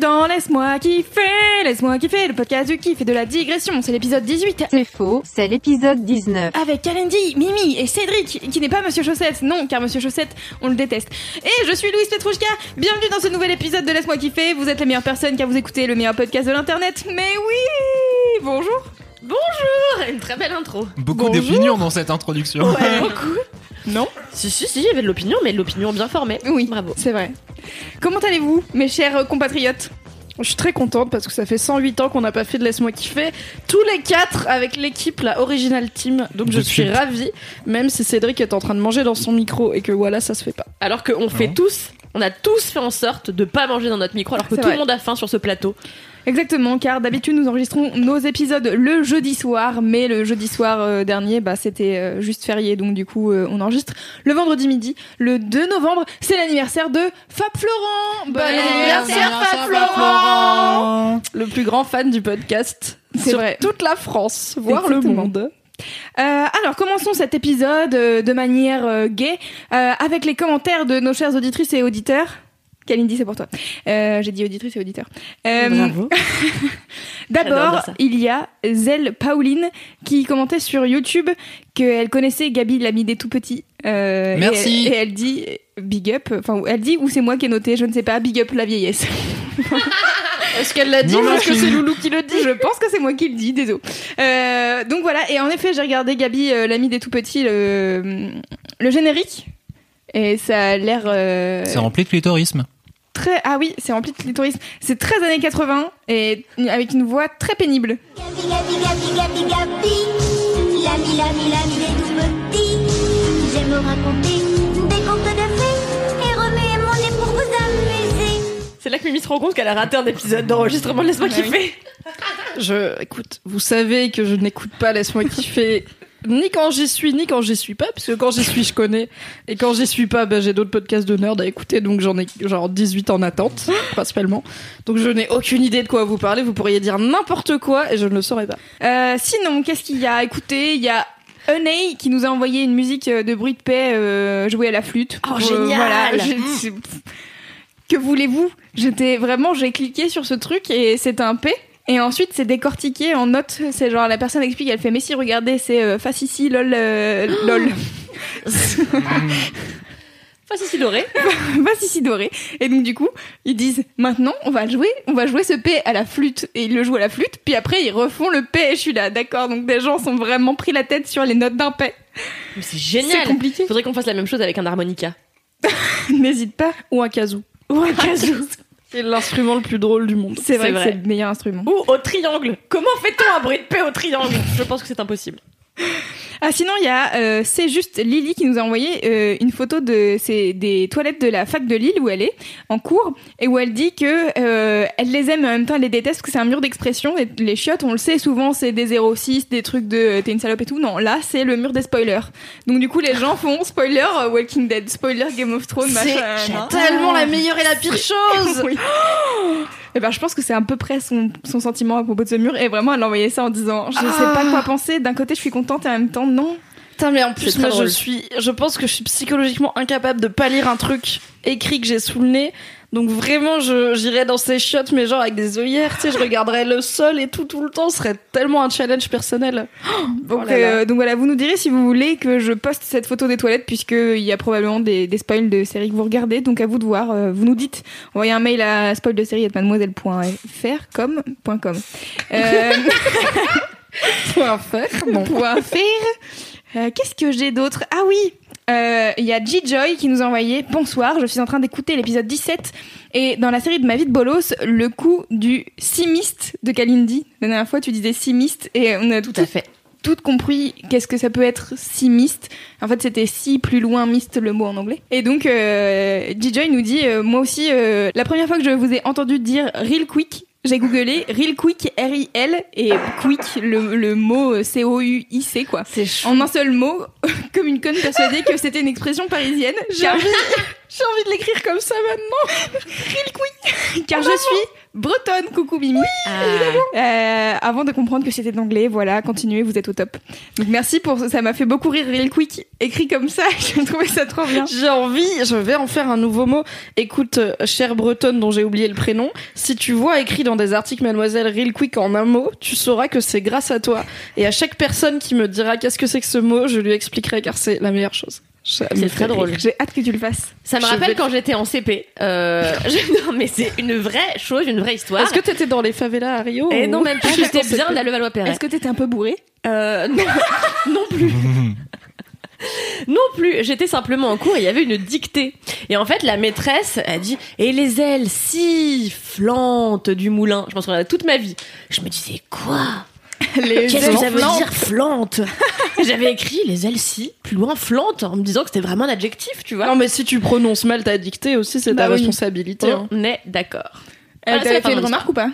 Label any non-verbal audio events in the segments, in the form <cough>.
Dans Laisse-moi kiffer, Laisse-moi kiffer, le podcast du kiff et de la digression. C'est l'épisode 18. C'est faux, c'est l'épisode 19. Avec Kalindi, Mimi et Cédric, qui n'est pas Monsieur Chaussette. Non, car Monsieur Chaussette, on le déteste. Et je suis Louise Petrouchka. Bienvenue dans ce nouvel épisode de Laisse-moi kiffer. Vous êtes la meilleure personne qui a vous écouté le meilleur podcast de l'internet. Mais oui Bonjour Bonjour Une très belle intro. Beaucoup d'opinions dans cette introduction. Ouais, <laughs> beaucoup. Non Si, si, si, il y avait de l'opinion, mais de l'opinion bien formée. Oui, Bravo. c'est vrai. Comment allez-vous, mes chers compatriotes? Je suis très contente parce que ça fait 108 ans qu'on n'a pas fait de Laisse-moi kiffer. Tous les quatre avec l'équipe, la Original Team. Donc je De suis suite. ravie, même si Cédric est en train de manger dans son micro et que voilà, ça se fait pas. Alors qu'on fait tous, on a tous fait en sorte de pas manger dans notre micro, alors que tout vrai. le monde a faim sur ce plateau. Exactement, car d'habitude nous enregistrons nos épisodes le jeudi soir, mais le jeudi soir euh, dernier, bah, c'était euh, juste férié, donc du coup euh, on enregistre le vendredi midi, le 2 novembre, c'est l'anniversaire de Fab Florent. Bon anniversaire, Fab Florent Le plus grand fan du podcast. C'est sur vrai. toute la France, voire Exactement. le monde. Euh, alors commençons cet épisode euh, de manière euh, gaie euh, avec les commentaires de nos chères auditrices et auditeurs. Kalindi, c'est pour toi. Euh, J'ai dit auditrice et auditeur. Euh, Bravo. <laughs> D'abord, il y a Zelle Pauline qui commentait sur YouTube qu'elle connaissait Gabi, l'ami des tout petits. Euh, et Merci. elle- Et, elle dit big up, enfin, elle dit ou c'est moi qui ai noté, je ne sais pas, big up la vieillesse. <laughs> Est-ce qu'elle l'a dit Non, ou est-ce que c'est Loulou qui le dit Je pense que c'est moi qui le dis, désolé. Euh, donc voilà, et en effet, j'ai regardé Gabi, euh, l'ami des tout petits, le, le générique. Et ça a l'air euh, C'est rempli de clitorisme. très. Ah oui, c'est rempli de clitoris. C'est très années 80 et avec une voix très pénible. Gabi, Gabi, Gabi, Gabi, Gabi, l'ami, l'ami, l'ami des tout petits. J'aime raconter C'est là que Mimi se rend compte qu'elle a raté un épisode d'enregistrement de Laisse-moi Ah oui. kiffer. <laughs> Je, écoute, vous savez que je n'écoute pas Laisse-moi kiffer. Ni quand j'y suis, ni quand j'y suis pas, puisque quand j'y suis, je connais. Et quand j'y suis pas, ben, j'ai d'autres podcasts de nerd à écouter, donc j'en ai genre 18 en attente, principalement. Donc je n'ai aucune idée de quoi vous parlez, vous pourriez dire n'importe quoi et je ne le saurais pas. Euh, sinon, qu'est-ce qu'il y a Écoutez, il y a Unay qui nous a envoyé une musique euh, de bruit de paix euh, jouée à la flûte. Oh, Euh, génial voilà, <laughs> Que voulez-vous? J'étais vraiment, j'ai cliqué sur ce truc et c'est un P. Et ensuite, c'est décortiqué en notes. C'est genre, la personne explique, elle fait, mais si, regardez, c'est euh, face ici, lol, euh, <gasps> lol. <laughs> Face ici doré. <laughs> face ici doré. Et donc, du coup, ils disent, maintenant, on va jouer, on va jouer ce P à la flûte. Et ils le jouent à la flûte. Puis après, ils refont le P et je suis là, d'accord. Donc, des gens sont vraiment pris la tête sur les notes d'un P. Mais c'est génial. C'est compliqué. Faudrait qu'on fasse la même chose avec un harmonica. <laughs> N'hésite pas. Ou un kazoo. Ou un kazoo. <laughs> C'est l'instrument le plus drôle du monde. C'est vrai vrai. c'est le meilleur instrument. Ou au triangle. Comment fait-on un bruit de paix au triangle? Je pense que c'est impossible. Ah sinon il y a euh, c'est juste Lily qui nous a envoyé euh, une photo de c'est des toilettes de la fac de Lille où elle est en cours et où elle dit que euh, elle les aime mais en même temps elle les déteste parce que c'est un mur d'expression et les chiottes on le sait souvent c'est des 06 des trucs de t'es une salope et tout non là c'est le mur des spoilers donc du coup les gens font spoiler Walking Dead spoiler Game of Thrones C'est machin hein. tellement la meilleure et la pire chose <laughs> Oui. <gasps> Et ben, je pense que c'est à peu près son, son sentiment à propos de ce mur. Et vraiment, elle a envoyé ça en disant, je sais pas quoi penser. D'un côté, je suis contente et en même temps, non. Putain, mais en plus, moi, je suis, je pense que je suis psychologiquement incapable de pas lire un truc écrit que j'ai sous le nez. Donc vraiment, j'irais dans ces chiottes, mais genre avec des œillères, tu sais, je regarderais le sol et tout, tout le temps. Ce serait tellement un challenge personnel. <gasps> Donc, Oh là là. euh, donc voilà, vous nous direz si vous voulez que je poste cette photo des toilettes, puisqu'il y a probablement des, des spoils de séries que vous regardez. Donc à vous de voir. Euh, vous nous dites, envoyez un mail à spoil de série mademoiselle.fr comme point com. Euh, <laughs> Point faire. Bon. point faire. Euh, Qu'est-ce que j'ai d'autre? Ah oui euh, il y a G-Joy qui nous a envoyé Bonsoir, je suis en train d'écouter l'épisode 17 et dans la série de ma vie de bolos, le coup du simiste de Kalindi. La dernière fois, tu disais simiste et on a Tout à fait. toutes compris qu'est-ce que ça peut être si mist. En fait, c'était si plus loin mist le mot en anglais. Et donc, euh, DJ nous dit, euh, moi aussi, euh, la première fois que je vous ai entendu dire real quick, j'ai googlé real quick R-I-L et quick le, le mot C-O-U-I-C quoi. C'est En un seul mot, <laughs> comme une conne persuadée que c'était une expression parisienne. J'ai <laughs> envie de l'écrire comme ça maintenant. car je suis bretonne, coucou Mimi. Euh, avant de comprendre que c'était d'anglais, voilà, continuez, vous êtes au top. Donc merci pour ça, m'a fait beaucoup rire Real Quick, écrit comme ça, <laughs> j'ai trouvé ça trop bien. J'ai envie, je vais en faire un nouveau mot. Écoute, euh, chère bretonne dont j'ai oublié le prénom, si tu vois écrit dans des articles Mademoiselle Real Quick en un mot, tu sauras que c'est grâce à toi. Et à chaque personne qui me dira qu'est-ce que c'est que ce mot, je lui expliquerai car c'est la meilleure chose. C'est très drôle. J'ai hâte que tu le fasses. Ça me Je rappelle vais- quand j'étais en CP. Euh, <laughs> je- non, mais c'est une vraie chose, une vraie histoire. Est-ce que t'étais dans les favelas à Rio Et ou- non, même pas. J'étais bien la Levallois-Perret. Est-ce que t'étais un peu bourré Euh, non, <laughs> non plus. <laughs> Non plus, j'étais simplement en cours et il y avait une dictée. Et en fait, la maîtresse a dit Et les ailes sifflantes du moulin Je m'en souviendrai toute ma vie. Je me disais Quoi? <laughs> Les Qu'est-ce que ça veut dire flante? J'avais écrit les ailes si, plus loin flante, en me disant que c'était vraiment un adjectif, tu vois. Non, mais si tu prononces mal ta dictée aussi, c'est Bah ta oui. responsabilité. hein. On est d'accord. Elle Ah, t'avait fait une remarque ou pas?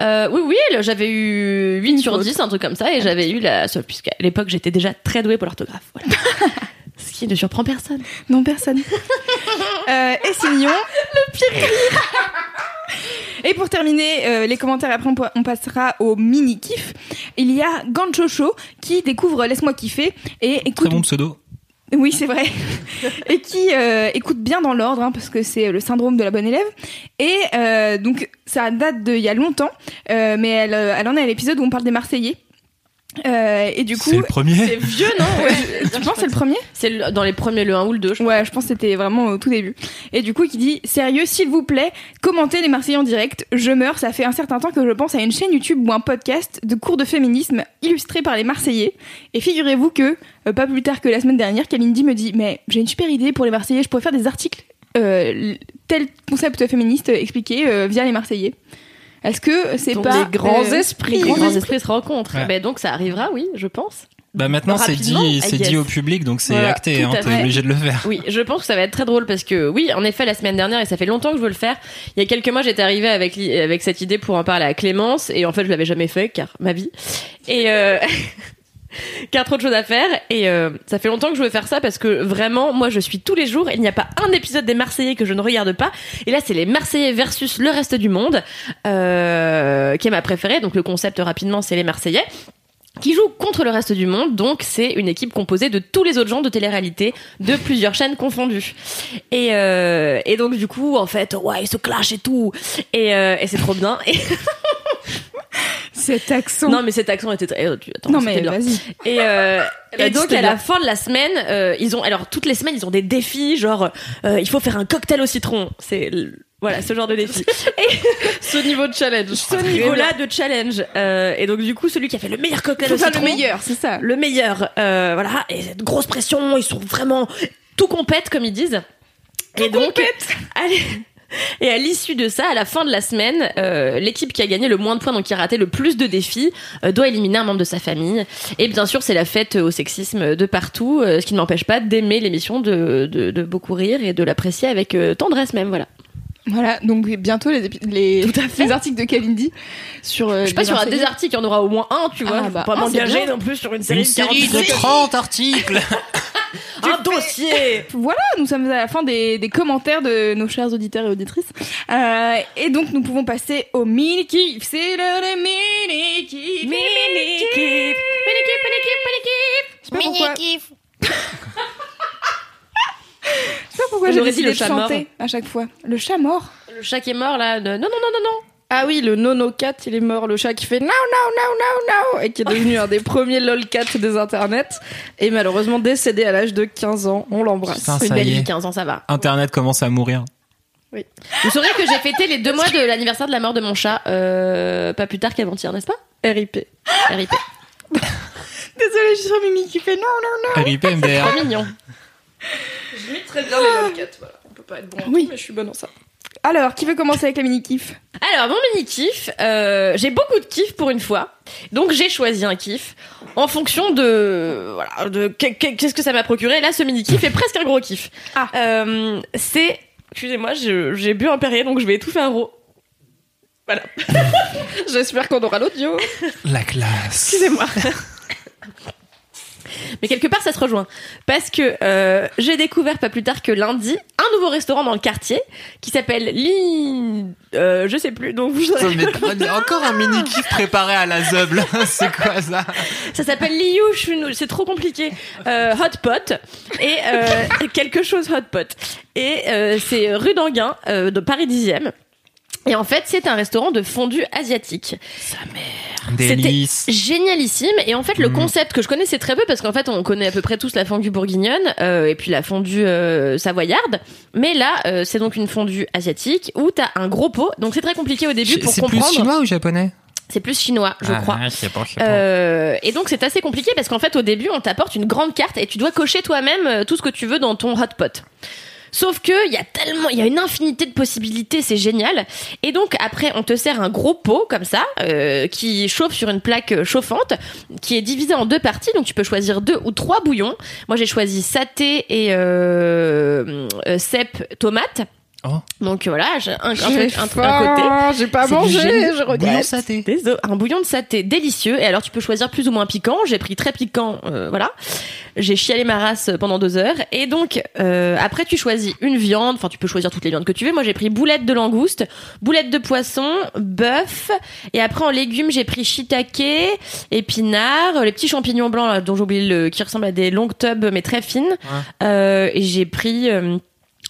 Euh, oui, oui, le- j'avais eu 8 Une sur faute. 10, un truc comme ça, et j'avais eu la seule, puisqu'à l'époque j'étais déjà très douée pour l'orthographe. Voilà. <laughs> Ce qui ne surprend personne. Non, personne. <laughs> Euh, et c'est mignon. Le pire Et pour terminer euh, les commentaires, après on, on passera au mini kiff. Il y a Ganchocho qui découvre Laisse-moi kiffer et Très écoute bon pseudo. Oui, c'est vrai. <laughs> et qui euh, écoute bien dans l'ordre, hein, parce que c'est le syndrome de la bonne élève. Et euh, donc, ça date d'il y a longtemps, mais elle, elle en est à l'épisode où on parle des Marseillais. Euh, et du coup, C'est le premier. C'est vieux, non <laughs> tu penses que c'est le premier C'est le- dans les premiers, le 1 ou le 2, je crois. Ouais, je pense que c'était vraiment au tout début. Et du coup, qui dit Sérieux, s'il vous plaît, commentez les Marseillais en direct. Je meurs, ça fait un certain temps que je pense à une chaîne YouTube ou un podcast de cours de féminisme illustrés par les Marseillais. Et figurez-vous que, euh, pas plus tard que la semaine dernière, Kalindi me dit Mais j'ai une super idée pour les Marseillais, je pourrais faire des articles, euh, tel concept féministe expliqué euh, via les Marseillais. Est-ce que c'est pas. les grands euh, esprits. les Les grands grands esprits se rencontrent. Ouais. Ben, donc ça arrivera, oui, je pense. Bah maintenant c'est dit, I c'est dit au public, donc c'est Voilà, acté. Hein, T'es obligé de le faire. Oui, je pense que ça va être très drôle parce que oui, en effet, la semaine dernière, et ça fait longtemps que je veux le faire. Il y a quelques mois, j'étais arrivée avec avec cette idée pour en parler à Clémence, et en fait, je l'avais jamais fait car ma vie. Et euh, <laughs> car trop de choses à faire. Et euh, ça fait longtemps que je veux faire ça parce que vraiment, moi, je suis tous les jours. Il n'y a pas un épisode des Marseillais que je ne regarde pas. Et là, c'est les Marseillais versus le reste du monde, euh, qui est ma préférée. Donc le concept rapidement, c'est les Marseillais qui joue contre le reste du monde. Donc, c'est une équipe composée de tous les autres gens de télé-réalité, de plusieurs chaînes confondues. Et, euh, et donc, du coup, en fait, ouais, ils se clashent et tout. Et, euh, et c'est trop bien. Et, <laughs> Cet accent. non, mais cet accent était très. tu- Attends, Non, c'était mais bien. vas-y. Et, euh, Elle <laughs> a et dit donc c'était à la fin de la semaine, euh, ils ont alors toutes les semaines ils ont des défis genre euh, il faut faire un cocktail au citron. C'est l- voilà ce genre de défi. <laughs> Ce niveau de challenge. Ce niveau-là de challenge. Euh, et donc du coup celui qui a fait le meilleur cocktail Faut au citron, le meilleur, c'est ça. le meilleur. Euh, voilà et cette grosse pression, ils sont vraiment tout compète comme ils disent. et donc allez. <laughs> Et à l'issue de ça, à la fin de la semaine, euh, l'équipe qui a gagné le moins de points, donc qui a raté le plus de défis, euh, doit éliminer un membre de sa famille. Et bien sûr, c'est la fête au sexisme de partout, euh, ce qui ne m'empêche pas d'aimer l'émission, de, de, de beaucoup rire et de l'apprécier avec euh, tendresse même. Voilà. Voilà, donc bientôt les, épi- les, Tout à <laughs> fait. les articles de Kalindi sur. euh, Je sais pas Marseillais. des articles, il y en aura au moins un, tu vois. Ah, Je vais bah, pas ah, c'est m'engager bien. non plus sur une série Une de série 40 de 30 articles. <laughs> Dossier <laughs> Voilà, nous sommes à la fin des, des commentaires de nos chers auditeurs et auditrices. Euh, et donc nous pouvons passer au mini kiff. C'est l'heure des mini kiff. Mini kiff Mini kiff, mini kiff, mini kiff Je sais pas pourquoi, j'ai décidé le de chat mort. chanter à chaque fois. Le chat mort. Le chat qui est mort là, non, non, non, non, non Ah oui, le nono cat, il est mort. Le chat qui fait no, no, no, no, no, et qui est devenu un des premiers lol cat des internets. Et malheureusement décédé à l'âge de 15 ans. On l'embrasse. Une ça belle y vie, est. 15 ans, ça va. Internet commence à mourir. Vous saurez que j'ai fêté les deux mois de l'anniversaire de la mort de mon chat, euh, pas plus tard qu'avant-hier, n'est-ce pas? RIP. RIP. <laughs> Désolée, je suis sur Mimi qui fait non, non, non. RIP MDR. Trop mignon. Je lis très bien les lol cats, voilà. On peut pas être bon en Oui. tout, mais je suis bonne en ça. Alors, qui veut commencer avec la mini-kiff? Alors, mon mini kiff, euh, j'ai beaucoup de kiff pour une fois. Donc, j'ai choisi un kiff en fonction de voilà de que- que- qu'est-ce que ça m'a procuré. Là, ce mini kiff est presque un gros kiff. Ah. Euh, c'est excusez-moi, j'ai bu un Perrier, donc je vais étouffer un ro. Voilà. <laughs> J'espère qu'on aura l'audio. La classe. Excusez-moi. <laughs> Mais quelque part, ça se rejoint. Parce que euh, j'ai découvert pas plus tard que lundi un nouveau restaurant dans le quartier qui s'appelle Li... Euh, je sais plus, donc vous Ça, mais encore un mini kiff préparé à la zeuble. <laughs> C'est quoi ça Ça s'appelle Liu c'est trop compliqué. Euh, hot Pot et euh, quelque chose Hot Pot. Et euh, c'est rue d'Anguin, euh, de Paris 10e. Et en fait, c'est un restaurant de fondue asiatique. Délice. Génialissime. Et en fait, le Mm. concept que je connaissais très peu, parce qu'en fait, on connaît à peu près tous la fondue bourguignonne euh, et puis la fondue euh, savoyarde. Mais là, euh, c'est donc une fondue asiatique où t'as un gros pot. Donc c'est très compliqué au début pour C'est plus comprendre. chinois ou japonais? C'est plus chinois, je Ah, crois. Je sais pas, je sais pas. Euh, et donc c'est assez compliqué parce qu'en fait au début on t'apporte une grande carte et tu dois cocher toi-même euh, tout ce que tu veux dans ton hot pot. Sauf que il y a tellement, il y a une infinité de possibilités, c'est génial. Et donc après on te sert un gros pot comme ça euh, qui chauffe sur une plaque euh, chauffante, qui est divisé en deux parties. Donc tu peux choisir deux ou trois bouillons. Moi j'ai choisi saté et euh, euh, cèpe tomate. Oh. Donc voilà, j'ai un, un, truc- un, un côté. J'ai pas mangé, je regrette. Bouillon saté. Désolé, un bouillon de saté délicieux. Et alors, tu peux choisir plus ou moins piquant. J'ai pris très piquant, euh, voilà. J'ai chialé ma race pendant deux heures. Et donc, euh, après, tu choisis une viande. Enfin, tu peux choisir toutes les viandes que tu veux. Moi, j'ai pris boulette de langouste, boulette de poisson, bœuf. Et après, en légumes, j'ai pris shiitake, épinards, les petits champignons blancs, là, dont j'ai oublié le, qui ressemblent à des longues tubes, mais très fines. Euh, et j'ai pris, euh,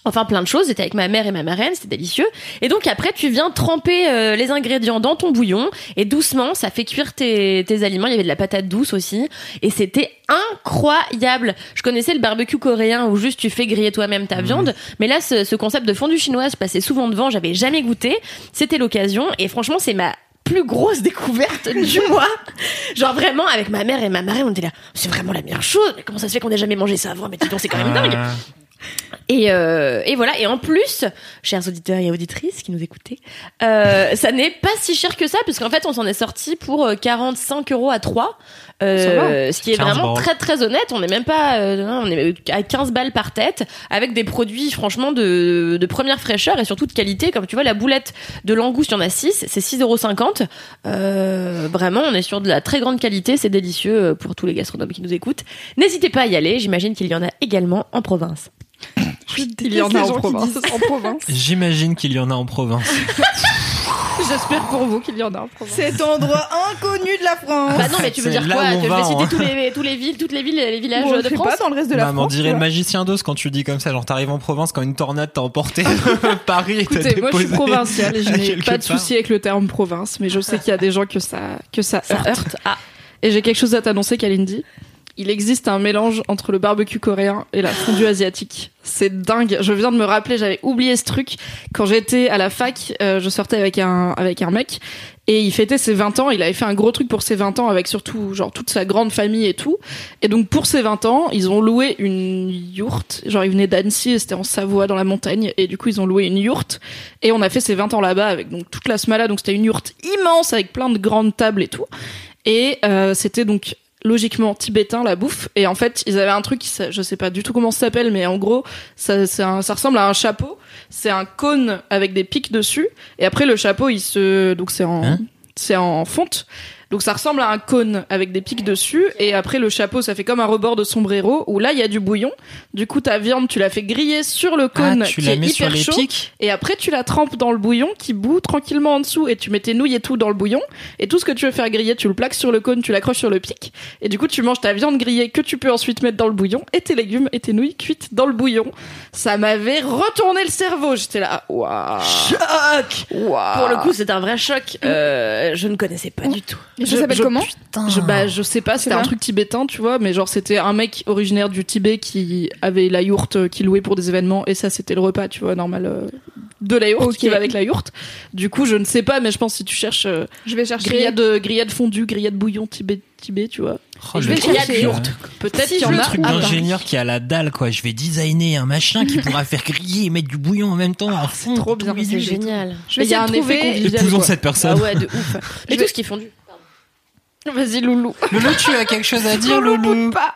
Enfin, plein de choses. J'étais avec ma mère et ma marraine, c'était délicieux. Et donc après, tu viens tremper euh, les ingrédients dans ton bouillon et doucement, ça fait cuire tes, tes aliments. Il y avait de la patate douce aussi, et c'était incroyable. Je connaissais le barbecue coréen où juste tu fais griller toi-même ta viande, mais là, ce, ce concept de fondue chinoise, je passais souvent devant, j'avais jamais goûté. C'était l'occasion, et franchement, c'est ma plus grosse découverte du <laughs> mois. Genre vraiment, avec ma mère et ma marraine, on était là, c'est vraiment la meilleure chose. Mais comment ça se fait qu'on n'ait jamais mangé ça avant? Mais dis donc, c'est quand même dingue. Et, euh, et voilà. Et en plus, chers auditeurs et auditrices qui nous écoutez, euh, ça n'est pas si cher que ça, parce qu'en fait, on s'en est sorti pour euh, 45 euros à 3. Euh, ce qui est 15 vraiment balles. très très honnête. On n'est même pas, euh, on est à 15 balles par tête, avec des produits franchement de, de première fraîcheur et surtout de qualité. Comme tu vois, la boulette de langouste, il y en a 6, c'est 6,50 euros. Euh, vraiment, on est sur de la très grande qualité. C'est délicieux euh, pour tous les gastronomes qui nous écoutent. N'hésitez pas à y aller. J'imagine qu'il y en a également en province. Il y en a en province. en <laughs> province. J'imagine qu'il y en a en province. <laughs> J'espère pour vous qu'il y en a en province. Cet endroit inconnu de la France. Bah non, mais tu veux dire quoi où on Que je va, vais citer hein. tous les, tous les villes, toutes les villes, les villages Bon, de France pas dans le reste de la on France. dirait le magicien d'Oz quand tu dis comme ça. Genre, t'arrives en province quand une tornade t'a emporté <laughs> Paris et t'as Écoutez, moi je suis provinciale et je n'ai pas de souci avec le terme province, mais je sais qu'il y a des gens que ça, que ça, Ça heurte. heurte. Ah, Et j'ai quelque chose à t'annoncer, Kalindi. Il existe un mélange entre le barbecue coréen et la fondue <gasps> asiatique. C'est dingue. Je viens de me rappeler, j'avais oublié ce truc. Quand j'étais à la fac, euh, je sortais avec un, avec un mec et il fêtait ses 20 ans. Il avait fait un gros truc pour ses 20 ans avec surtout, genre, toute sa grande famille et tout. Et donc, pour ses 20 ans, ils ont loué une yourte. Genre, ils venaient d'Annecy et c'était en Savoie, dans la montagne. Et du coup, ils ont loué une yourte. Et on a fait ses 20 ans là-bas avec donc toute la smala. Donc, c'était une yourte immense avec plein de grandes tables et tout. Et euh, c'était donc logiquement tibétain la bouffe. Et en fait ils avaient un truc qui je sais pas du tout comment ça s'appelle mais en gros ça un- ça ressemble à un chapeau. C'est un cône avec des pics dessus. Et après le chapeau il se donc c'est en Hein c'est en fonte donc ça ressemble à un cône avec des pics dessus et après le chapeau ça fait comme un rebord de sombrero où là il y a du bouillon du coup ta viande tu la fais griller sur le cône Ah, tu qui la est mets sur hyper les chaud pics? Et après, tu la trempes dans le bouillon qui bout tranquillement en dessous et tu mets tes nouilles et tout dans le bouillon. Et tout ce que tu veux faire griller, tu le plaques sur le cône, tu l'accroches sur le pic. Et du coup, tu manges ta viande grillée que tu peux ensuite mettre dans le bouillon et tes légumes et tes nouilles cuites dans le bouillon. Ça m'avait retourné le cerveau. J'étais là, waouh. choc Waouh. Pour le coup, c'est un vrai choc. Euh, je ne connaissais pas du tout. Et ça s'appelle comment je, bah, je sais pas, c'était un truc tibétain, tu vois, mais genre c'était un mec originaire du Tibet qui avait la yourte euh, qui louait pour des événements et ça c'était le repas, tu vois, normal euh, de la yourte qui va avec la yourte. Du coup, je ne sais pas, mais je pense que si tu cherches euh, Je vais chercher. grillade, grillade fondue, grillade bouillon Tibet, Tibet, tu vois. Oh, je vais chercher. Peut-être Si qu'il y en je a. le truc à d'ingénieur qui a la dalle quoi. Je vais designer un machin qui pourra faire griller et mettre du bouillon en même temps en fond. trop bien, C'est génial. Je vais Il y a essayer de un effet trouver. quoi. cette Ah personne. ouais, de ouf. <laughs> Mais tout ce qu'ils font du. <laughs> Vas-y, Loulou. Loulou, tu as quelque chose à <laughs> dire, Loulou pas.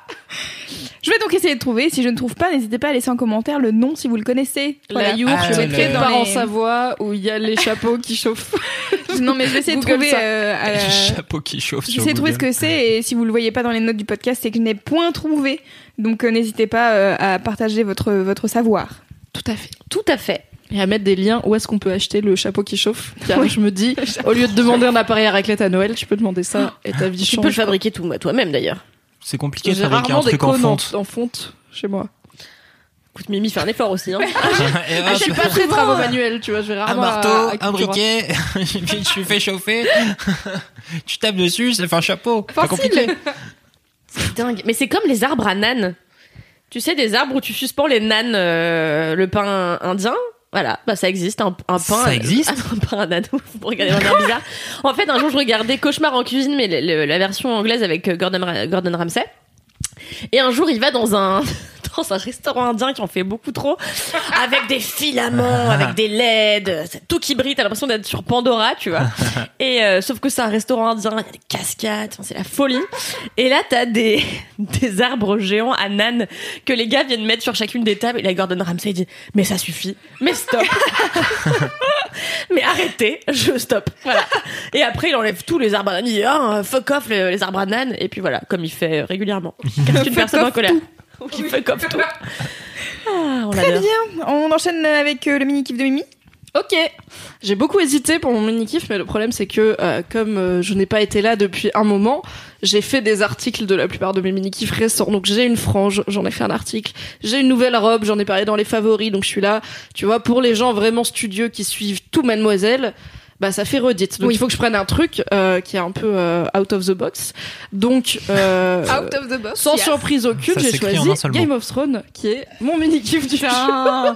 Je vais donc essayer de trouver. Si je ne trouve pas, n'hésitez pas à laisser en commentaire le nom si vous le connaissez. La Voilà. You, Ah, je mettrai le- dans en les- Savoie où il y a les chapeaux qui chauffent. <laughs> Non, mais je vais essayer de trouver. euh, à la- Le chapeau qui chauffe Je vais essayer de trouver ce que c'est et si vous le voyez pas dans les notes du podcast, c'est que je n'ai point trouvé. Donc euh, n'hésitez pas euh, à partager votre votre savoir. Tout à fait. Tout à fait. Et à mettre des liens où est-ce qu'on peut acheter le chapeau qui chauffe. Car je me dis, <laughs> au lieu de demander un appareil à raclette à Noël, tu peux demander ça et ta vie Tu change. peux le fabriquer tout toi-même d'ailleurs. C'est compliqué de J'ai fabriquer un rarement des truc en fonte. en fonte chez moi. Écoute, Mimi fait un effort aussi. Hein. Ah, je suis pas très travaux manuels, tu vois, je vais un rarement à- marteau, à un Cultura. briquet, et puis tu fais chauffer, <laughs> tu tapes dessus, ça fait un chapeau. Pas Facile. compliqué. <laughs> C'est dingue. Mais c'est comme les arbres à nanes. Tu sais, des arbres où tu suspends les nanes, euh, le pain indien. Voilà, bah ça existe, un, un pain. Ça existe <laughs> Un pain à nanes. Vous regardez d'un air bizarre. En fait, un jour, je regardais Cauchemar en cuisine, mais le- le- la version anglaise avec euh, Gordon, Gordon Ramsay. Et un jour, il va dans un dans un restaurant indien qui en fait beaucoup trop, avec des filaments, avec des LED, tout qui brille. T'as l'impression d'être sur Pandora, tu vois. <laughs> Et euh, sauf que c'est un restaurant indien, il y a des cascades, c'est la folie. Et là, t'as des <laughs> des arbres géants à nanes que les gars viennent mettre sur chacune des tables. Et la Gordon Ramsay dit mais ça suffit, mais stop, <laughs> mais arrêtez, je stop. Voilà. Et après, il enlève tous les arbres à nanes. Il dit ah, fuck off les, les arbres à nanes. Et puis voilà, comme il fait régulièrement. Comme une personne en colère. Il fuck off tout. <laughs> Ah, on Très l'adore. bien. On enchaîne avec euh, le mini kiff de Mimi. Ok. J'ai beaucoup hésité pour mon mini kiff, mais le problème c'est que euh, comme euh, je n'ai pas été là depuis un moment, j'ai fait des articles de la plupart de mes mini kiffs récents. Donc j'ai une frange, j'en ai fait un article. J'ai une nouvelle robe, j'en ai parlé dans les favoris. Donc je suis là, tu vois, pour les gens vraiment studieux qui suivent tout Mademoiselle. Bah ça fait redite. Donc Oui. il faut que je prenne un truc euh, qui est un peu euh, out of the box. Donc euh, Out of the box. sans yes. surprise aucune, j'ai choisi mot. Game of Thrones, qui est mon mini kiff du jour. <laughs>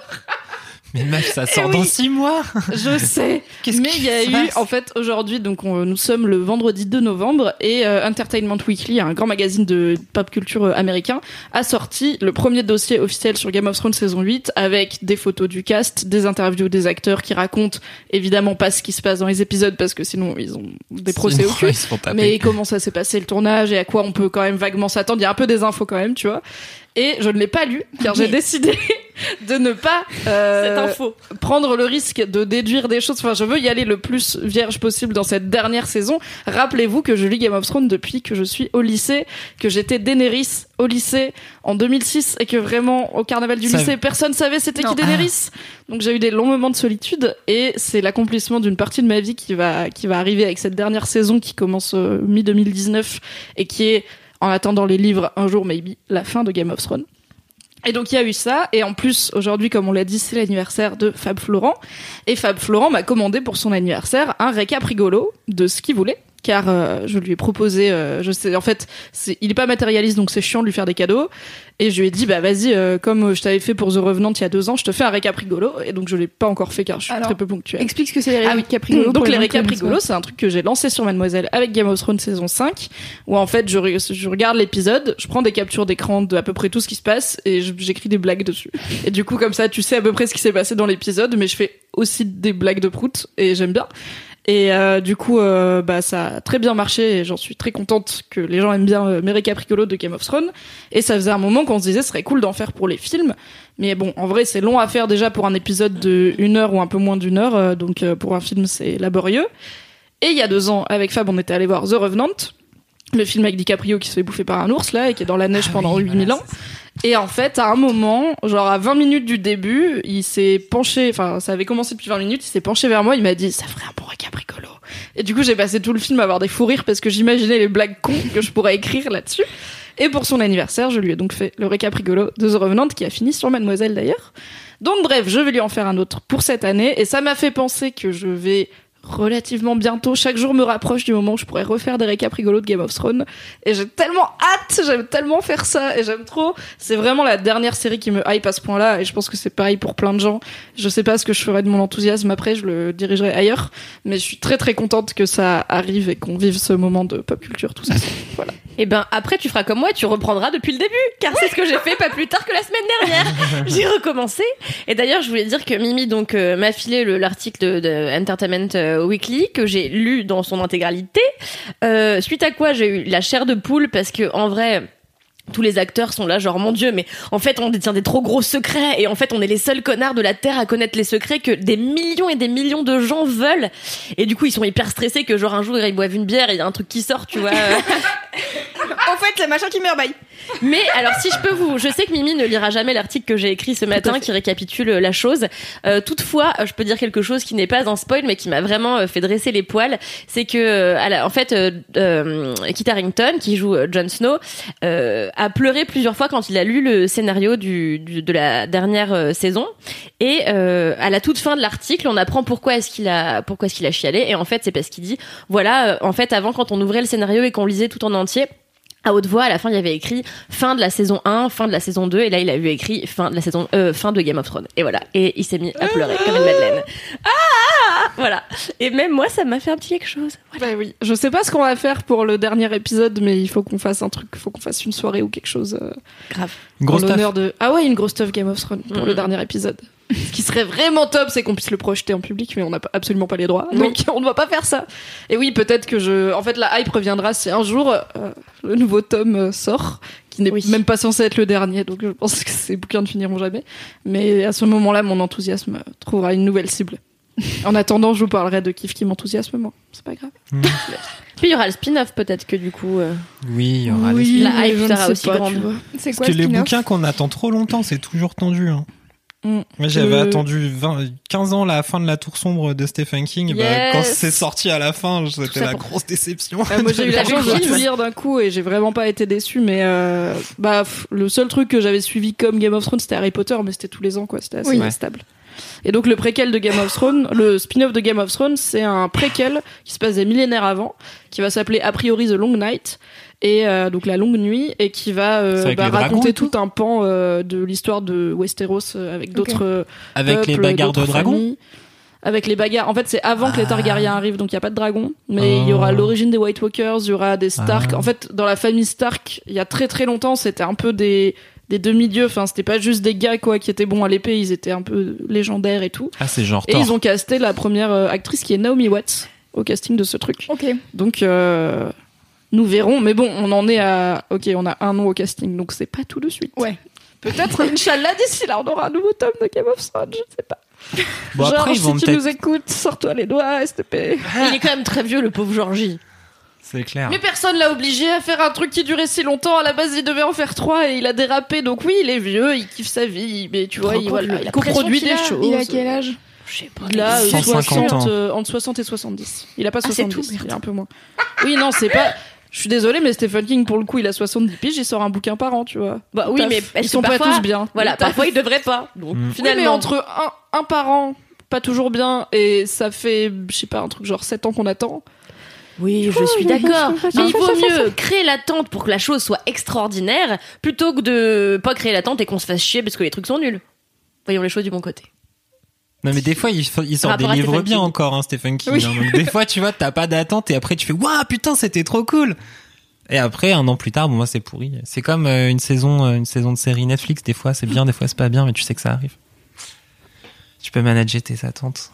Mais meuf, ça sort Eh dans six mois. Je <laughs> sais. Mais il y a eu, en fait, aujourd'hui, donc on- nous sommes le vendredi 2 novembre et euh, Entertainment Weekly, un grand magazine de pop culture euh, américain, a sorti le premier dossier officiel sur Game of Thrones saison 8 avec des photos du cast, des interviews des acteurs qui racontent évidemment pas ce qui se passe dans les épisodes parce que sinon ils ont des procès au cul. Mais comment ça s'est passé le tournage et à quoi on peut quand même vaguement s'attendre? Il y a un peu des infos quand même, tu vois. Et je ne l'ai pas lu car j'ai décidé <laughs> de ne pas euh, prendre le risque de déduire des choses. Enfin, je veux y aller le plus vierge possible dans cette dernière saison. Rappelez-vous que je lis Game of Thrones depuis que je suis au lycée, que j'étais Daenerys au lycée en 2006 et que vraiment au carnaval du Ça- lycée personne savait c'était qui. Daenerys. Donc j'ai eu des longs moments de solitude et c'est l'accomplissement d'une partie de ma vie qui va qui va arriver avec cette dernière saison qui commence mi 2019 et qui est en attendant les livres un jour maybe la fin de Game of Thrones. Et donc il y a eu ça, et en plus aujourd'hui, comme on l'a dit, c'est l'anniversaire de Fab Florent, et Fab Florent m'a commandé pour son anniversaire un récap rigolo de ce qu'il voulait, car euh, je lui ai proposé, euh, je sais, en fait, il est pas matérialiste, donc c'est chiant de lui faire des cadeaux, et je lui ai dit bah vas-y, euh, comme je t'avais fait pour The Revenant il y a deux ans, je te fais un récap rigolo, et donc je l'ai pas encore fait car je suis Alors, très peu ponctuelle. Explique ce que c'est les Ah récaps rigolos. Donc les pas. rigolos, c'est un truc que j'ai lancé sur Mademoiselle avec Game of Thrones saison 5, où en fait je, je regarde l'épisode, je prends des captures d'écran de à peu près tout ce qui se passe et j'écris des blagues dessus. Et du coup comme ça tu sais à peu près ce qui s'est passé dans l'épisode, mais je fais aussi des blagues de prout et j'aime bien. Et euh, du coup, euh, bah ça a très bien marché et j'en suis très contente que les gens aiment bien euh, rigolos de Game of Thrones. Et ça faisait un moment qu'on se disait ce serait cool d'en faire pour les films. Mais bon, en vrai, c'est long à faire déjà pour un épisode de une heure ou un peu moins d'une heure. euh, donc euh, pour un film, c'est laborieux. Et il y a deux ans, avec Fab, on était allé voir The Revenant, le film avec DiCaprio qui se fait bouffer par un ours là et qui est dans la neige Ah pendant oui, 8000 voilà, ans. Et en fait, à un moment, genre à 20 minutes du début, il s'est penché, enfin ça avait commencé depuis 20 minutes, il s'est penché vers moi, il m'a dit ça ferait un bon récap rigolo. Et du coup, j'ai passé tout le film à avoir des fous rires parce que j'imaginais les blagues cons que je pourrais écrire là-dessus. Et pour son anniversaire, je lui ai donc fait le récap rigolo de The Revenant qui a fini sur Mademoiselle d'ailleurs. Donc bref, je vais lui en faire un autre pour cette année et ça m'a fait penser que je vais relativement bientôt, chaque jour me rapproche du moment où je pourrais refaire des récaps rigolos de Game of Thrones et j'ai tellement hâte, j'aime tellement faire ça et j'aime trop. C'est vraiment la dernière série qui me hype à ce point-là et je pense que c'est pareil pour plein de gens. Je sais pas ce que je ferai de mon enthousiasme après, je le dirigerai ailleurs, mais je suis très très contente que ça arrive et qu'on vive ce moment de pop culture tous <laughs> ensemble. Voilà. Et ben après tu feras comme moi, tu reprendras depuis le début, car c'est ce que j'ai fait pas plus tard que la semaine dernière. <laughs> j'ai recommencé. Et d'ailleurs je voulais dire que Mimi donc euh, m'a filé le- l'article de, de Entertainment euh, Weekly que j'ai lu dans son intégralité. Euh, suite à quoi j'ai eu la chair de poule parce que en vrai tous les acteurs sont là genre mon dieu mais en fait on détient des trop gros secrets et en fait on est les seuls connards de la terre à connaître les secrets que des millions et des millions de gens veulent. Et du coup ils sont hyper stressés que genre un jour ils boivent une bière et il y a un truc qui sort tu vois <laughs> En fait, c'est machin qui meurt, bye. Mais alors, si je peux vous, je sais que Mimi ne lira jamais l'article que j'ai écrit ce matin qui récapitule euh, la chose. Euh, toutefois, euh, je peux dire quelque chose qui n'est pas un spoil, mais qui m'a vraiment euh, fait dresser les poils. C'est que, euh, à la- en fait, euh, euh, Kit Harington, qui joue Jon Snow, euh, a pleuré plusieurs fois quand il a lu le scénario du, du- de la dernière euh, saison. Et euh, à la toute fin de l'article, on apprend pourquoi est-ce qu'il a, pourquoi est-ce qu'il a chialé. Et en fait, c'est parce qu'il dit, voilà, euh, en fait, avant, quand on ouvrait le scénario et qu'on lisait tout en entier à haute voix, à la fin, il y avait écrit fin de la saison 1, fin de la saison 2, et là, il a eu écrit fin de la saison, euh, fin de Game of Thrones. Et voilà. Et il s'est mis à pleurer comme une madeleine. Ah! Voilà. Et même moi, ça m'a fait un petit quelque chose. Bah oui. Je sais pas ce qu'on va faire pour le dernier épisode, mais il faut qu'on fasse un truc, il faut qu'on fasse une soirée ou quelque chose. euh, Grave. Une grosse de. Ah ouais, une grosse stuff Game of Thrones pour Mhm. le dernier épisode. Ce qui serait vraiment top, c'est qu'on puisse le projeter en public, mais on n'a absolument pas les droits, donc on ne va pas faire ça. Et oui, peut-être que je. En fait, la hype reviendra si un jour euh, le nouveau tome euh, sort, qui n'est Oui. même pas censé être le dernier, donc je pense que ces bouquins ne finiront jamais. Mais à ce moment-là, mon enthousiasme trouvera une nouvelle cible. En attendant, je vous parlerai de kiff qui m'enthousiasme moi. C'est pas grave. Puis il y aura le spin-off, peut-être que du coup. euh, Oui, il y aura les Oui, La hype sera aussi pas, grande. C'est Parce quoi que le les spin-off bouquins qu'on attend trop longtemps, c'est toujours tendu. Hein. Mm. Moi, j'avais Euh, attendu 20, 15 ans la fin de la Tour sombre de Stephen King. bah, quand c'est sorti à la fin, c'était la pour- grosse déception. Euh, moi j'ai eu la chance de tout lire d'un coup et j'ai vraiment pas été déçue mais euh, bah pff, le seul truc que j'avais suivi comme Game of Thrones c'était Harry Potter mais c'était tous les ans quoi c'était assez Oui. Stable et donc le préquel de Game of Thrones le spin-off de Game of Thrones c'est un préquel qui se passe des millénaires avant qui va s'appeler a priori The Long Night et euh, donc la longue nuit et qui va euh, bah, raconter tout tout un pan euh, de l'histoire de Westeros avec d'autres Avec les bagarres de dragons. Avec les bagarres. En fait, c'est avant que les Ah. Targaryens arrivent, donc il n'y a pas de dragons. Mais il y aura Oh. l'origine des White Walkers, il y aura des Stark. Ah. En fait, dans la famille Stark, il y a très très longtemps, c'était un peu des, des demi-dieux. Enfin, c'était pas juste des gars, quoi, qui étaient bons à l'épée, ils étaient un peu légendaires et tout. Ah, c'est genre Et ils ont casté la première euh, actrice qui est Naomi Watts au casting de ce truc. Ok. Donc, euh, nous verrons. Mais bon, on en est à. Ok, on a un nom au casting, donc c'est pas tout de suite. Ouais. Peut-être, <laughs> Inch'Allah, d'ici là, on aura un nouveau tome de Game of Thrones, je sais pas. Bon, Genre, après, ils si vont tu nous écoutes, sors-toi les doigts, plaît. Il est quand même très vieux, le pauvre Georgie. C'est clair. Mais personne l'a obligé à faire un truc qui durait si longtemps. À la base, il devait en faire trois et il a dérapé. Donc oui, il est vieux, il kiffe sa vie, mais tu vois, Trop il, voilà, il coproduit des a. choses. Il a quel âge Je sais pas. Il a euh, 150 60, ans. euh, entre 60 et 70. Il a pas Ah, c'est 70, tout, merde. il a un peu moins. Oui, non, c'est pas. Je suis désolée, mais Stephen King, pour le coup, il a 70 piges, il sort un bouquin par an, tu vois. Bah oui, mais est-ce ils sont pas parfois- tous bien. Voilà, parfois il devrait pas. Donc Mm. Oui, finalement. mais entre un, un par an, pas toujours bien, et ça fait, je sais pas, un truc genre 7 ans qu'on attend. Oui, je suis d'accord. Mais il vaut mieux créer l'attente pour que la chose soit extraordinaire plutôt que de pas créer l'attente et qu'on se fasse chier parce que les trucs sont nuls. Voyons les choses du bon côté. Non, mais des fois, il, il sort des livres bien King. encore, hein, Stephen King. Oui. hein. Donc, des fois, tu vois, t'as pas d'attente et après, tu fais, waouh, putain, c'était trop cool. Et après, un an plus tard, bon, moi, c'est pourri. C'est comme euh, une saison, euh, une saison de série Netflix. Des fois, c'est bien, des fois, c'est pas bien, mais tu sais que ça arrive. Tu peux manager tes attentes.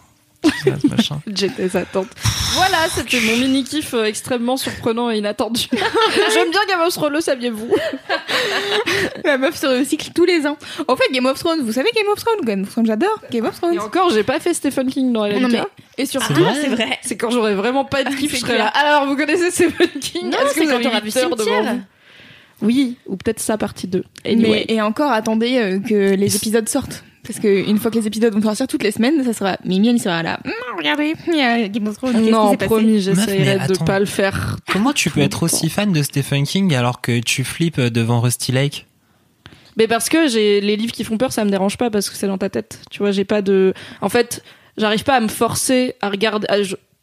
Des <laughs> attentes. Voilà, c'était mon mini kiff euh, extrêmement surprenant et inattendu. <laughs> J'aime bien Game of Thrones, le saviez-vous? <laughs> La meuf se recycle tous les ans. En fait, Game of Thrones, vous savez Game of Thrones? Game of Thrones, j'adore. Game of Thrones. Et encore, j'ai pas fait Stephen King dans la Non, mais- Et surtout, C'est vrai c'est vrai. C'est quand j'aurais vraiment pas de Ah, kiff, c'est je serais là. Alors, vous connaissez Stephen King? Non, Est-ce que c'est vous quand avez t'auras huit vu heures devant Cimetière. vous? Oui, ou peut-être ça partie 2. Mais, et encore, attendez euh, que les épisodes sortent. Parce que une fois que les épisodes vont sortir toutes les semaines, ça sera Mimi, elle sera là. Hum, regardez, il y a Game of Thrones. Non, promis, mais j'essayerai de attends. pas le faire. Comment tu peux être aussi fan de Stephen King alors que tu flippes devant Rusty Lake Mais parce que j'ai les livres qui font peur, ça me dérange pas parce que c'est dans ta tête. Tu vois, j'ai pas de. En fait, j'arrive pas à me forcer à regarder. à-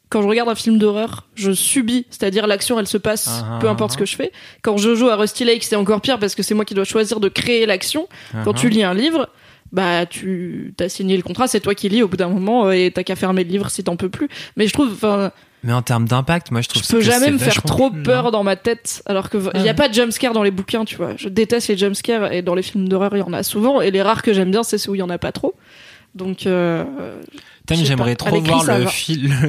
Quand je regarde un film d'horreur, je subis, c'est-à-dire l'action, elle se passe, Ah, peu ah, importe ah. ce que je fais. Quand je joue à Rusty Lake, c'est encore pire parce que c'est moi qui dois choisir de créer l'action. Quand tu lis un livre, bah tu t'as signé le contrat, c'est toi qui lis au bout d'un moment euh, et t'as qu'à fermer le livre si t'en peux plus. Mais je trouve, enfin, Mais en termes d'impact, moi je trouve je peux que jamais me faire trop peur non dans ma tête alors que il y a pas de jumpscare dans les bouquins tu vois je déteste les jumpscares et dans les films d'horreur il y en a souvent et les rares que j'aime bien c'est ceux où il y en a pas trop donc euh, j'aimerais trop voir le,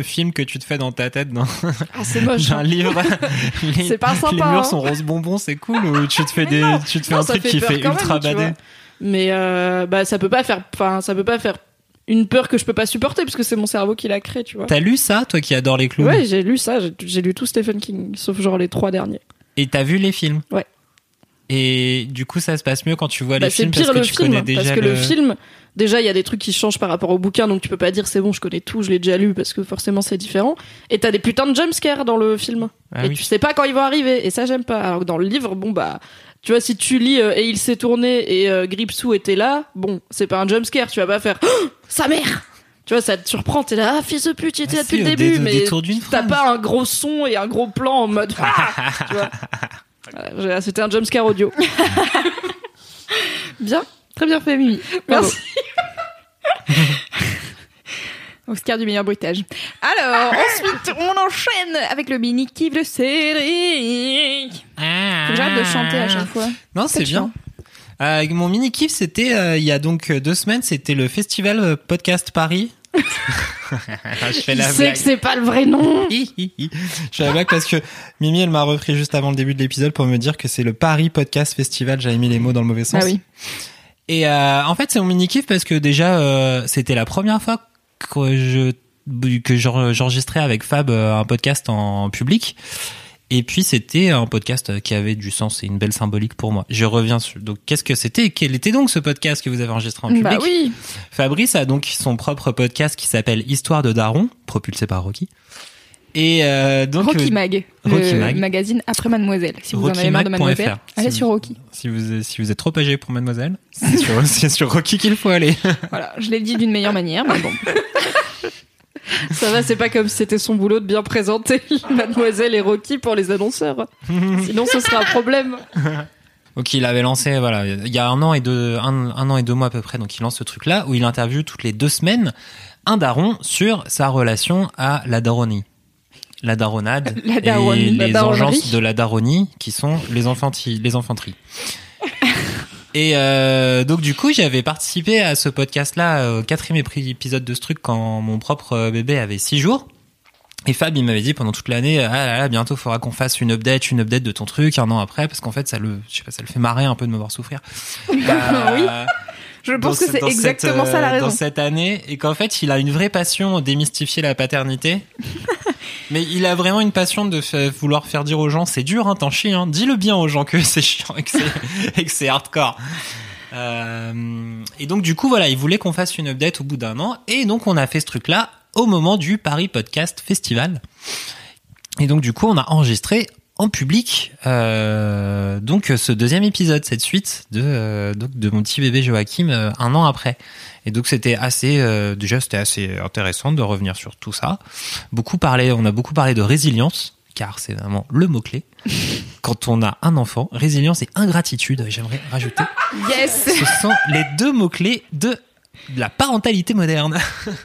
film que tu te fais dans ta tête dans ah c'est moche <laughs> un hein. livre. <laughs> C'est pas sympa, Les murs hein. sont rose bonbon, c'est cool. Ou tu te fais des, tu te fais Non, un truc fait qui fait ultra même, badé. Mais euh, bah ça peut pas faire enfin ça peut pas faire une peur que je peux pas supporter parce que c'est mon cerveau qui l'a créé tu vois. T'as lu ça, toi qui adores les clowns ouais j'ai lu ça j'ai- lu tout Stephen King sauf genre les trois derniers. Et t'as vu les films Ouais. Et du coup, ça se passe mieux quand tu vois Bah, les films pire parce que le tu film connais déjà parce que le... film déjà il y a des trucs qui changent par rapport au bouquin donc tu peux pas dire c'est bon je connais tout je l'ai déjà lu parce que forcément c'est différent. Et t'as des putains de jumpscares dans le film. Ah et oui. tu sais pas quand ils vont arriver et ça j'aime pas. Alors que dans le livre bon bah tu vois si tu lis euh, et il s'est tourné et euh, Gripsou était là bon c'est pas un jumpscare tu vas pas faire Oh, sa mère! Tu vois ça te surprend t'es là ah fils de pute il était Ah là depuis si, le début mais t'as pas un gros son et un gros plan en mode Ah! Tu vois. <laughs> Voilà, j'ai- c'était un jumpscare audio. <laughs> Bien, très bien fait, Mimi. Merci. <laughs> Oscar du meilleur bruitage. Alors, ensuite, on enchaîne avec le mini kiff de Cédric. Faut que j'arrête de chanter à chaque fois. Non, c'est bien. Euh, mon mini kiff, c'était euh, il y a donc euh, deux semaines, c'était le festival podcast Paris. <laughs> je fais la sait blague. que c'est pas le vrai nom. <laughs> Je fais la blague parce que Mimi, elle m'a repris juste avant le début de l'épisode pour me dire que c'est le Paris Podcast Festival. J'avais mis les mots dans le mauvais sens. Ah oui. Et euh, en fait, c'est mon mini kiff parce que déjà, euh, c'était la première fois que je que j'en- j'enregistrais avec Fab euh, un podcast en public. Et puis c'était un podcast qui avait du sens et une belle symbolique pour moi. Je reviens sur donc qu'est-ce que c'était? Quel était donc ce podcast que vous avez enregistré en public? Bah oui. Fabrice a donc son propre podcast qui s'appelle Histoire de Daron, propulsé par Rocky. Et euh, donc Rocky le- Mag, Rocky le Mag. magazine après Mademoiselle. Si vous en avez marre de. Mademoiselle, allez Si sur vous- Rocky. si vous si vous êtes trop âgé pour Mademoiselle, c'est sur, <laughs> c'est sur Rocky qu'il faut aller. <laughs> Voilà, je l'ai dit d'une meilleure manière, mais bon. <laughs> Ça va, c'est pas comme si c'était son boulot de bien présenter Mademoiselle et Rocky pour les annonceurs. Sinon, ce serait un problème. Donc il avait lancé voilà il y a un an et deux un, un an et deux mois à peu près donc il lance ce truc là où il interviewe toutes les deux semaines un daron sur sa relation à la daronie. La daronade <laughs> La daronnie. et La les daronnerie. engences de la daronie qui sont les enfantis les enfanteries. <laughs> Et euh, donc du coup j'avais participé à ce podcast là au quatrième épisode de ce truc quand mon propre euh, bébé avait six jours. Et Fab, il m'avait dit pendant toute l'année, ah là là, bientôt faudra qu'on fasse une update, une update de ton truc un an après, parce qu'en fait, ça le, je sais pas, ça le fait marrer un peu de me voir souffrir. <laughs> Bah, Oui. Je pense que c'est exactement cette, ça la euh, raison. Dans cette année, et qu'en fait, il a une vraie passion démystifier la paternité. Mais il a vraiment une passion de vouloir faire dire aux gens, c'est dur, hein, t'en chies, hein. Dis-le bien aux gens que <laughs> c'est chiant que c'est, hardcore. Euh, et donc, du coup, voilà, il voulait qu'on fasse une update au bout d'un an. Et donc, on a fait ce truc-là au moment du Paris Podcast Festival. Et donc, du coup, on a enregistré en public euh, donc ce deuxième épisode, cette suite de euh, donc de mon petit bébé Joachim euh, un an après. Et donc c'était assez euh, déjà c'était assez intéressant de revenir sur tout ça. Beaucoup parlé, on a beaucoup parlé de résilience car c'est vraiment le mot clé. <laughs> Quand on a un enfant, résilience et ingratitude, j'aimerais rajouter. Yes Ce sont les deux mots clés de la parentalité moderne.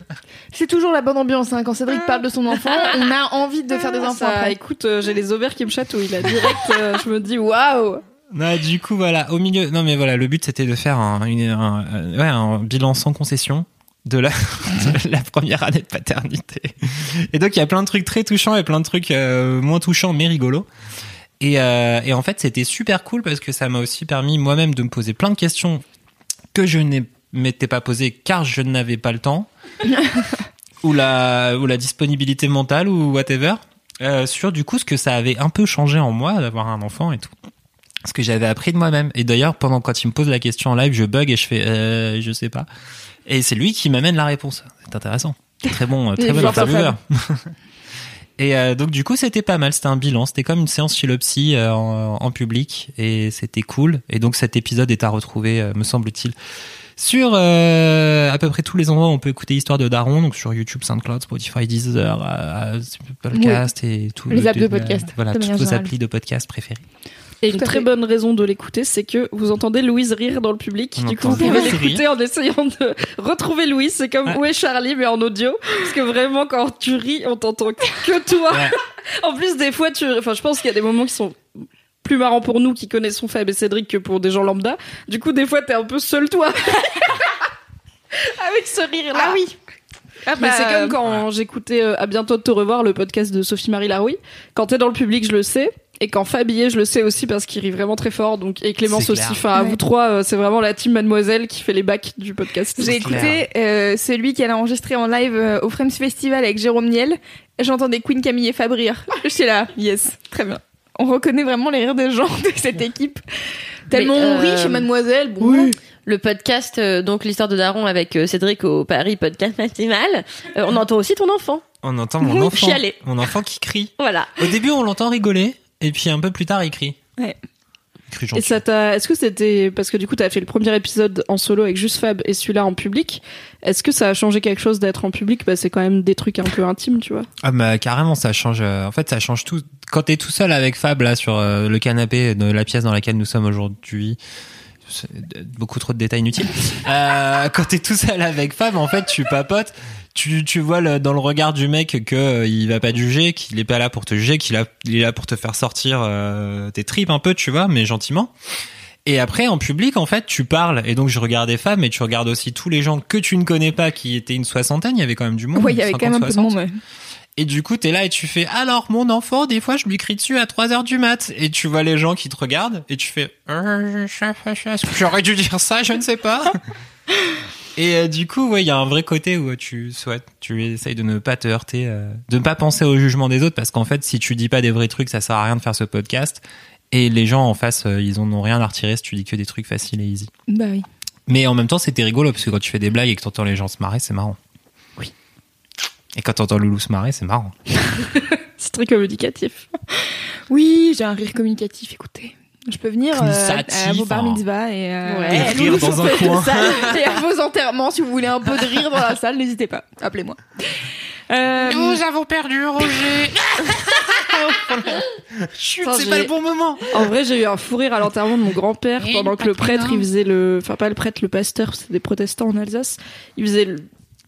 <laughs> C'est toujours la bonne ambiance hein. quand Cédric parle de son enfant. <laughs> On a envie de faire des enfants Ça, après. écoute, euh, j'ai les ovaires qui me chatouillent là direct. euh, je me dis waouh. Non, du coup, voilà, au milieu. Non, mais voilà, le but c'était de faire un, une- un- euh, ouais, un bilan sans concession de la, <laughs> de la première année de paternité. Et donc, il y a plein de trucs très touchants et plein de trucs euh, moins touchants mais rigolos. Et, euh, et en fait, c'était super cool parce que ça m'a aussi permis moi-même de me poser plein de questions que je ne m'étais pas posées car je n'avais pas le temps <laughs> ou la ou la disponibilité mentale ou whatever euh, sur du coup ce que ça avait un peu changé en moi d'avoir un enfant et tout ce que j'avais appris de moi-même. Et d'ailleurs, pendant quand il me pose la question en live, je bug et je fais, euh, je sais pas. Et c'est lui qui m'amène la réponse. C'est intéressant. Très bon, <laughs> très bon intervieweur. <laughs> Et euh, donc du coup, c'était pas mal. C'était un bilan. C'était comme une séance chez le psy euh, en, en public et c'était cool. Et donc cet épisode est à retrouver, euh, me semble-t-il, sur euh, à peu près tous les endroits où on peut écouter Histoire de Daron, donc sur YouTube, SoundCloud, Spotify, Deezer, euh, euh, podcast et tout. Les apps de podcast, Voilà, de toutes vos applis de podcast préférées. Et une très fait. bonne raison de l'écouter, c'est que vous entendez Louise rire dans le public. On du coup, vous pouvez Louise l'écouter en essayant de retrouver Louise. C'est comme Ouais. Où est Charlie, mais en audio. Parce que vraiment, quand tu ris, on t'entend que toi. Ouais. <laughs> En plus, des fois, tu, enfin, je pense qu'il y a des moments qui sont plus marrants pour nous qui connaissons Fab et Cédric que pour des gens lambda. Du coup, des fois, t'es un peu seul toi. <laughs> Avec ce rire-là. Ah oui. Ah Mais bah, c'est comme quand j'écoutais euh, À bientôt de te revoir, le podcast de Sophie-Marie Larouille. Quand t'es dans le public, je le sais. Et quand Fab y est, je le sais aussi parce qu'il rit vraiment très fort. Donc, et Clémence aussi. Enfin, à Ouais. vous trois, euh, c'est vraiment la team Mademoiselle qui fait les bacs du podcast. J'ai écouté euh, celui qu'elle a enregistré en live euh, au Frames Festival avec Jérôme Niel. J'entendais Queen Camille et Fab rire. <laughs> J'étais là, yes, très bien. On reconnaît vraiment les rires des gens de cette équipe. Tellement Mais, on rit euh, chez Mademoiselle. Bon, Le podcast, euh, donc l'histoire de Daron avec euh, Cédric au Paris Podcast Festival, euh, on entend aussi ton enfant. On entend mon enfant. chialer. Mon enfant qui crie. Voilà. Au début, on l'entend rigoler, et puis un peu plus tard, il crie. Ouais. Et ça t'a, est-ce que c'était, parce que du coup, t'as fait le premier épisode en solo avec juste Fab et celui-là en public. Est-ce que ça a changé quelque chose d'être en public? Bah, c'est quand même des trucs un peu intimes, tu vois. Ah bah carrément, ça change. euh, en fait, ça change tout. Quand t'es tout seul avec Fab là sur euh, le canapé de la pièce dans laquelle nous sommes aujourd'hui. Beaucoup trop de détails inutiles. Euh, <laughs> quand t'es tout seul avec Fab, en fait, tu papotes. Tu, tu vois le- dans le regard du mec que euh, il va pas te juger, qu'il est pas là pour te juger, qu'il a- il est là pour te faire sortir euh, tes tripes un peu, tu vois, mais gentiment. Et après, en public, en fait, tu parles. Et donc, je regardais Fab, mais tu regardes aussi tous les gens que tu ne connais pas, qui étaient une soixantaine. Il y avait quand même du monde. ouais, il y avait quand même un peu de 50, monde. ouais. et du coup, t'es là et tu fais alors mon enfant, des fois je lui crie dessus à 3 heures du mat et tu vois les gens qui te regardent et tu fais Euh, j'aurais dû dire ça, je ne sais pas. <laughs> et euh, du coup, ouais, il y a un vrai côté où tu souhaites, tu essayes de ne pas te heurter, euh, de ne pas penser au jugement des autres parce qu'en fait, si tu dis pas des vrais trucs, ça sert à rien de faire ce podcast. Et les gens en face, euh, ils en ont rien à retirer si tu dis que des trucs faciles et easy. Bah oui. Mais en même temps, c'était rigolo parce que quand tu fais des blagues et que t'entends les gens se marrer, c'est marrant. Oui. Et quand t'entends Loulou se marrer, c'est marrant. <laughs> C'est très communicatif. Oui, j'ai un rire communicatif, écoutez. Je peux venir euh, à vos bar hein. mitzvahs et, euh, Ouais. Et à rire dans un <laughs> coin. salle et à vos <laughs> enterrements si vous voulez un peu de rire dans la salle, n'hésitez pas, appelez-moi. Euh, avons perdu Roger. <laughs> Chut, c'est pas le bon moment. En vrai, j'ai eu un fou rire à l'enterrement de mon grand-père pendant que le prêtre, il faisait le, enfin pas le prêtre, le pasteur, c'est des protestants en Alsace. Il faisait, le-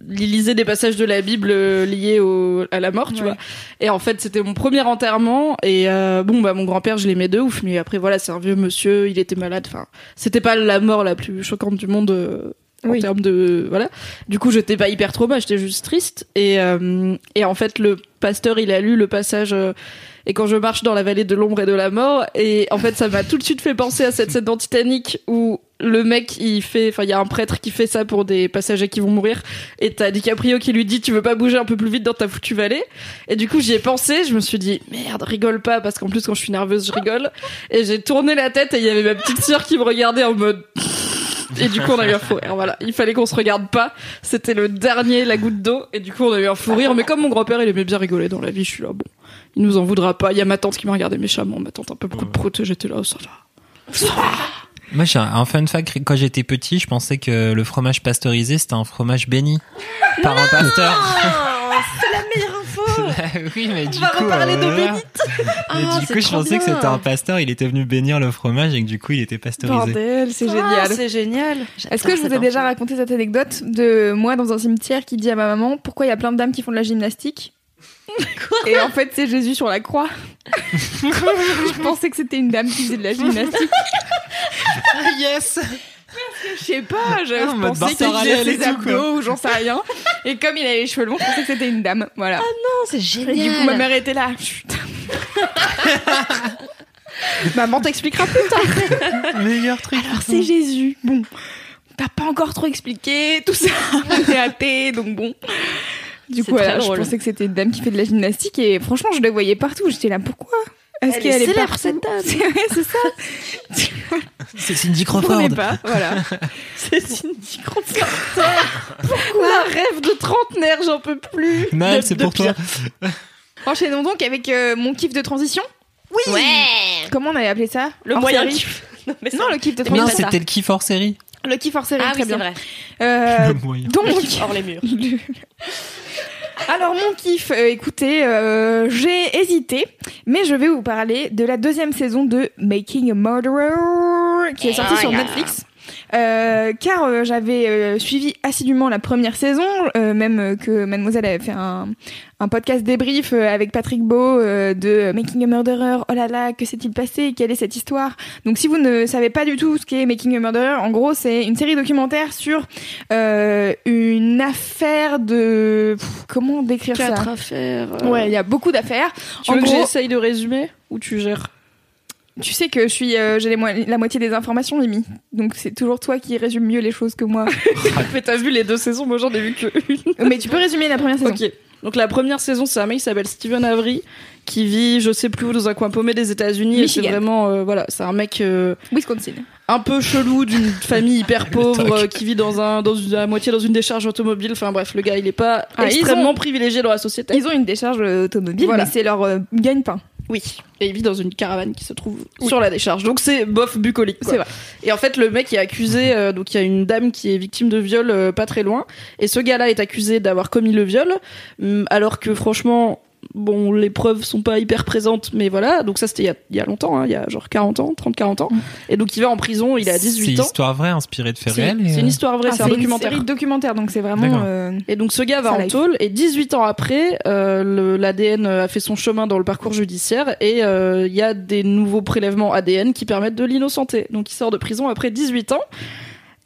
lisait des passages de la Bible euh, liés au, à la mort, tu Ouais. vois. Et en fait, c'était mon premier enterrement. Et euh, bon, bah mon grand-père, je l'aimais de ouf, mais après voilà, c'est un vieux monsieur, il était malade. Enfin, c'était pas la mort la plus choquante du monde. euh, en Oui. termes de voilà du coup j'étais pas hyper trauma j'étais juste triste et euh, et en fait le pasteur il a lu le passage euh, et quand je marche dans la vallée de l'ombre et de la mort et en fait ça m'a tout de suite fait penser à cette scène dans Titanic où le mec il fait enfin il y a un prêtre qui fait ça pour des passagers qui vont mourir. Et t'as DiCaprio qui lui dit tu veux pas bouger un peu plus vite dans ta foutue vallée? Et du coup j'y ai pensé je me suis dit merde rigole pas parce qu'en plus quand je suis nerveuse je rigole. Et j'ai tourné la tête et il y avait ma petite sœur qui me regardait en mode et du coup, on a eu un fou rire. Voilà, il fallait qu'on se regarde pas. C'était le dernier, la goutte d'eau. Et du coup, on a eu un fou rire. Mais comme mon grand-père, il aimait bien rigoler dans la vie, je suis là, bon, il nous en voudra pas. Il y a ma tante qui m'a regardé méchamment. Ma tante un peu beaucoup de prout. J'étais là, oh, ça va. Moi, j'ai un, un fun fact. Quand j'étais petit, je pensais que le fromage pasteurisé, c'était un fromage béni par un pasteur. <laughs> c'est la meilleure info. <laughs> oui, mais du va coup, reparler de voilà. bénite. <laughs> Mais Ah, du coup, je pensais que c'était un pasteur. Il était venu bénir le fromage et que du coup, il était pasteurisé. Bordel, c'est génial. C'est génial. Est-ce que je vous ai déjà raconté cette anecdote de moi dans un cimetière qui dit à ma maman pourquoi il y a plein de dames qui font de la gymnastique? Et en fait, c'est Jésus sur la croix. <laughs> je pensais que c'était une dame qui faisait de la gymnastique. yes. Je sais pas, je, Ah, je pensais qu'il faisait et tout, abdos ou j'en sais rien. Et comme il avait les cheveux longs, je pensais que c'était une dame. Voilà. Non, c'est Et génial. du coup, ma mère était là. Chut. <laughs> Maman t'expliquera plus tard. <laughs> Meilleur truc. Alors c'est Jésus. Bon, t'as pas encore trop expliqué tout ça. <laughs> On est athée, donc bon. Du coup, voilà, je pensais que c'était une dame qui fait de la gymnastique et franchement, je la voyais partout. J'étais là, pourquoi? Est-ce Elle qu'elle est est célèbre, cette dame. <laughs> C'est ça. <laughs> C'est Cindy Je Crawford. comprenais pas, voilà. <laughs> C'est Cindy Crawford. Pourquoi Un rêve de trentenaire, j'en peux plus. De- c'est pour toi. Enchaînons donc avec euh, mon kiff de transition. Oui. Ouais. Comment on avait appelé ça? Le Hors moyen kiff. Non, mais Non, le kiff de Non, transition. ça. c'était le kiff hors série. Le kiff hors série, Ah très oui, c'est bien. vrai. Euh, Le moyen. donc, hors les murs. Alors mon kiff, euh, écoutez, euh, j'ai hésité, mais je vais vous parler de la deuxième saison de Making a Murderer qui est sortie sur Netflix. Euh, car euh, j'avais euh, suivi assidûment la première saison, euh, même que Mademoiselle avait fait un, un podcast débrief euh, avec Patrick Beau euh, de Making a Murderer. Oh là là, que s'est-il passé? Quelle est cette histoire? Donc si vous ne savez pas du tout ce qu'est Making a Murderer, en gros c'est une série documentaire sur euh, une affaire de pff, comment décrire Quatre ça? affaires. euh. Ouais, il y a beaucoup d'affaires. Tu en veux que gros, j'essaye de résumer ou tu gères? Tu sais que je suis, euh, j'ai mo- la moitié des informations, Mimi. Donc c'est toujours toi qui résume mieux les choses que moi. <laughs> Mais t'as vu les deux saisons, moi j'en ai vu que une. Mais tu peux résumer la première saison. Ok. Donc la première saison, c'est un mec qui s'appelle Steven Avery qui vit, je sais plus où, dans un coin paumé des États-Unis. Et C'est vraiment, euh, voilà, c'est un mec euh, Wisconsin. un peu chelou d'une famille hyper <laughs> pauvre euh, qui vit dans un, dans une, à moitié dans une décharge automobile. Enfin bref, le gars, il est pas Ah, ils extrêmement ont- privilégié dans la société. Ils ont une décharge automobile, Voilà. mais c'est leur euh, gagne-pain. Oui. Et il vit dans une caravane qui se trouve sur la décharge. Donc c'est bof bucolique. quoi. C'est vrai. Et en fait, le mec est accusé. euh, donc il y a une dame qui est victime de viol euh, pas très loin. Et ce gars-là est accusé d'avoir commis le viol, hum, alors que franchement. Bon, les preuves sont pas hyper présentes, mais voilà. Donc ça, c'était il y a, il y a longtemps, hein, il y a genre 40 ans, 30-40 ans. Et donc il va en prison, il a C'est 18 une ans. histoire vraie inspirée de faits C'est réels. c'est une histoire vraie, Ah, c'est un une documentaire. série documentaire, donc c'est vraiment. Euh, Et donc ce gars va Ça en tôle et 18 ans après, euh, l'ADN a fait son chemin dans le parcours judiciaire et euh, il y a des nouveaux prélèvements ADN qui permettent de l'innocenter. Donc il sort de prison après 18 ans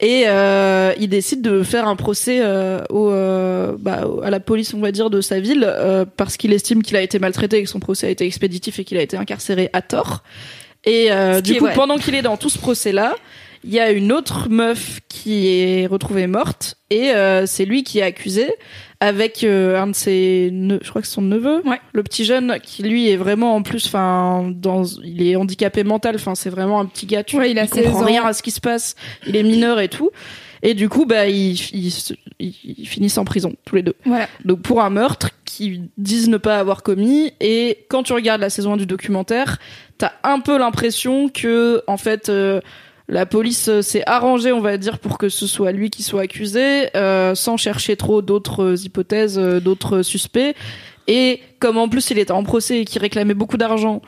et euh, il décide de faire un procès euh, au, euh, bah, à la police, on va dire, de sa ville euh, parce qu'il estime qu'il a été maltraité et que son procès a été expéditif et qu'il a été incarcéré à tort. Et euh, du est coup, pendant qu'il est dans tout ce procès-là, il y a une autre meuf qui est retrouvée morte et euh, c'est lui qui est accusé avec euh, un de ses ne- je crois que c'est son neveu. Ouais. le petit jeune qui lui est vraiment en plus enfin dans il est handicapé mental. Enfin c'est vraiment un petit gars tu Ouais, il a 16 comprend rien à ce qui se passe. Il est mineur et tout. Et du coup bah ils, ils- ils finissent en prison tous les deux. Voilà. donc pour un meurtre qu'ils disent ne pas avoir commis. Et quand tu regardes la saison 1 du documentaire t'as un peu l'impression que en fait euh, la police euh, s'est arrangée, on va dire, pour que ce soit lui qui soit accusé, euh, sans chercher trop d'autres euh, hypothèses, d'autres suspects. Et comme en plus il était en procès et qu'il réclamait beaucoup d'argent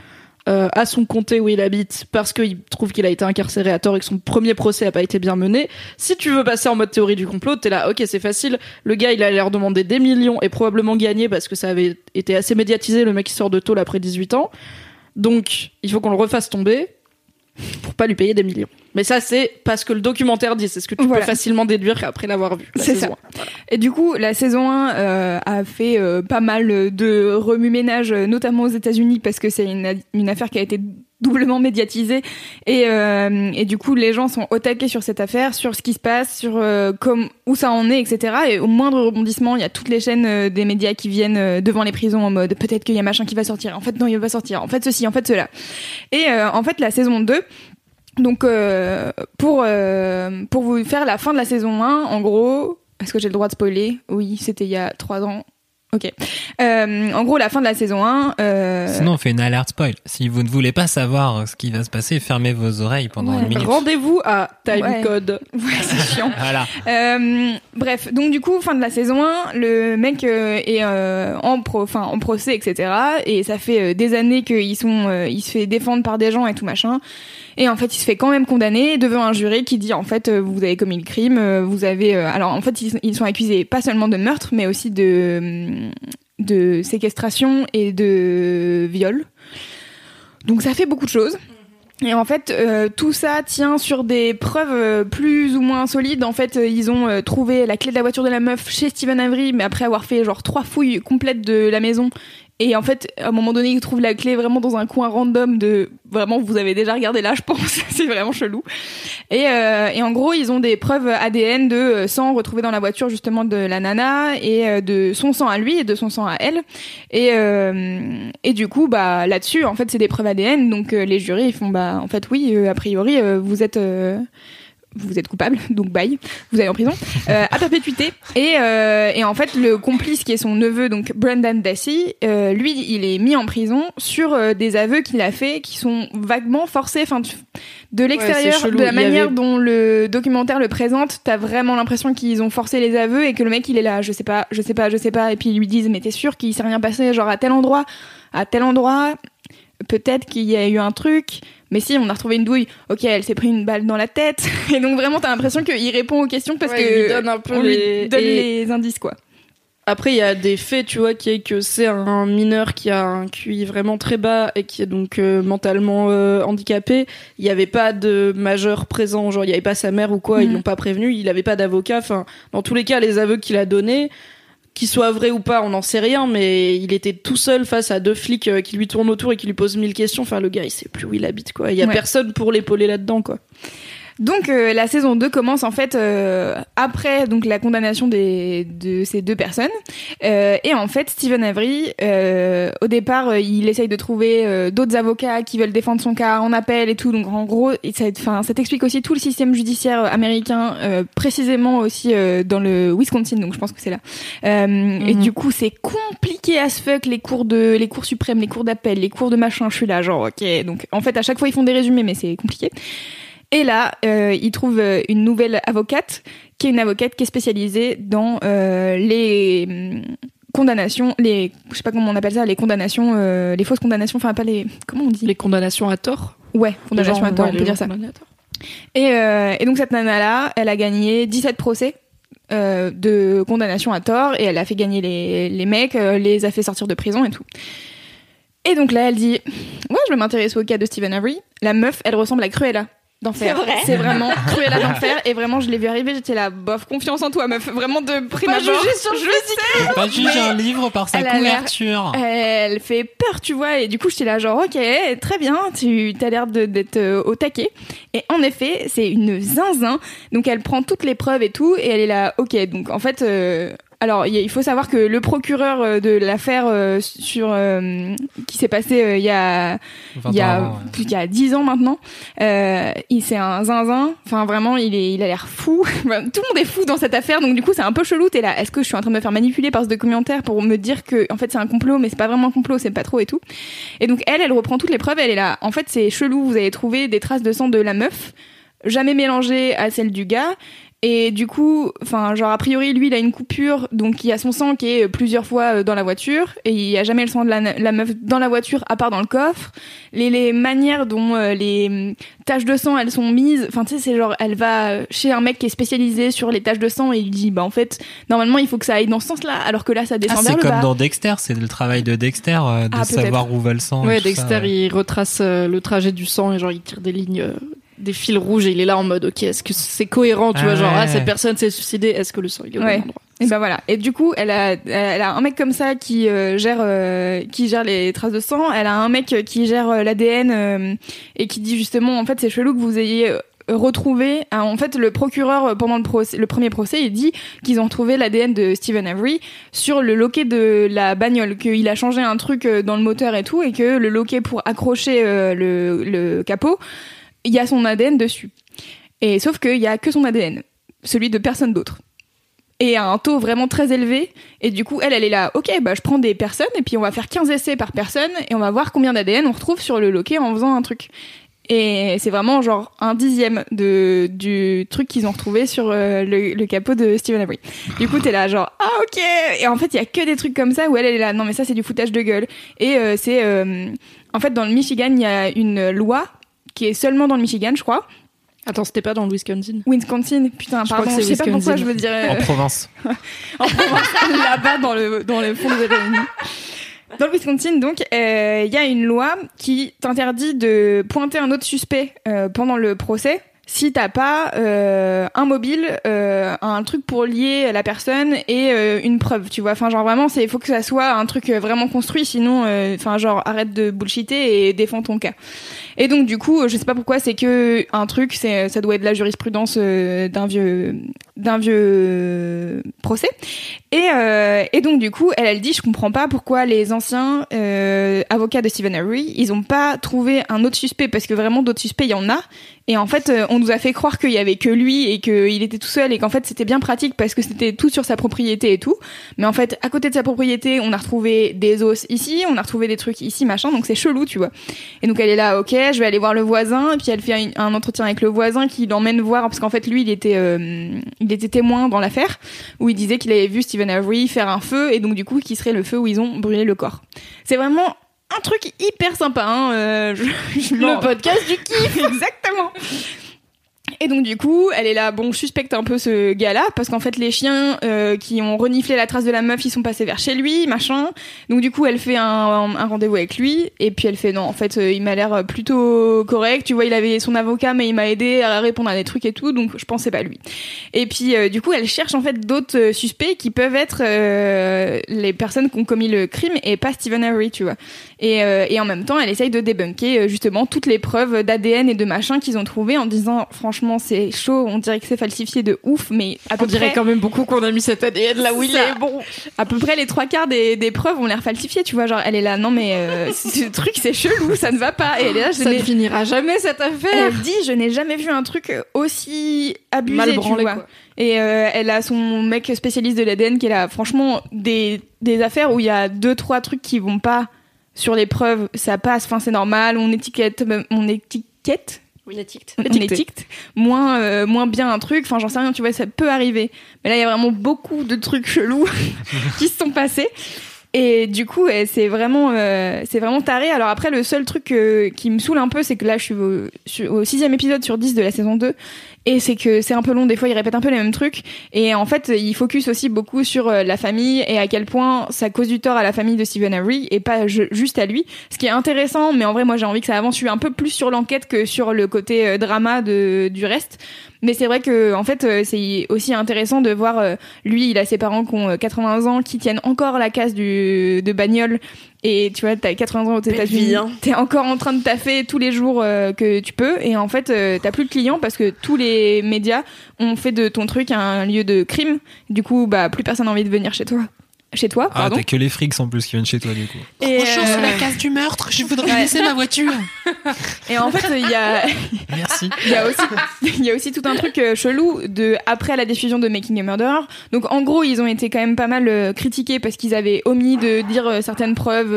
à son comté où il habite, parce qu'il trouve qu'il a été incarcéré à tort et que son premier procès a pas été bien mené, si tu veux passer en mode théorie du complot, t'es là, ok, c'est facile. Le gars, il allait leur demander des millions et probablement gagner parce que ça avait été assez médiatisé. Le mec, il sort de tôle après 18 ans. Donc, il faut qu'on le refasse tomber pour pas lui payer des millions. Mais ça, c'est parce que le documentaire dit, c'est ce que tu Voilà. peux facilement déduire après l'avoir vu. la C'est ça. Et du coup, la saison 1 euh, a fait euh, pas mal de remue-ménage, euh, notamment aux États-Unis, parce que c'est une, une affaire qui a été doublement médiatisée. Et, euh, et du coup, les gens sont au taquet sur cette affaire, sur ce qui se passe, sur euh, comme, où ça en est, etc. Et au moindre rebondissement, il y a toutes les chaînes euh, des médias qui viennent devant les prisons en mode peut-être qu'il y a machin qui va sortir. En fait, non, il va pas sortir. En fait, ceci, en fait, cela. Et en fait, la saison 2, donc pour pour vous faire la fin de la saison 1, en gros, est-ce que j'ai le droit de spoiler? Oui, c'était il y a trois ans. Ok. Euh, en gros, la fin de la saison 1. Euh... Sinon, on fait une alerte spoil. Si vous ne voulez pas savoir ce qui va se passer, fermez vos oreilles pendant Ouais. une minute. Rendez-vous à. Timecode. <laughs> Ouais, c'est chiant. Voilà. Euh, bref, donc du coup, fin de la saison 1, le mec euh, est euh, en, pro, en procès, etc. Et ça fait euh, des années qu'il sont, euh, il se fait défendre par des gens et tout machin. Et en fait, il se fait quand même condamner devant un jury qui dit en fait, euh, vous avez commis le crime, euh, vous avez. euh, alors en fait, ils, sont accusés pas seulement de meurtre, mais aussi de hum, de séquestration et de viol. Donc ça fait beaucoup de choses. Et en fait, tout ça tient sur des preuves plus ou moins solides. En fait, ils ont trouvé la clé de la voiture de la meuf chez Steven Avery, mais après avoir fait genre trois fouilles complètes de la maison. Et en fait, à un moment donné, ils trouvent la clé vraiment dans un coin random de... Vraiment, vous avez déjà regardé là, je pense. <laughs> C'est vraiment chelou. Et, euh, et en gros, ils ont des preuves ADN de euh, sang retrouvé dans la voiture justement de la nana et euh, de son sang à lui et de son sang à elle. Et, euh, et du coup, bah là-dessus, en fait, c'est des preuves ADN. Donc euh, les jurys, ils font bah en fait oui, a priori, vous êtes, vous êtes coupable, <laughs> donc bye, vous allez en prison, euh, à perpétuité. Et, euh, et en fait, le complice qui est son neveu, donc Brendan Dassey, euh, lui, il est mis en prison sur des aveux qu'il a fait qui sont vaguement forcés. Enfin, de l'extérieur, de la manière avait- dont le documentaire le présente, t'as vraiment l'impression qu'ils ont forcé les aveux et que le mec, il est là, je sais pas, je sais pas, je sais pas. Et puis ils lui disent, mais t'es sûr qu'il s'est rien passé, genre à tel endroit, à tel endroit, peut-être qu'il y a eu un truc. Mais si, on a retrouvé une douille. Ok, elle s'est pris une balle dans la tête. <laughs> Et donc vraiment, t'as l'impression qu'il répond aux questions parce Ouais, que lui donne un peu on les- lui donne et- les indices, quoi. Après, il y a des faits, tu vois, qui est que c'est un mineur qui a un QI vraiment très bas et qui est donc euh, mentalement euh, handicapé. Il n'y avait pas de majeur présent, genre il n'y avait pas sa mère ou quoi, ils Mhm. l'ont pas prévenu, il n'avait pas d'avocat. Enfin, dans tous les cas, les aveux qu'il a donnés, qu'ils soient vrais ou pas, on n'en sait rien, mais il était tout seul face à deux flics euh, qui lui tournent autour et qui lui posent mille questions. Enfin, le gars, il sait plus où il habite, quoi. Il y a Ouais. personne pour l'épauler là-dedans, quoi. Donc euh, la saison 2 commence en fait euh, après donc la condamnation des, de ces deux personnes. Euh, et en fait Stephen Avery euh, au départ euh, il essaye de trouver euh, d'autres avocats qui veulent défendre son cas en appel et tout. Donc en gros et ça, enfin, ça t'explique aussi tout le système judiciaire américain euh, précisément aussi euh, dans le Wisconsin. Donc je pense que c'est là. Euh, et Mhm. du coup c'est compliqué as fuck les cours de les cours suprêmes les cours d'appel les cours de machin. Je suis là genre ok. Donc en fait à chaque fois ils font des résumés mais c'est compliqué et là, euh, il trouve euh, une nouvelle avocate, qui est une avocate qui est spécialisée dans euh, les hum, condamnations, les, je sais pas comment on appelle ça, les condamnations, euh, les fausses condamnations, enfin pas les, comment on dit? Les condamnations à tort? Ouais, condamnations gens- à tort, ouais, on peut dire ça. Et, et donc cette nana-là, elle a gagné 17 procès. de condamnation à tort et elle a fait gagner les, les mecs, les a fait sortir de prison et tout. Et donc là, elle dit Ouais, je vais m'intéresser au cas de Stephen Avery. La meuf, elle ressemble à Cruella d'enfer. C'est vrai C'est vraiment <laughs> Cruella d'enfer. Et vraiment, je l'ai vu arriver, j'étais là, bof, confiance en toi, meuf. Vraiment de prime Pas abord. juger sur le Je sais. Pas juger un livre par sa elle couverture. Elle fait peur, tu vois, et du coup, j'étais là, genre, ok, très bien, tu as l'air de- d'être euh, au taquet. Et en effet, c'est une zinzin. Donc, elle prend toutes les preuves et tout, et elle est là, ok. Donc, en fait, euh, alors, il faut savoir que le procureur euh, de l'affaire euh, sur euh, qui s'est passé euh, il y a il y a 20 ans, ouais. il y a 10 ans maintenant, euh, il c'est un zinzin. Enfin, vraiment, il est il a l'air fou. <laughs> Tout le monde est fou dans cette affaire, donc du coup, c'est un peu chelou. T'es là, est-ce que je suis en train de me faire manipuler par ce documentaire pour me dire que en fait c'est un complot, mais c'est pas vraiment un complot, c'est pas trop et tout. Et donc elle, elle reprend toutes les preuves. Elle est là. En fait, c'est chelou. Vous avez trouvé des traces de sang de la meuf, jamais mélangées à celle du gars. Et du coup, enfin, genre a priori, lui, il a une coupure, donc il y a son sang qui est plusieurs fois euh, dans la voiture, et il y a jamais le sang de la, la meuf dans la voiture, à part dans le coffre. Les, les manières dont euh, les hum, taches de sang elles sont mises, enfin, tu sais, c'est genre, elle va chez un mec qui est spécialisé sur les taches de sang et il dit, bah en fait, normalement, il faut que ça aille dans ce sens-là, alors que là, ça Ah, descend vers c'est le comme bas. dans Dexter, c'est le travail de Dexter euh, de Ah, peut-être. savoir où va le sang. Ouais, Dexter, ça, ouais. il retrace euh, le trajet du sang et genre il tire des lignes, euh, des fils rouges et il est là en mode ok, est-ce que c'est cohérent, tu Ah vois, genre ah cette personne s'est suicidée, est-ce que le sang il est au Ouais. bon endroit? Et ben voilà. Et du coup, elle a, elle a un mec comme ça qui euh, gère, euh, qui gère les traces de sang. Elle a un mec qui gère euh, l'ADN euh, et qui dit justement, en fait, c'est chelou que vous ayez euh, retrouvé. hein, en fait, le procureur euh, pendant le, procès, le premier procès, il dit qu'ils ont retrouvé l'ADN de Stephen Avery sur le loquet de la bagnole, qu'il a changé un truc euh, dans le moteur et tout, et que le loquet pour accrocher euh, le, le capot, il y a son ADN dessus. Et sauf qu'il y a que son ADN, celui de personne d'autre et à un taux vraiment très élevé. Et du coup, elle, elle est là, ok, bah, je prends des personnes et puis on va faire 15 essais par personne et on va voir combien d'ADN on retrouve sur le loquet en faisant un truc. Et c'est vraiment genre un dixième de, du truc qu'ils ont retrouvé sur euh, le, capot de Stephen Avery. Du coup, t'es là genre, ah ok Et en fait, il y a que des trucs comme ça où elle, elle est là, non mais ça c'est du foutage de gueule. Et euh, c'est... euh, en fait, dans le Michigan, il y a une loi qui est seulement dans le Michigan, je crois. Attends, c'était pas dans le Wisconsin Wisconsin, putain, Je pardon, je c'est sais pas pourquoi Wisconsin. je veux dire... euh, <laughs> En Provence. en Provence, là-bas dans le, dans le fond des États-Unis. Dans le Wisconsin, donc, euh, il y a une loi qui t'interdit de pointer un autre suspect euh, pendant le procès si t'as pas euh, un mobile, euh, un truc pour lier la personne et euh, une preuve, tu vois. Enfin, genre vraiment, c'est faut que ça soit un truc euh, vraiment construit, sinon, euh, enfin, genre arrête de bullshiter et défends ton cas. Et donc du coup, je sais pas pourquoi, c'est que un truc, c'est ça doit être la jurisprudence euh, d'un vieux d'un vieux procès. Et, euh, et donc du coup, elle, elle dit, je comprends pas pourquoi les anciens euh, avocats de Stephen Harry, ils ont pas trouvé un autre suspect parce que vraiment d'autres suspects, il y en a. Et en fait, euh, on nous a fait croire qu'il y avait que lui et qu'il était tout seul et qu'en fait c'était bien pratique parce que c'était tout sur sa propriété et tout. Mais en fait, à côté de sa propriété, on a retrouvé des os ici, on a retrouvé des trucs ici, machin. Donc c'est chelou, tu vois. Et donc elle est là, ok, je vais aller voir le voisin. Et puis elle fait un, entretien avec le voisin qui l'emmène voir parce qu'en fait lui, il était, euh, il était témoin dans l'affaire où il disait qu'il avait vu Stephen Avery faire un feu et donc du coup qui serait le feu où ils ont brûlé le corps. C'est vraiment un truc hyper sympa. Hein, euh, je- je m'en- Le podcast du kiff. <laughs> Exactement. <laughs> Et donc du coup, elle est là, bon, suspecte un peu ce gars-là, parce qu'en fait les chiens euh, qui ont reniflé la trace de la meuf, ils sont passés vers chez lui, machin. Donc du coup, elle fait un, rendez-vous avec lui, et puis elle fait non, en fait, euh, il m'a l'air plutôt correct. Tu vois, il avait son avocat, mais il m'a aidé à répondre à des trucs et tout, donc je pensais pas lui. Et puis euh, du coup, elle cherche en fait d'autres euh, suspects qui peuvent être euh, les personnes qui ont commis le crime et pas Stephen Harry, tu vois. Et, euh, en même temps, elle essaye de débunker euh, justement toutes les preuves d'ADN et de machin qu'ils ont trouvées en disant franchement c'est chaud, on dirait que c'est falsifié de ouf, mais à peu On dirait près, quand même beaucoup qu'on a mis cet ADN là où il est. Bon. à peu près les trois quarts des, des preuves ont l'air falsifiées, tu vois. Genre elle est là, non mais euh, <laughs> ce truc c'est chelou, ça ne va pas. Et là, je Ça ne finira jamais cette affaire. elle dit je n'ai jamais vu un truc aussi abusé, Mal tu branlé, vois. quoi. Et euh, elle a son mec spécialiste de l'ADN qui est là. Franchement, des, des affaires où il y a deux, trois trucs qui vont pas sur les preuves, ça passe, enfin c'est normal, on étiquette, on étiquette, Une étiquette. on Étiqueté. étiquette moins, euh, moins bien un truc, enfin j'en sais rien, tu vois, ça peut arriver. Mais là, il y a vraiment beaucoup de trucs chelous <laughs> qui se sont passés. Et du coup, c'est vraiment, euh, c'est vraiment taré. Alors après, le seul truc euh, qui me saoule un peu, c'est que là, je suis au, je suis au sixième épisode sur 10 de la saison 2. Et c'est que c'est un peu long, des fois, ils répètent un peu les mêmes trucs. Et en fait, ils focus aussi beaucoup sur euh, la famille et à quel point ça cause du tort à la famille de Stephen Harry et pas ju- juste à lui. Ce qui est intéressant, mais en vrai, moi, j'ai envie que ça avance. Un peu plus sur l'enquête que sur le côté euh, drama de, du reste. Mais c'est vrai que en fait euh, c'est aussi intéressant de voir lui il a ses parents qui ont euh, 80 ans qui tiennent encore la case du de bagnole et tu vois t'as 80 ans aux États-Unis vie, hein. t'es encore en train de taffer tous les jours euh, que tu peux. Et en fait euh, t'as plus de clients parce que tous les médias ont fait de ton truc un lieu de crime. Du coup bah plus personne n'a envie de venir chez toi chez toi Ah, pardon t'as que les frics en plus qui viennent chez toi du coup. et, euh, case du meurtre, je voudrais Ouais. laisser ma voiture. <laughs> et en fait il y a <laughs> Merci. <laughs> Il y a aussi, il y a aussi tout un truc euh, chelou de après la diffusion de Making a Murderer. Donc en gros, ils ont été quand même pas mal euh, critiqués parce qu'ils avaient omis de dire certaines preuves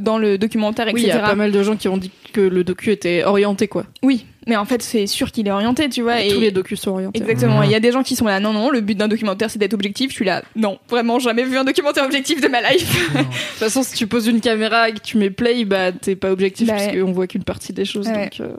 dans le documentaire, Oui, il y etc. a pas mal de gens qui ont dit que le docu était orienté quoi. Oui, mais en fait, c'est sûr qu'il est orienté, tu vois. Et Tous les docus sont orientés. Exactement. Il y a des gens qui sont là, non, non, le but d'un documentaire, c'est d'être objectif. Je suis là, non, vraiment, jamais vu un documentaire objectif de ma life. <laughs> De toute façon, si tu poses une caméra et que tu mets play, bah t'es pas objectif Bah, parce ouais. qu'on voit qu'une partie des choses. Ouais. Donc, euh,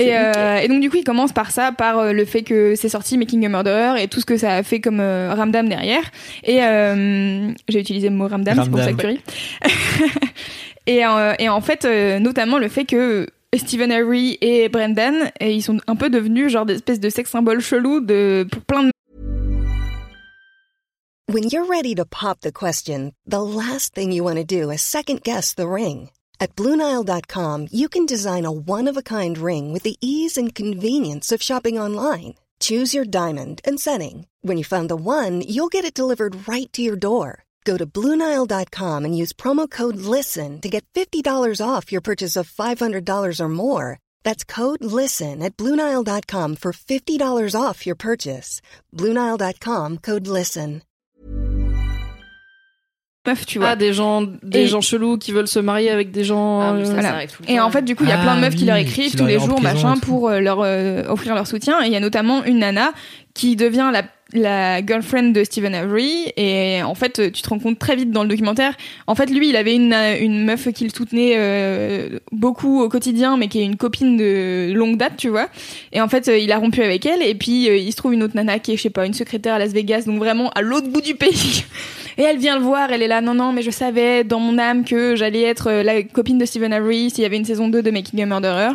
Et, euh, et donc du coup, il commence par ça, par euh, le fait que c'est sorti Making a Murderer et tout ce que ça a fait comme euh, ramdam derrière. Et euh, j'ai utilisé le mot ramdam, c'est pour ça que tu ris. <laughs> et, euh, et en fait, euh, notamment le fait que Stephen et Brendan, et ils sont un peu devenus genre de sex symboles chelous de pour plein de When you're ready to pop the question, the last thing you want to do is second guess the ring. At Bluenile.com, you can design a one of a kind ring with the ease and convenience of shopping online. Choose your diamond and setting. When you find the one, you'll get it delivered right to your door. Go to Bluenile.com and use promo code LISTEN to get $50 off your purchase of $500 or more. That's code LISTEN at Bluenile.com for $50 off your purchase. Bluenile.com code LISTEN. meufs, tu vois. Ah, des gens, des Et- gens chelous qui veulent se marier avec des gens. Ah, ça, euh, ça voilà. arrive tout le Et temps. en fait, du coup, il y a Ah plein de meufs qui leur oui, écrivent qui tous leur les jours, machin, pour euh, leur euh, offrir leur soutien. Et il y a notamment une nana qui devient la, la girlfriend de Stephen Avery. Et en fait, tu te rends compte très vite dans le documentaire. En fait, lui, il avait une, une meuf qui le soutenait euh, beaucoup au quotidien, mais qui est une copine de longue date, tu vois. Et en fait, euh, il a rompu avec elle. Et puis, euh, il se trouve une autre nana qui est, je sais pas, une secrétaire à Las Vegas, donc vraiment à l'autre bout du pays. <laughs> Et elle vient le voir, elle est là, non, non, mais je savais dans mon âme que j'allais être la copine de Stephen Harry s'il y avait une saison 2 de Making a Murderer.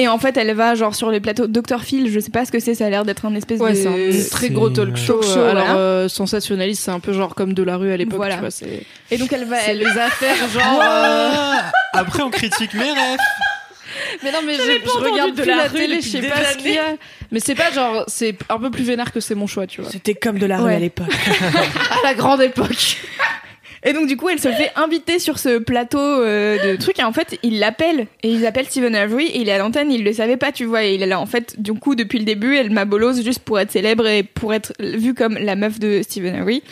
Et en fait, elle va genre sur les plateaux Dr. Phil, je sais pas ce que c'est, ça a l'air d'être un espèce Ouais, de... c'est un très gros talk show. Talk show, euh, alors, voilà. euh, sensationnaliste, c'est un peu genre comme de la rue à l'époque. Voilà. tu vois, c'est Et donc elle va... c'est Elle... les <laughs> affaires genre. euh, Après, on critique mes rêves. Mais non, mais je, je regarde de plus la la rue télé, je sais pas ce qu'il y a. Mais c'est pas genre, c'est un peu plus vénère que c'est mon choix, tu vois. C'était comme de la rue Ouais. à l'époque. <laughs> À la grande époque. <laughs> Et donc du coup, elle se fait inviter sur ce plateau euh, de trucs et en fait, il l'appelle et il appelle Stephen Avery et il est à l'antenne, il le savait pas, tu vois, et il est là en fait, du coup, depuis le début, elle m'a bolose juste pour être célèbre et pour être vue comme la meuf de Stephen Avery.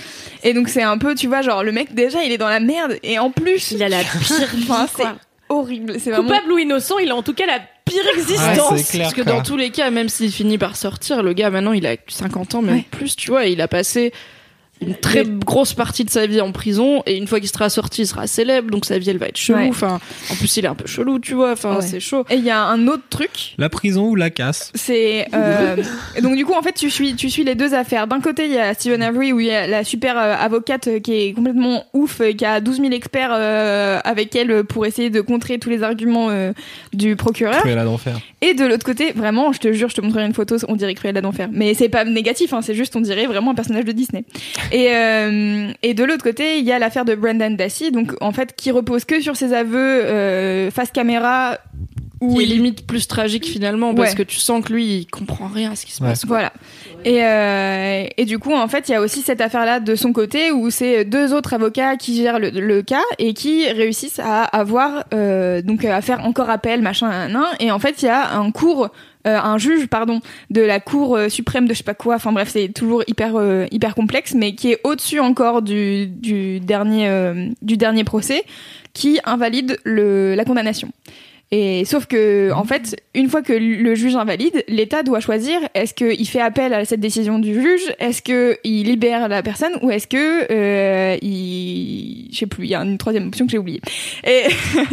Et donc c'est un peu, tu vois, genre le mec déjà, il est dans la merde et en plus, Il a la <laughs> pire vie, enfin, c'est quoi. horrible, c'est vraiment Coupable ou innocent, il a en tout cas la pire existence. clair. Parce que quoi. dans tous les cas, même s'il finit par sortir, le gars maintenant il a 50 ans, même Ouais. plus, tu vois, il a passé une très grosse partie de sa vie en prison et une fois qu'il sera sorti, il sera célèbre, donc sa vie elle va être chelou. Ouais. Enfin, en plus il est un peu chelou, tu vois. Enfin, Ouais. c'est chaud. Et il y a un autre truc, La prison ou la casse c'est euh, et donc du coup en fait tu suis tu suis les deux affaires. D'un côté il y a Stephen Avery où il y a la super euh, avocate euh, qui est complètement ouf, euh, qui a 12 000 experts euh, avec elle pour essayer de contrer tous les arguments euh, du procureur. Cruella d'enfer. Et de l'autre côté, vraiment, je te jure, je te montrerai une photo, on dirait Cruella d'enfer. Mais c'est pas négatif, hein, c'est juste, on dirait vraiment un personnage de Disney. Et, euh, et de l'autre côté, il y a l'affaire de Brendan Dassey, donc en fait, qui repose que sur ses aveux euh, face caméra. Est il limite plus tragique finalement parce Ouais. que tu sens que lui il comprend rien à ce qui se Ouais. passe. quoi. Voilà. Et, euh, et du coup, en fait, il y a aussi cette affaire-là de son côté où c'est deux autres avocats qui gèrent le, le cas et qui réussissent à avoir euh, donc à faire encore appel, machin, nan, nan. Et en fait, il y a un cours, euh, un juge, pardon, de la Cour euh, suprême de je sais pas quoi. Enfin bref, c'est toujours hyper euh, hyper complexe, mais qui est au-dessus encore du du dernier euh, du dernier procès, qui invalide le la condamnation. Et sauf que, en fait, une fois que le juge invalide, l'État doit choisir est-ce qu'il fait appel à cette décision du juge, est-ce qu'il libère la personne ou est-ce que euh, il, je sais plus, il y a une troisième option que j'ai oubliée. Et,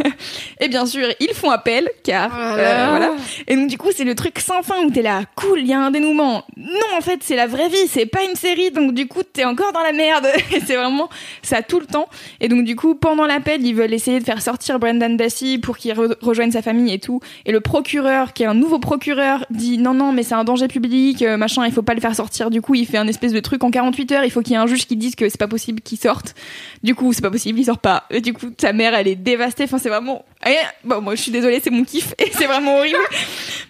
<laughs> et bien sûr, ils font appel car Ah euh, là. voilà. Et donc du coup, c'est le truc sans fin où t'es là, cool, il y a un dénouement. Non, en fait, c'est la vraie vie, c'est pas une série, donc du coup, t'es encore dans la merde. <laughs> Et c'est vraiment ça tout le temps. Et donc du coup, pendant l'appel, ils veulent essayer de faire sortir Brendan Dassey pour qu'il re- rejoigne sa famille et tout. Et le procureur, qui est un nouveau procureur, dit non non, mais c'est un danger public, euh, machin, il faut pas le faire sortir. Du coup, il fait un espèce de truc en 48 heures. Il faut qu'il y ait un juge qui dise que c'est pas possible qu'il sorte. Du coup, c'est pas possible, il sort pas. Et du coup, sa mère, elle est dévastée. Enfin, c'est vraiment. Bon, moi, je suis désolée, c'est mon kiff et c'est vraiment horrible.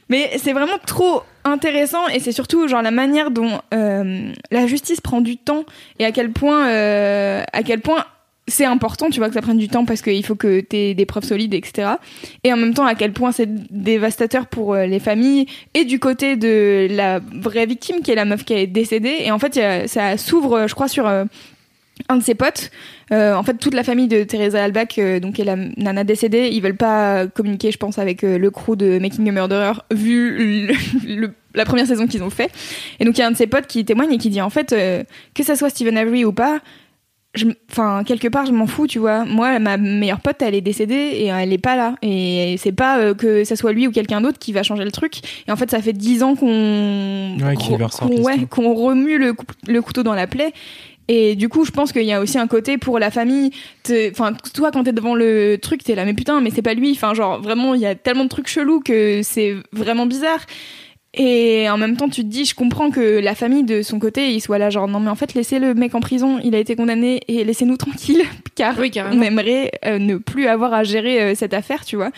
Mais c'est vraiment trop intéressant et c'est surtout genre la manière dont euh, la justice prend du temps et à quel point euh, à quel point c'est important, tu vois, que ça prenne du temps parce qu'il faut que tu aies des preuves solides, etc. Et en même temps, à quel point c'est dévastateur pour euh, les familles et du côté de la vraie victime qui est la meuf qui est décédée. Et en fait, ça s'ouvre, je crois, sur euh, un de ses potes. Euh, en fait, toute la famille de Teresa Albach, euh, donc est la nana décédée, ils veulent pas communiquer, je pense, avec le crew de Making a Murderer, vu la première saison qu'ils ont fait. Et donc, il y a un de ses potes qui témoigne et qui dit, en fait, que ça soit Stephen Avery ou pas, enfin quelque part je m'en fous tu vois. Moi ma meilleure pote elle est décédée et elle est pas là. Et c'est pas euh, que ça soit lui ou quelqu'un d'autre qui va changer le truc. Et en fait ça fait dix ans qu'on Ouais, qu'on- ouais, l'histoire. qu'on remue le, le couteau dans la plaie. Et du coup je pense qu'il y a aussi un côté pour la famille. Enfin toi quand t'es devant le truc t'es là mais putain mais c'est pas lui. Enfin genre vraiment il y a tellement de trucs chelous que c'est vraiment bizarre et en même temps, tu te dis, je comprends que la famille de son côté, il soit là, genre, non, mais en fait, laissez le mec en prison, il a été condamné et laissez-nous tranquilles, <laughs> car Oui, on aimerait euh, ne plus avoir à gérer euh, cette affaire, tu vois.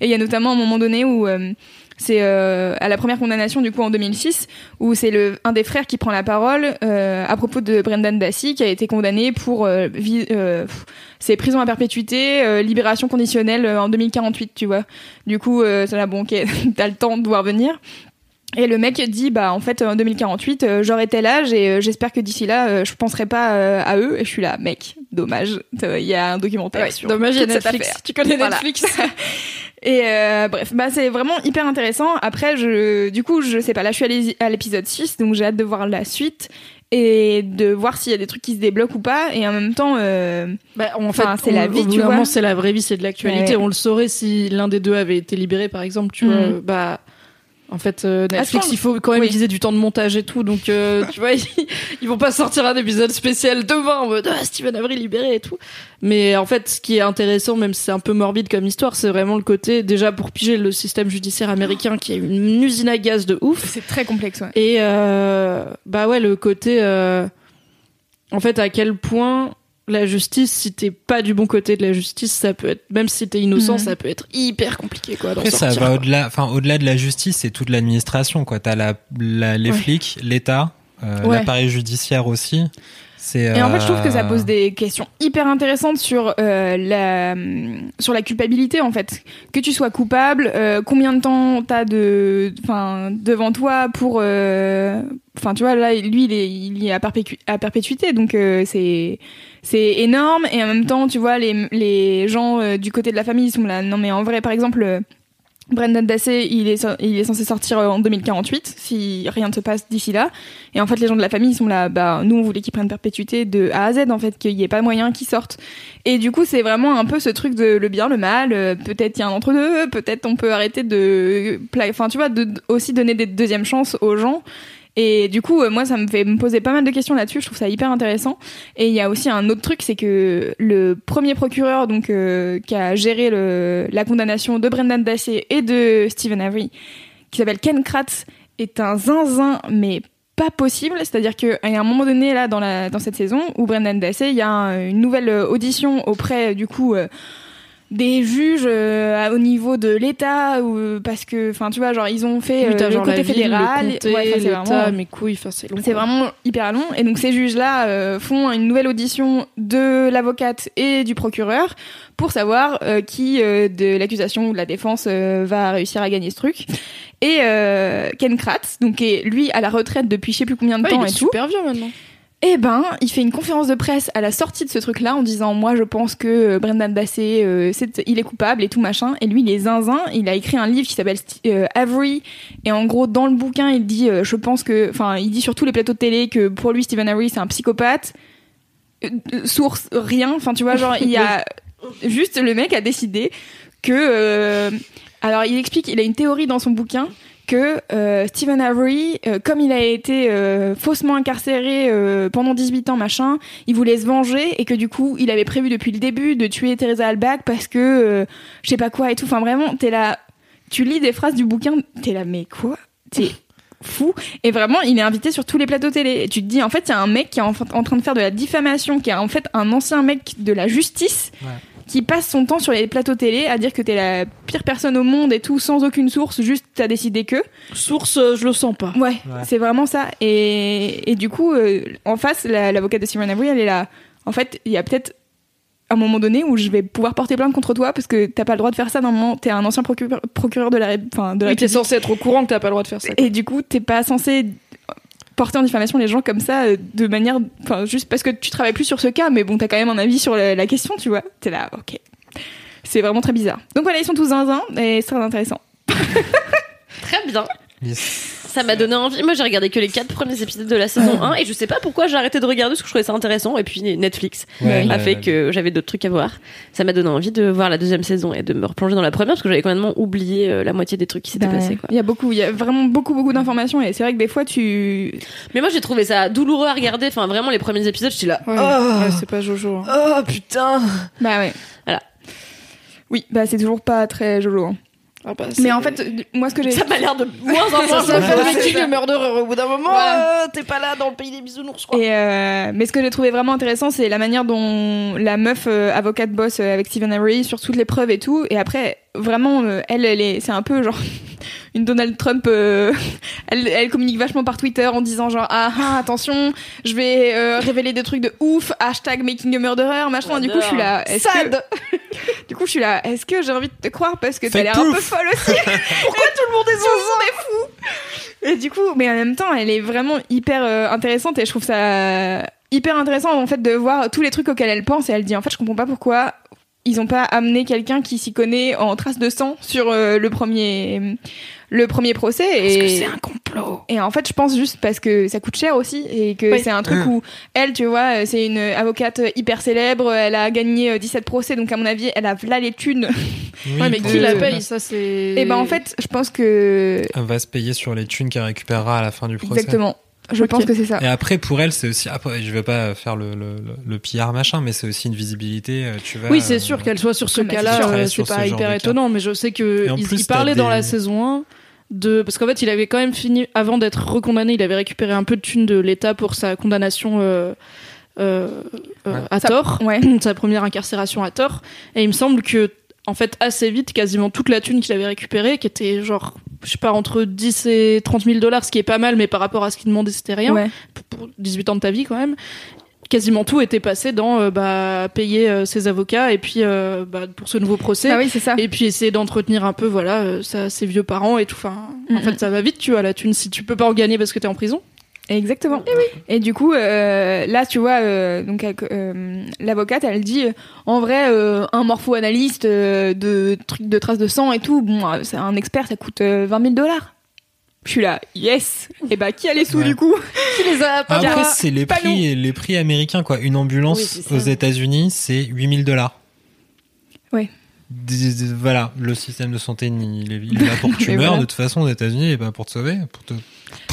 Et il y a notamment un moment donné où euh, c'est à la première condamnation, du coup, en 2006, où c'est le un des frères qui prend la parole à propos de Brendan Dassey, qui a été condamné pour c'est prison à perpétuité, euh, libération conditionnelle euh, en 2048, tu vois. Du coup, euh, c'est là, bon, ok, <laughs> t'as le temps de voir venir. Et le mec dit bah en fait en 2048 euh, j'aurai tel âge et euh, j'espère que d'ici là euh, je penserai pas euh, à eux et je suis là mec dommage Euh, il y a un documentaire Ouais, sur dommage, il y a Netflix. Tu connais Voilà. Netflix <laughs> et bref bah c'est vraiment hyper intéressant après je du coup je sais pas là je suis à l'é- à l'épisode 6 donc j'ai hâte de voir la suite et de voir s'il y a des trucs qui se débloquent ou pas et en même temps euh, Bah, en fait, c'est la vie, tu vois. c'est la vraie vie, c'est de l'actualité. Ouais. On le saurait si l'un des deux avait été libéré, par exemple. Tu Mhm. vois, bah. En fait, euh, Ah, Netflix, il faut quand même oui. aient du temps de montage et tout, donc euh, <laughs> tu vois, ils, ils vont pas sortir un épisode spécial demain en mode ah, Steven Avery libéré et tout. Mais en fait, ce qui est intéressant, même si c'est un peu morbide comme histoire, c'est vraiment le côté déjà pour piger le système judiciaire américain qui est une usine à gaz de ouf. c'est très complexe ouais Et euh, bah ouais, le côté, euh, en fait, à quel point la justice, si t'es pas du bon côté de la justice, ça peut être, même si t'es innocent, Mhm. ça peut être hyper compliqué, quoi. Après, ça va au-delà, enfin, au-delà de la justice, c'est toute l'administration, quoi. T'as la, la, les Ouais. flics, l'État, euh, Ouais. l'appareil judiciaire aussi. C'est, Et en fait, je trouve que ça euh, pose des questions hyper intéressantes sur euh, la sur la culpabilité en fait. Que tu sois coupable, euh, combien de temps t'as de, enfin, devant toi pour, euh, enfin, tu vois, là, lui, il est, il est à, perpétu- à perpétuité, donc euh, c'est c'est énorme. Et en même temps, tu vois, les les gens euh, du côté de la famille ils sont là. Non, mais en vrai, par exemple. euh, Brendan Dassey, il est, il est censé sortir en 2048 si rien ne se passe d'ici là. Et en fait, les gens de la famille ils sont là. Bah, nous, on voulait qu'ils prennent perpétuité de A à Z, en fait, qu'il n'y ait pas moyen qu'ils sortent. Et du coup, c'est vraiment un peu ce truc de le bien, le mal. euh, Peut-être il y a un entre deux. Peut-être on peut arrêter de, enfin, tu vois, de aussi donner des deuxièmes chances aux gens. Et du coup, euh, moi, ça me fait me poser pas mal de questions là-dessus. Je trouve ça hyper intéressant. Et il y a aussi un autre truc, c'est que le premier procureur, donc, euh, qui a géré la condamnation de Brendan Dassey et de Stephen Avery, qui s'appelle Ken Kratz, est un zinzin, mais pas possible. C'est-à-dire a un moment donné, là, dans, cette saison, où Brendan Dassey, il y a un- une nouvelle audition auprès, du coup, euh, des juges euh, au niveau de l'État, ou parce que, enfin, tu vois, genre, ils ont fait euh, le côté fédéral. Ouais, c'est vraiment- mes couilles, enfin, c'est long. c'est quoi. vraiment hyper long. Et donc ces juges-là euh, font une nouvelle audition de l'avocate et du procureur pour savoir euh, qui euh, de l'accusation ou de la défense euh, va réussir à gagner ce truc. Et euh, Ken Kratz, donc qui est lui à la retraite depuis je sais plus combien de Ouais, temps il est et tout. super vieux maintenant. Eh ben, il fait une conférence de presse à la sortie de ce truc-là en disant moi je pense que euh, Brendan Dassey euh, c'est- il est coupable et tout machin. Et lui il est zinzin, il a écrit un livre qui s'appelle euh, Avery. Et en gros dans le bouquin il dit euh, je pense que enfin il dit sur tous les plateaux de télé que pour lui Stephen Avery c'est un psychopathe. Source rien. Enfin tu vois genre il y a <laughs> juste le mec a décidé que alors il explique il a une théorie dans son bouquin que euh, Stephen Avery, euh, comme il a été euh, faussement incarcéré euh, pendant 18 ans, machin, il voulait se venger et que du coup, il avait prévu depuis le début de tuer Teresa Albach parce que je sais pas quoi et tout. Enfin, vraiment, t'es là, tu lis des phrases du bouquin, t'es là, mais quoi? T'es fou. Et vraiment, il est invité sur tous les plateaux télé. Et tu te dis, en fait, il y a un mec qui est en, en train de faire de la diffamation, qui est en fait un ancien mec de la justice. Ouais. Qui passe son temps sur les plateaux télé à dire que t'es la pire personne au monde et tout sans aucune source, juste t'as décidé que. Source, euh, je le sens pas. Ouais, c'est vraiment ça. Et, et du coup, euh, en face, la- l'avocate de Stephen Avery, elle est là. En fait, il y a peut-être un moment donné où je vais pouvoir porter plainte contre toi parce que t'as pas le droit de faire ça. Normalement, t'es un ancien procureur, procureur de la, enfin, de la Oui, t'es censé être au courant que t'as pas le droit de faire ça. quoi. Et du coup, t'es pas censé porter en diffamation les gens comme ça euh, de manière, enfin, juste parce que tu travailles plus sur ce cas, mais bon, t'as quand même un avis sur la, question, tu vois. T'es là, ok. C'est vraiment très bizarre. Donc voilà, ils sont tous zinzin et c'est très intéressant. <laughs> Très bien. Yes. Ça m'a donné envie. Moi, j'ai regardé que les quatre premiers épisodes de la saison 1 et je sais pas pourquoi j'ai arrêté de regarder parce que je trouvais ça intéressant. Et puis Netflix Ouais, a fait que j'avais d'autres trucs à voir. Ça m'a donné envie de voir la deuxième saison et de me replonger dans la première parce que j'avais complètement oublié euh, la moitié des trucs qui s'étaient Bah, passés. Il y a beaucoup, il y a vraiment beaucoup, beaucoup d'informations et c'est vrai que des fois tu, Mais moi, j'ai trouvé ça douloureux à regarder. Enfin, vraiment, les premiers épisodes, j'étais là. Ouais, Oh, ouais, c'est pas Jojo. hein. oh putain. bah ouais. Voilà. Oui, bah c'est toujours pas très jolo. hein. Ah bah, Mais en fait, euh, moi ce que j'ai, Ça m'a l'air de moins en ça moins. a Murderer. Au bout d'un moment, Voilà. euh, t'es pas là dans le pays des bisounours, quoi. Et euh, mais ce que j'ai trouvé vraiment intéressant, c'est la manière dont la meuf euh, avocate bosse avec Stephen Avery sur toutes les preuves et tout. Et après, vraiment, euh, elle, elle est, c'est un peu genre <laughs> une Donald Trump. euh, <laughs> elle, elle communique vachement par Twitter en disant genre ah, ah attention, je vais euh, révéler des trucs de ouf. Hashtag Making a Murderer, machin. Du coup, je suis là. Est-ce que, Sad. <laughs> du coup, je suis là. Est-ce que j'ai envie de te croire parce que t'as l'air un peu folle aussi. <laughs> Pourquoi tout le monde est fou Et du coup, mais en même temps, elle est vraiment hyper euh, intéressante et je trouve ça hyper intéressant en fait de voir tous les trucs auxquels elle pense et elle dit en fait je comprends pas pourquoi ils ont pas amené quelqu'un qui s'y connaît en traces de sang sur euh, le premier le premier procès Parce et que c'est un complot. et en fait, je pense juste parce que ça coûte cher aussi et que Oui. c'est un truc où elle, tu vois, euh, c'est une avocate hyper célèbre, elle a gagné euh, 17 procès, donc à mon avis, elle a là les thunes. Oui, <laughs> Ouais, mais qui la paye? Ça, c'est. Et ben en fait, je pense que Elle va se payer sur les thunes qu'elle récupérera à la fin du procès. exactement. Je pense que c'est ça. Et après, pour elle, c'est aussi. Après, je vais pas faire le, le, le, PR machin, mais c'est aussi une visibilité. euh, Tu vas, Oui, c'est euh, sûr qu'elle soit sur ce cas-là, euh, c'est ce pas hyper étonnant, mais je sais que Et en il, plus, il t'as parlait dans des- la saison 1 de parce qu'en fait, il avait quand même fini avant d'être recondamné, il avait récupéré un peu de thunes de l'État pour sa condamnation euh, euh, euh, Ouais. à tort, <clears throat> ouais. sa première incarcération à tort. Et il me semble que, en fait, assez vite, quasiment toute la thune qu'il avait récupérée, qui était genre, je sais pas, entre 10 et 30 000 dollars, ce qui est pas mal, mais par rapport à ce qu'il demandait, c'était rien. Ouais. Pour- Pour 18 ans de ta vie, quand même. Quasiment tout était passé dans euh, bah, payer euh, ses avocats et puis euh, bah, pour ce nouveau procès. Ah oui, c'est ça. Et puis essayer d'entretenir un peu voilà ça, ses vieux parents et tout. Enfin, en Mhm. fait, ça va vite, tu vois, la thune. Si tu peux pas en gagner parce que t'es en prison. Exactement. Et du coup, euh, là, tu vois, euh, donc euh, l'avocate, elle dit, euh, en vrai, euh, un morpho-analyste euh, de trucs de traces de sang et tout, bon, euh, c'est un expert, ça coûte euh, 20 000 dollars. Je suis là, yes. Et bah, qui a les sous Ouais. du coup? Qui les a pas Après, c'est les pas prix, les prix américains, quoi. Une ambulance Oui, aux États-Unis, c'est 8000 dollars. Ouais. Voilà, le système de santé, il est, il est là pour <laughs> que tu meurs. voilà. De toute façon, aux États-Unis, et pas pour te sauver, pour te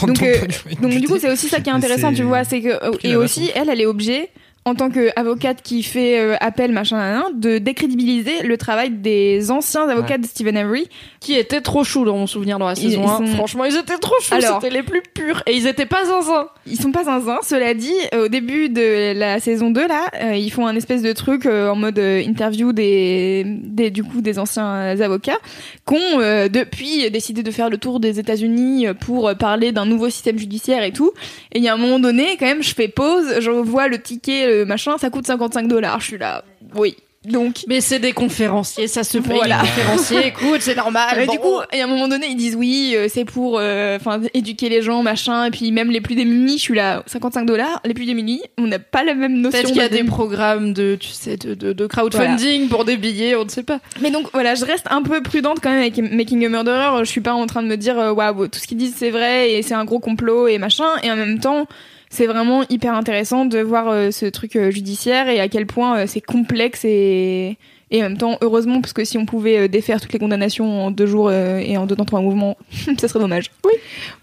Donc, euh, Donc du coup, c'est aussi ça qui est intéressant, tu vois, c'est que et aussi elle, elle est obligée en tant qu'avocate qui fait euh, appel machin nan, nan, de décrédibiliser le travail des anciens avocats de Stephen Avery. qui étaient trop choux dans mon souvenir dans la Ils- saison ils 1. sont- Franchement, ils étaient trop choux. Alors- C'était les plus purs et ils étaient pas zinzin. Ils sont pas zinzin, cela dit, au début de la saison 2 là, euh, ils font un espèce de truc euh, en mode euh, interview des, des du coup des anciens avocats qui ont euh, depuis décidé de faire le tour des États-Unis pour euh, parler d'un nouveau système judiciaire et tout. Et il y a un moment donné, quand même, je fais pause, je vois le ticket, le machin, ça coûte 55 dollars. Je suis là, oui. Donc Mais c'est des conférenciers, ça se paye. Voilà. Les conférenciers, écoute, c'est normal. Mais Bon. du coup, et à un moment donné, ils disent oui, euh, c'est pour euh, enfin éduquer les gens, machin, et puis même les plus démunis, je suis là, 55 dollars, les plus démunis, on n'a pas la même notion. peut-être qu'il y a de- des programmes de, tu sais, de, de, de crowdfunding pour des billets, on ne sait pas. Mais donc voilà, je reste un peu prudente quand même avec Making a Murderer. Je suis pas en train de me dire euh, waouh, tout ce qu'ils disent c'est vrai et c'est un gros complot et machin. Et en même temps, c'est vraiment hyper intéressant de voir euh, ce truc euh, judiciaire et à quel point euh, c'est complexe et et en même temps, heureusement, parce que si on pouvait euh, défaire toutes les condamnations en deux jours euh, et en deux temps trois mouvements, <laughs> ça serait dommage. Oui,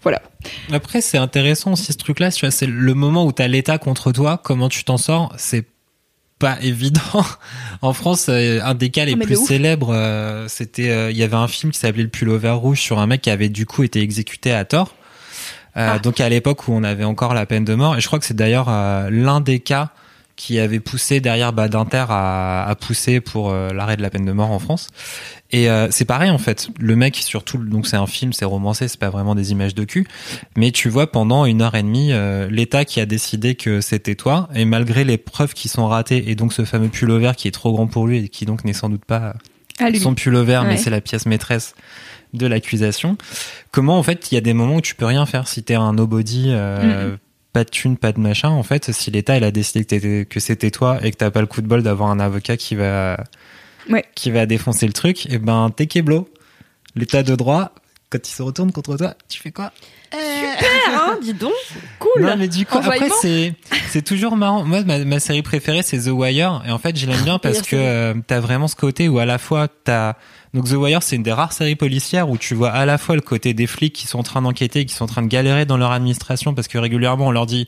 voilà. Après, c'est intéressant aussi ce truc-là. Tu vois, c'est le moment où t'as l'État contre toi. Comment tu t'en sors C'est pas <laughs> évident. en France, un des cas les Ah, plus célèbres, euh, c'était, euh, il y avait un film qui s'appelait Le pull vert rouge sur un mec qui avait du coup été exécuté à tort. Euh, Ah. Donc à l'époque où on avait encore la peine de mort. Et je crois que c'est d'ailleurs euh, l'un des cas qui avait poussé derrière Badinter à, à pousser pour euh, l'arrêt de la peine de mort en France. Et c'est pareil en fait. Le mec, surtout, donc c'est un film, c'est romancé, c'est pas vraiment des images de cul. Mais tu vois, pendant une heure et demie, l'État qui a décidé que c'était toi, et malgré les preuves qui sont ratées, et donc ce fameux pull vert qui est trop grand pour lui et qui donc n'est sans doute pas lui. son pull vert, mais Ouais. c'est la pièce maîtresse de l'accusation. Comment en fait il y a des moments où tu peux rien faire si t'es un nobody, euh, pas de thune, pas de machin. En fait, si l'État il a décidé que, que c'était toi et que t'as pas le coup de bol d'avoir un avocat qui va Ouais. qui va défoncer le truc, et ben t'es keblo. L'état de droit, quand il se retourne contre toi, tu fais quoi? Hein, dis donc. Cool. non, mais du coup, après, c'est, c'est toujours marrant. Moi, ma, ma série préférée, c'est The Wire. Et en fait, je l'aime bien <laughs> parce que euh, t'as vraiment ce côté où à la fois t'as, donc The Wire, c'est une des rares séries policières où tu vois à la fois le côté des flics qui sont en train d'enquêter, qui sont en train de galérer dans leur administration parce que régulièrement on leur dit,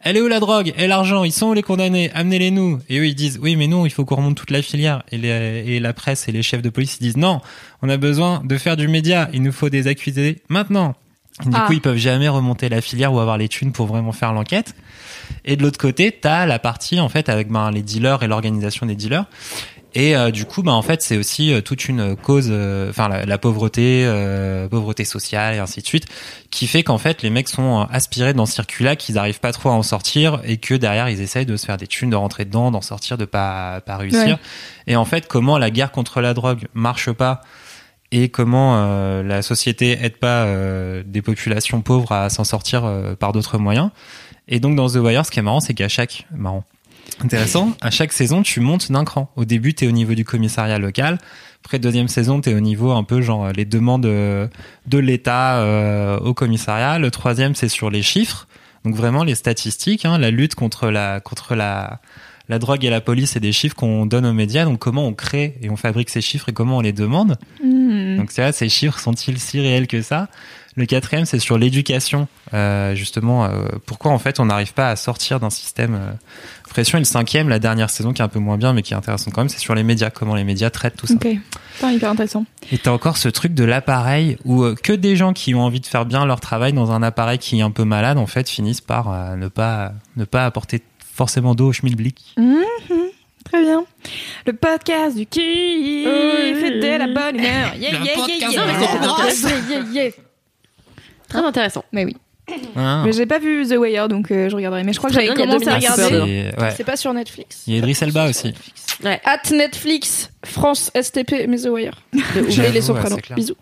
elle est où la drogue? Et l'argent? Ils sont où les condamnés? Amenez-les nous. Et eux ils disent oui mais non il faut qu'on remonte toute la filière. Et, les, et la presse et les chefs de police ils disent non on a besoin de faire du média. Il nous faut des accusés maintenant. Du Ah. coup ils peuvent jamais remonter la filière ou avoir les thunes pour vraiment faire l'enquête. Et de l'autre côté t'as la partie en fait avec ben, les dealers et l'organisation des dealers. Et euh, du coup, bah en fait, c'est aussi euh, toute une cause, euh, enfin la, la pauvreté, euh, pauvreté sociale et ainsi de suite, qui fait qu'en fait les mecs sont euh, aspirés dans ce circuit-là, qu'ils n'arrivent pas trop à en sortir et que derrière ils essayent de se faire des thunes, de rentrer dedans, d'en sortir, de pas pas réussir. Ouais. Et en fait, comment la guerre contre la drogue marche pas et comment euh, la société aide pas euh, des populations pauvres à s'en sortir euh, par d'autres moyens. Et donc dans The Wire, ce qui est marrant, c'est qu'à chaque marrant intéressant. À chaque saison, tu montes d'un cran. Au début, tu es au niveau du commissariat local. Après, deuxième saison, tu es au niveau un peu genre les demandes euh, de l'État euh, au commissariat. Le troisième, c'est sur les chiffres. Donc vraiment les statistiques, hein, la lutte contre la contre la la drogue et la police, c'est des chiffres qu'on donne aux médias. Donc comment on crée et on fabrique ces chiffres et comment on les demande? Hmm. Donc c'est là, ces chiffres sont-ils si réels que ça? Le quatrième, c'est sur l'éducation. Euh, justement, euh, pourquoi en fait on n'arrive pas à sortir d'un système euh, pression. Et le cinquième, la dernière saison qui est un peu moins bien, mais qui est intéressante quand même, c'est sur les médias, comment les médias traitent tout ça. Ok, Putain, hyper intéressant. Et t'as encore ce truc de l'appareil où euh, que des gens qui ont envie de faire bien leur travail dans un appareil qui est un peu malade, en fait, finissent par euh, ne pas ne pas apporter forcément dos au schmilblick. Très bien. Le podcast du qui Oui. fait de la bonne humeur. Yeah, yeah, yeah, yeah. la Mais c'est bonne intéressant. Yeah, yeah, yeah. Très intéressant. Mais oui. Hein. Mais j'ai pas vu The Wire, donc euh, je regarderai. Mais je crois que j'avais commencé à regarder. C'est- ouais. Pas sur Netflix? Il y a Idriss Elba aussi. At Netflix, France, STP, mais The Wire. <laughs> Et les ouais, Sopranos. clair. Bisous.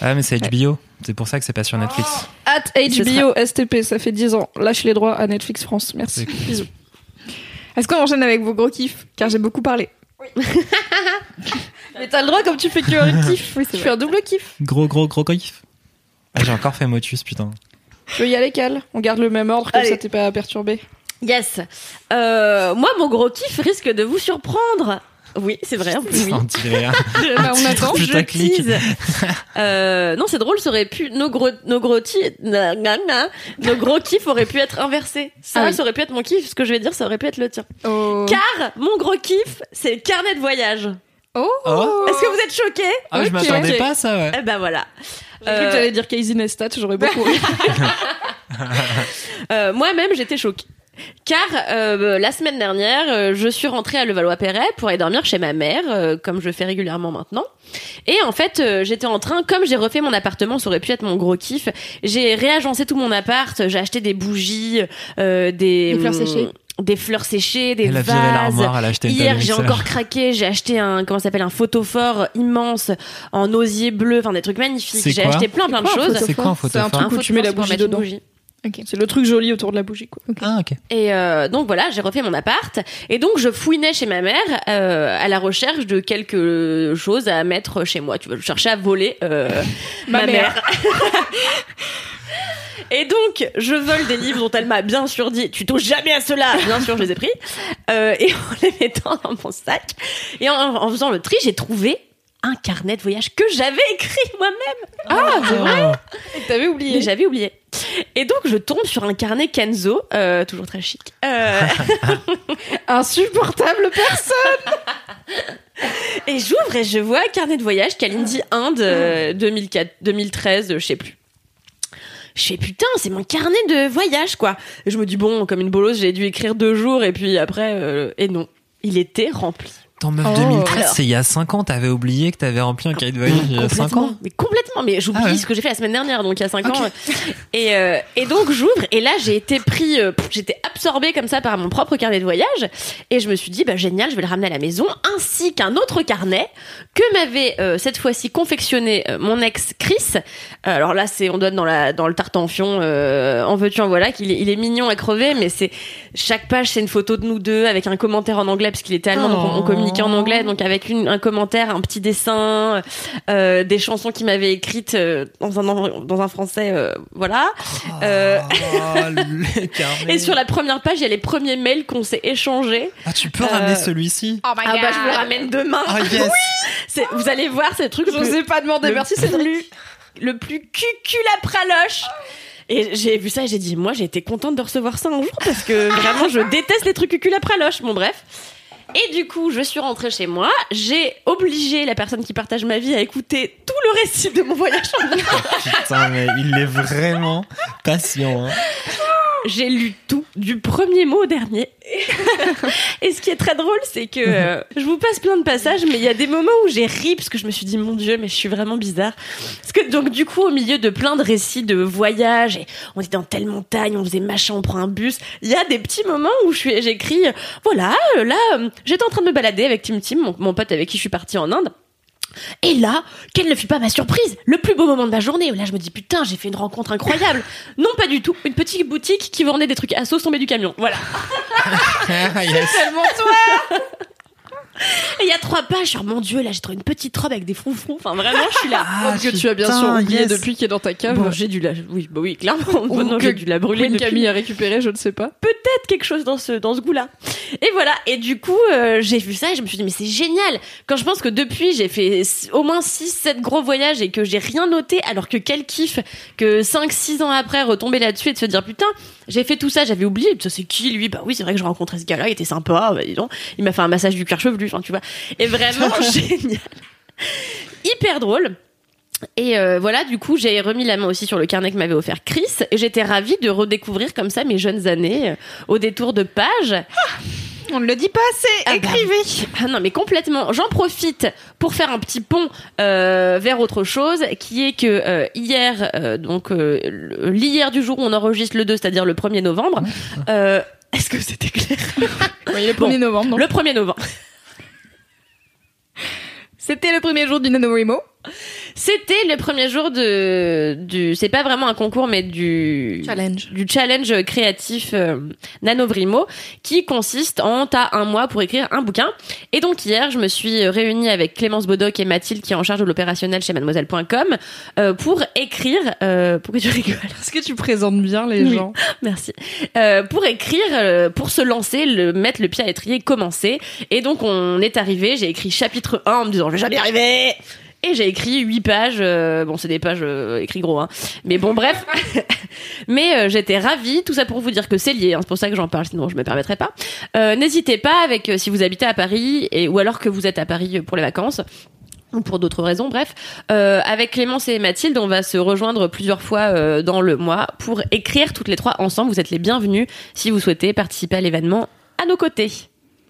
Ah, mais c'est HBO. C'est pour ça que c'est pas sur Netflix. At HBO, STP, ça fait 10 ans. Lâche les droits à Netflix France. Merci. Bisous. Est-ce qu'on enchaîne avec vos gros kiffs? Car j'ai beaucoup parlé. <laughs> Mais t'as le droit comme tu fais que un kiff. Oui, tu vrai. fais un double kiff. Gros, gros, gros kiff. Ah, j'ai encore fait Motus, putain. Tu veux y aller, Cal? On garde le même ordre, comme Allez. ça t'es pas perturbé. Yes. Euh, moi, mon gros kiff risque de vous surprendre. Oui, c'est vrai. en plus. On dirait <laughs> Bah, on attend. Je clique. tease. <laughs> Euh, non, c'est drôle, ça aurait pu nos gros nos gros ti- na- na- na- nos gros kiffs auraient pu être inversés. Ça, Ah oui. ça aurait pu être mon kiff. Ce que je vais dire, ça aurait pu être le tien. Oh. Car mon gros kiff, c'est le carnet de voyage. Oh. Oh. Est-ce que vous êtes choqués? Ah, je Ok, m'attendais pas à ça, ouais. Eh ben voilà. J'ai cru Euh, que t'allais dire Casey Neistat, j'aurais beaucoup ri. <laughs> Euh, Moi-même, j'étais choquée. Car euh, la semaine dernière, euh, je suis rentrée à Levallois-Perret pour aller dormir chez ma mère, euh, comme je fais régulièrement maintenant. Et en fait, euh, j'étais en train, comme j'ai refait mon appartement, ça aurait pu être mon gros kiff. J'ai réagencé tout mon appart. J'ai acheté des bougies, euh, des Des fleurs séchées. Des fleurs séchées, des Elle a viré vases. l'armoire, elle a Hier, j'ai encore craqué. J'ai acheté un comment ça s'appelle un photophore immense en osier bleu, enfin des trucs magnifiques. J'ai acheté plein plein de C'est quoi un choses. photophore C'est quoi un truc où tu mets la bougie dedans. bougie. C'est le truc joli autour de la bougie, quoi. Ah, ok. Et euh, donc voilà, j'ai refait mon appart et donc je fouinais chez ma mère euh, à la recherche de quelque chose à mettre chez moi. Tu vois, je cherchais à voler euh, <laughs> ma, Ma mère. <laughs> Et donc, je vole des livres dont elle m'a bien sûr dit, tu touches jamais à cela. Bien sûr, je les ai pris. Euh, et en les mettant dans mon sac. Et en, en faisant le tri, j'ai trouvé un carnet de voyage que j'avais écrit <laughs> moi-même. Ah, c'est vrai. T'avais oublié. J'avais oublié. Et donc, je tombe sur un carnet Kenzo, euh, toujours très chic. Euh, <laughs> Insupportable personne Et j'ouvre et je vois carnet de voyage Kalindi Inde euh, 2004, 2013, je sais plus. Je fais putain, c'est mon carnet de voyage quoi. Et je me dis bon, comme une bolosse, j'ai dû écrire deux jours et puis après euh, et non, il était rempli. Ton meuf Oh. 2013, Alors. c'est il y a 5 ans, t'avais oublié que t'avais rempli un cahier de voyage il y a 5 Complètement. ans Mais complètement, mais j'oublie Ah ouais. ce que j'ai fait la semaine dernière, donc il y a 5 Ok. ans. Et, euh, et donc j'ouvre, et là j'ai été pris, euh, j'étais absorbée comme ça par mon propre carnet de voyage, et je me suis dit, bah génial, je vais le ramener à la maison, ainsi qu'un autre carnet que m'avait euh, cette fois-ci confectionné mon ex Chris. Alors là, c'est on être dans la dans le tartanfion, en veux-tu en voilà, qu'il est, il est mignon à crever, mais c'est chaque page c'est une photo de nous deux avec un commentaire en anglais parce qu'il était allemand, donc on, on communiquait en anglais, donc avec une, un commentaire, un petit dessin, euh, des chansons qu'il m'avait écrites euh, dans un dans un français, euh, voilà. Euh, Oh, le <laughs> et sur la première page, il y a les premiers mails qu'on s'est échangés. Ah, tu peux Euh, celui celui-ci? Oh my Ah bah je vous le ramène demain. Ah, yes C'est- Vous allez voir, c'est le truc le Je plus- n'osais pas demander, le merci Cédric. plus, le plus cucul à praloche. Et j'ai vu ça et j'ai dit, moi j'ai été contente de recevoir ça un jour parce que vraiment je déteste les trucs cucul à praloche. Bon bref. Et du coup, je suis rentrée chez moi. J'ai obligé la personne qui partage ma vie à écouter tout le récit de mon voyage en Inde. Putain, mais il est vraiment patient. Hein. J'ai lu tout, du premier mot au dernier. Et ce qui est très drôle, c'est que euh, je vous passe plein de passages, mais il y a des moments où j'ai ri parce que je me suis dit mon Dieu, mais je suis vraiment bizarre. Parce que donc du coup, au milieu de plein de récits de voyages, et on était dans telle montagne, on faisait machin, on prend un bus. Il y a des petits moments où j'écris, euh, voilà, euh, là, j'étais en train de me balader avec Tim Tim, mon, mon pote avec qui je suis partie en Inde. Et là, quelle ne fut pas ma surprise Le plus beau moment de ma journée. Là, je me dis putain, j'ai fait une rencontre incroyable. <laughs> non, pas du tout. Une petite boutique qui vendait des trucs à sauce tombés du camion. Voilà. <laughs> Ah, yes. Tellement toi <laughs> <laughs> Et il y a trois pages sur mon dieu. Là, j'ai trouvé une petite robe avec des froufrous. Enfin, vraiment, je suis là. Ah, que tu as bien sûr oublié yes. depuis qu'il est dans ta cave. Bon, j'ai dû la, oui, bah oui, clairement. Ou non, que j'ai dû la brûler depuis. Camille a récupéré, je ne sais pas. peut-être quelque chose dans ce dans ce goût-là. Et voilà. Et du coup, euh, j'ai vu ça et je me suis dit mais c'est génial. Quand je pense que depuis j'ai fait au moins 6 7 gros voyages et que j'ai rien noté alors que quel kiff que 5 6 ans après retomber là-dessus et de se dire putain, j'ai fait tout ça, j'avais oublié. Ça c'est qui lui? Bah oui, c'est vrai que je rencontrais ce gars-là, il était sympa, bah dis donc, il m'a fait un massage du cuir chevelu, enfin tu vois. Et vraiment <laughs> génial. Hyper drôle. Et euh, voilà, du coup, j'ai remis la main aussi sur le carnet que m'avait offert Chris. Et j'étais ravie de redécouvrir comme ça mes jeunes années euh, au détour de pages. On ne le dit pas assez. Ah bah Écrivez. Ah non, mais complètement. J'en profite pour faire un petit pont euh, vers autre chose, qui est que euh, hier, euh, donc euh, l'hier du jour où on enregistre le 2, c'est-à-dire le 1er novembre, euh, est-ce que c'était clair <laughs> Oui, le 1er novembre. donc. Le 1er novembre. C'était le premier jour du NaNoWriMo. C'était le premier jour de du c'est pas vraiment un concours mais du Challenge. du challenge créatif euh, Nanovrimo qui consiste en t'as un mois pour écrire un bouquin et donc hier je me suis réunie avec Clémence Bodoc et Mathilde qui est en charge de l'opérationnel chez mademoiselle.com euh, pour écrire euh, pourquoi tu <laughs> rigoles Est-ce que tu présentes bien les Oui. gens? <laughs> Merci. Euh, pour écrire, euh, pour se lancer, le mettre le pied à l'étrier, commencer. Et donc on est arrivé. J'ai écrit chapitre 1 en me disant je vais jamais y arriver. Et j'ai écrit 8 pages. euh, bon, c'est des pages euh, écrits gros, hein. Mais bon, bref. <laughs> Mais euh, j'étais ravie. Tout ça pour vous dire que c'est lié. hein. C'est pour ça que j'en parle. Sinon, je me permettrais pas. Euh, N'hésitez pas avec euh, si vous habitez à Paris et ou alors que vous êtes à Paris pour les vacances ou pour d'autres raisons, bref. Euh, avec Clémence et Mathilde, on va se rejoindre plusieurs fois euh, dans le mois pour écrire toutes les trois ensemble. Vous êtes les bienvenus si vous souhaitez participer à l'événement à nos côtés.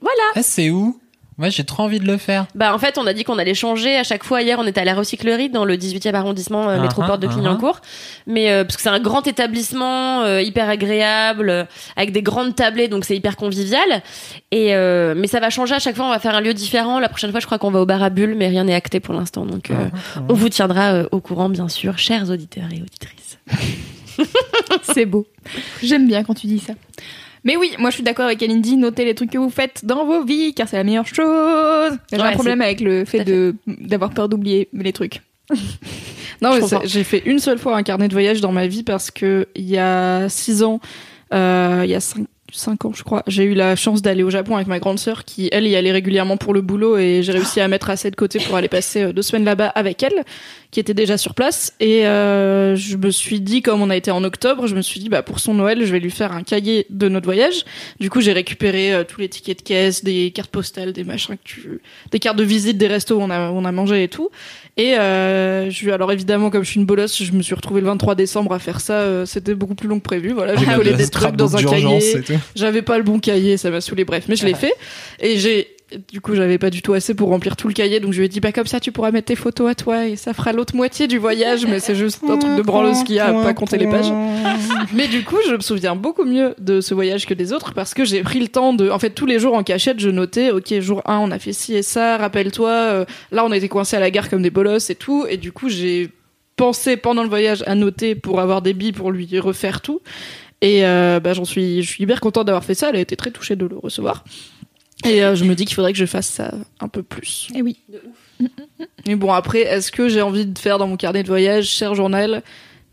Voilà. Ah, c'est où? Moi, j'ai trop envie de le faire. Bah en fait, on a dit qu'on allait changer à chaque fois. Hier, on était à la recyclerie dans le 18e arrondissement euh, métroport de ah, Clignancourt. Mais euh, parce que c'est un grand établissement euh, hyper agréable euh, avec des grandes tablées donc c'est hyper convivial. Et euh, mais ça va changer à chaque fois, on va faire un lieu différent. La prochaine fois, je crois qu'on va au bar à bulles mais rien n'est acté pour l'instant. Donc euh, on vous tiendra euh, au courant bien sûr, chers auditeurs et auditrices. C'est beau. J'aime bien quand tu dis ça. Mais oui, moi je suis d'accord avec Kalindi, notez les trucs que vous faites dans vos vies, car c'est la meilleure chose. J'ai Ouais, un problème avec le fait d'avoir peur d'oublier les trucs. <laughs> Non, j'ai fait une seule fois un carnet de voyage dans ma vie parce que il y a six ans, euh, il y a cinq, cinq ans, je crois, j'ai eu la chance d'aller au Japon avec ma grande sœur qui, elle, y allait régulièrement pour le boulot et j'ai réussi à mettre assez de côté pour aller passer euh, deux semaines là-bas avec elle, qui était déjà sur place. Et euh, je me suis dit, comme on a été en octobre, je me suis dit, bah pour son Noël, je vais lui faire un cahier de notre voyage. Du coup, j'ai récupéré euh, tous les tickets de caisse, des cartes postales, des machins que tu, des cartes de visite des restos où on a, où on a mangé et tout. Et euh, je, alors évidemment, comme je suis une bolosse, je me suis retrouvée le 23 décembre à faire ça. euh, C'était beaucoup plus long que prévu. Voilà, j'ai Ah, collé des trucs dans un cahier. J'avais pas le bon cahier, ça m'a saoulé. Bref, mais je l'ai fait. Et j'ai, du coup, j'avais pas du tout assez pour remplir tout le cahier. Donc je lui ai dit, bah comme ça, tu pourras mettre tes photos à toi et ça fera l'autre moitié du voyage. Mais c'est juste un truc de branleuse qui a à pas compter les pages. <laughs> Mais du coup, je me souviens beaucoup mieux de ce voyage que des autres parce que j'ai pris le temps de. En fait, tous les jours en cachette, je notais Ok, jour 1, on a fait ci et ça, rappelle-toi. euh, là, on a été coincés à la gare comme des bolosses et tout. Et du coup, j'ai pensé pendant le voyage à noter pour avoir des billes pour lui refaire tout. Et euh, bah, j'en suis, je suis hyper contente d'avoir fait ça. Elle a été très touchée de le recevoir. Et euh, je me dis qu'il faudrait que je fasse ça un peu plus. Et oui. Mais bon, après, est-ce que j'ai envie de faire dans mon carnet de voyage, cher journal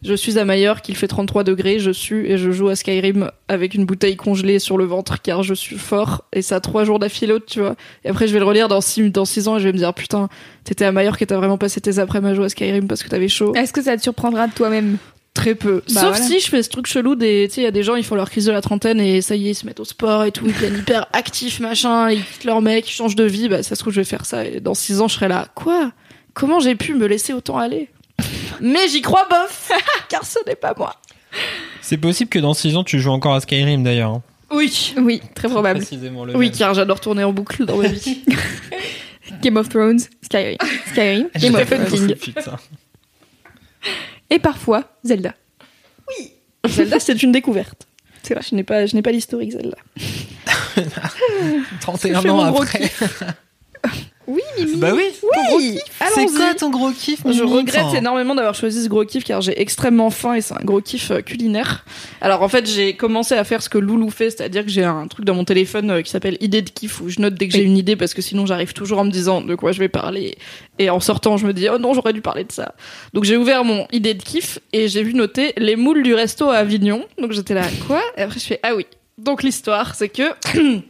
Je suis à Majorque, il fait 33 degrés, je suis et je joue à Skyrim avec une bouteille congelée sur le ventre car je suis fort et ça a trois jours d'affilée, tu vois. Et après, je vais le relire dans six, dans six ans et je vais me dire, putain, t'étais à Majorque et t'as vraiment passé tes après-midi à jouer à Skyrim parce que t'avais chaud. Est-ce que ça te surprendra de toi-même? Très peu. Bah, Sauf voilà. si je fais ce truc chelou des, tu sais, il y a des gens, ils font leur crise de la trentaine et ça y est, ils se mettent au sport et tout, ils deviennent hyper actifs, machin, ils quittent leur mec, ils changent de vie, bah, ça se trouve, je vais faire ça et dans six ans, je serai là. Quoi? Comment j'ai pu me laisser autant aller? Mais j'y crois bof! <laughs> car ce n'est pas moi. C'est possible que dans 6 ans, tu joues encore à Skyrim d'ailleurs. hein. Oui. Oui, très probable. Précisément le Oui, même. car j'adore tourner en boucle dans ma vie. <laughs> Game of Thrones, Skyrim, Skyrim, <laughs> Game of Thrones. Et parfois Zelda. <laughs> Zelda, c'est une découverte. C'est vrai, je n'ai pas, je n'ai pas l'historique, Zelda. <laughs> 31 fais ans après. Oui, Mimi. bah oui. Oui! C'est quoi ton gros kiff Je regrette Enfin, énormément d'avoir choisi ce gros kiff car j'ai extrêmement faim et c'est un gros kiff euh, culinaire. Alors en fait j'ai commencé à faire ce que Loulou fait, c'est-à-dire que j'ai un truc dans mon téléphone euh, qui s'appelle idée de kiff où je note dès que j'ai une idée parce que sinon j'arrive toujours en me disant de quoi je vais parler et en sortant je me dis oh non j'aurais dû parler de ça. Donc j'ai ouvert mon idée de kiff et j'ai vu noter les moules du resto à Avignon. Donc j'étais là quoi? Et après je fais ah oui. Donc l'histoire c'est que <clears throat>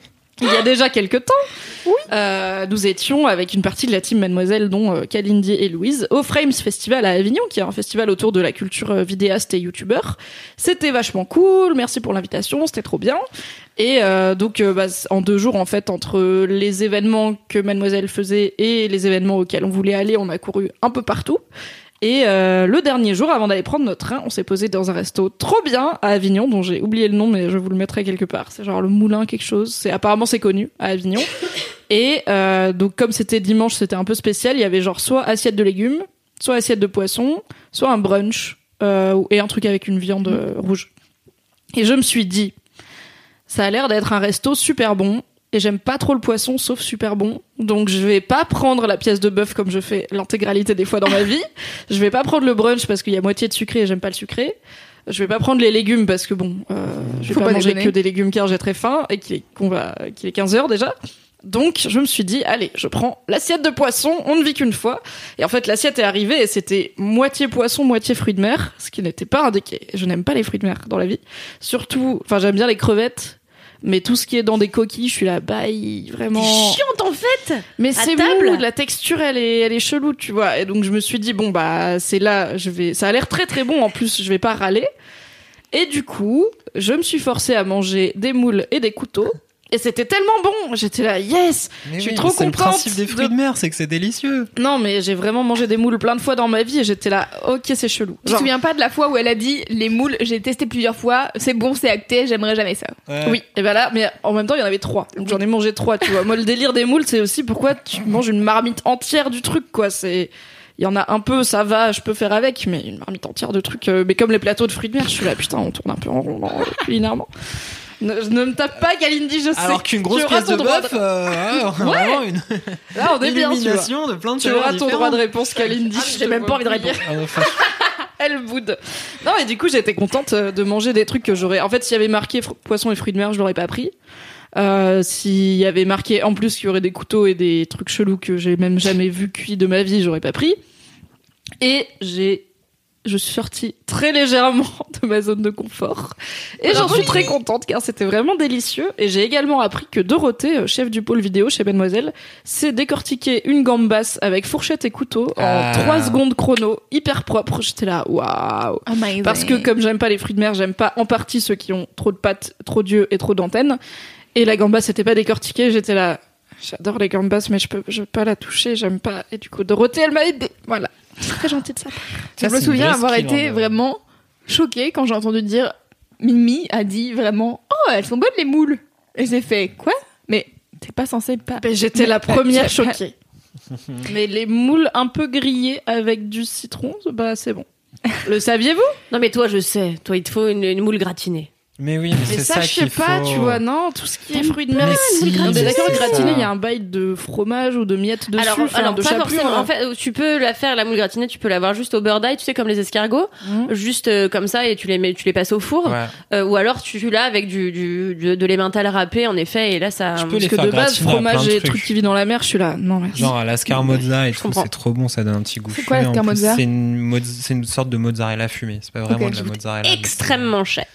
il y a déjà quelques temps, euh, nous étions avec une partie de la team Mademoiselle, dont euh, Kalindi et Louise, au Frames Festival à Avignon, qui est un festival autour de la culture euh, vidéaste et youtubeur. C'était vachement cool, merci pour l'invitation, c'était trop bien. Et euh, donc, bah, en deux jours, en fait, entre les événements que Mademoiselle faisait et les événements auxquels on voulait aller, on a couru un peu partout. Et euh, le dernier jour, avant d'aller prendre notre train, on s'est posé dans un resto trop bien à Avignon, dont j'ai oublié le nom, mais je vous le mettrai quelque part. C'est genre le Moulin quelque chose. C'est apparemment c'est connu à Avignon. <laughs> Et euh, donc comme c'était dimanche, c'était un peu spécial. Il y avait genre soit assiette de légumes, soit assiette de poisson, soit un brunch euh, et un truc avec une viande euh, rouge. Et je me suis dit, ça a l'air d'être un resto super bon. Et j'aime pas trop le poisson, sauf super bon. Donc je vais pas prendre la pièce de bœuf comme je fais l'intégralité des fois dans ma vie. Je vais pas prendre le brunch parce qu'il y a moitié de sucré et j'aime pas le sucré. Je vais pas prendre les légumes parce que bon, euh, je vais Faut pas, pas manger que des légumes car j'ai très faim et qu'il est, qu'on va, qu'il est 15 heures déjà. Donc je me suis dit, allez, je prends l'assiette de poisson, on ne vit qu'une fois. Et en fait l'assiette est arrivée et c'était moitié poisson, moitié fruits de mer, ce qui n'était pas indiqué. Je n'aime pas les fruits de mer dans la vie. Surtout, enfin j'aime bien les crevettes, mais tout ce qui est dans des coquilles, je suis là, bye, vraiment. Chiante en fait. Mais c'est mou, la texture elle est, elle est chelou, tu vois. Et donc je me suis dit bon bah c'est là, je vais, ça a l'air très très bon. En plus je vais pas râler. Et du coup je me suis forcée à manger des moules et des couteaux. Et c'était tellement bon, j'étais là yes. Mais Je suis oui, trop C'est le contente principe des fruits de- de mer, c'est que c'est délicieux. Non mais j'ai vraiment mangé des moules plein de fois dans ma vie et j'étais là ok c'est chelou. Je me Genre, souviens pas de la fois où elle a dit les moules, j'ai testé plusieurs fois, c'est bon, c'est acté, j'aimerais jamais ça. Oui, et ben là, mais en même temps, il y en avait trois. Donc j'en ai mangé trois, tu vois. Moi, le délire des moules, c'est aussi pourquoi tu manges une marmite entière du truc, quoi. C'est, il y en a un peu, ça va, je peux faire avec, mais une marmite entière de trucs. euh, mais comme les plateaux de fruits de mer, je suis là, putain, on tourne un peu en rond euh, culinairement. Ne, ne me tape pas, Kalindi, je sais. Alors qu'une grosse Tu auras pièce ton de droit bœuf, euh, ouais, vraiment une Là, on est bien, tu vois. de plein de Tu auras ton droit de réponse, Kalindi. Ah, j'ai même pas envie de répondre. Ah, faut- <laughs> Elle boude. Non, et du coup, j'étais contente euh, de manger des trucs que j'aurais. En fait, s'il y avait marqué poisson et fruits de mer, je l'aurais pas pris. Euh, S'il y avait marqué en plus qu'il y aurait des couteaux et des trucs chelous que j'ai même jamais vu cuits de ma vie, j'aurais pas pris. Et j'ai, je suis sortie très légèrement <laughs> de ma zone de confort. Et j'en suis très contente car c'était vraiment délicieux. Et j'ai également appris que Dorothée, euh, chef du pôle vidéo chez Mademoiselle, sait décortiquer une gambasse avec fourchette et couteau en Ah. 3 secondes chrono, hyper propre. J'étais là, waouh! Amazing. Parce que comme j'aime pas les fruits de mer, j'aime pas en partie ceux qui ont trop de pattes, trop d'yeux et trop d'antennes. Et la gambasse n'était pas décortiquée, j'étais là. J'adore les gambas, mais je peux, je peux pas la toucher, j'aime pas. Et du coup, Dorothée, elle m'a aidé. Voilà. C'est très gentil de ça. je me souviens avoir été vrai. vraiment choquée quand j'ai entendu dire Mimi a dit vraiment Oh, elles sont bonnes les moules. Et j'ai fait Quoi? Mais t'es pas censé pas. J'étais la <laughs> première choquée. <laughs> Mais les moules un peu grillées avec du citron, bah c'est bon. <laughs> Le saviez-vous? Non mais toi je sais, toi il te faut une, une moule gratinée. Mais oui, mais, Mais c'est ça, ça, je sais pas, faut. tu vois, non, tout ce qui est fruits de mer. Mais si, Non, mais mais d'accord, gratiné, il y a un bail de fromage ou de miettes dessus, alors, enfin, alors de pas chapelure. forcément. hein. En fait, tu peux la faire la moule gratinée, tu peux l'avoir juste au beurre d'ail, tu sais comme les escargots, Mhm. juste euh, comme ça et tu les mets, tu les passes au four. Ouais. Euh, ou alors tu l'as avec du, du, du- de l'emmental râpé en effet et là ça. Tu peux Parce les que faire de base, fromage de et trucs. trucs qui vivent dans la mer, je suis là. Non, merci. Genre à la scarmozza et tout, comprends. c'est trop bon, ça donne un petit goût. C'est quoi, la scarmozza C'est une, sorte de mozzarella fumée. C'est pas vraiment de la mozzarella. Extrêmement cher.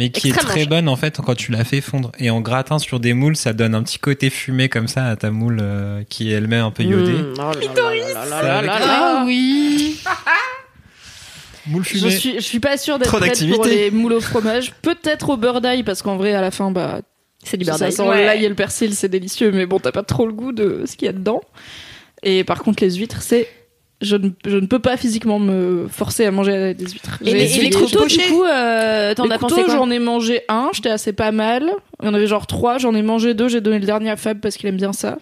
Mais qui est très bonne en fait quand tu la fais fondre. Et en gratin sur des moules, ça donne un petit côté fumé comme ça à ta moule euh, qui est elle-même un peu iodée. Mmh. Oh là là là. Ah oui <laughs> Moule je fumée. suis, je suis pas sûre d'être Trop prête pour les moules au fromage. Peut-être au beurre d'ail, parce qu'en vrai, à la fin, bah, C'est du ça beurre d'ail. sent l'ail et le persil, c'est délicieux, mais bon, t'as pas trop le goût de ce qu'il y a dedans. Et par contre, les huîtres, c'est. Je ne, je ne peux pas physiquement me forcer à manger des huîtres. Et les, et les couteaux, du coup, euh, t'en as pensé quoi j'en ai mangé un, j'étais assez pas mal. Il y en avait genre trois, j'en ai mangé deux, j'ai donné le dernier à Fab parce qu'il aime bien ça.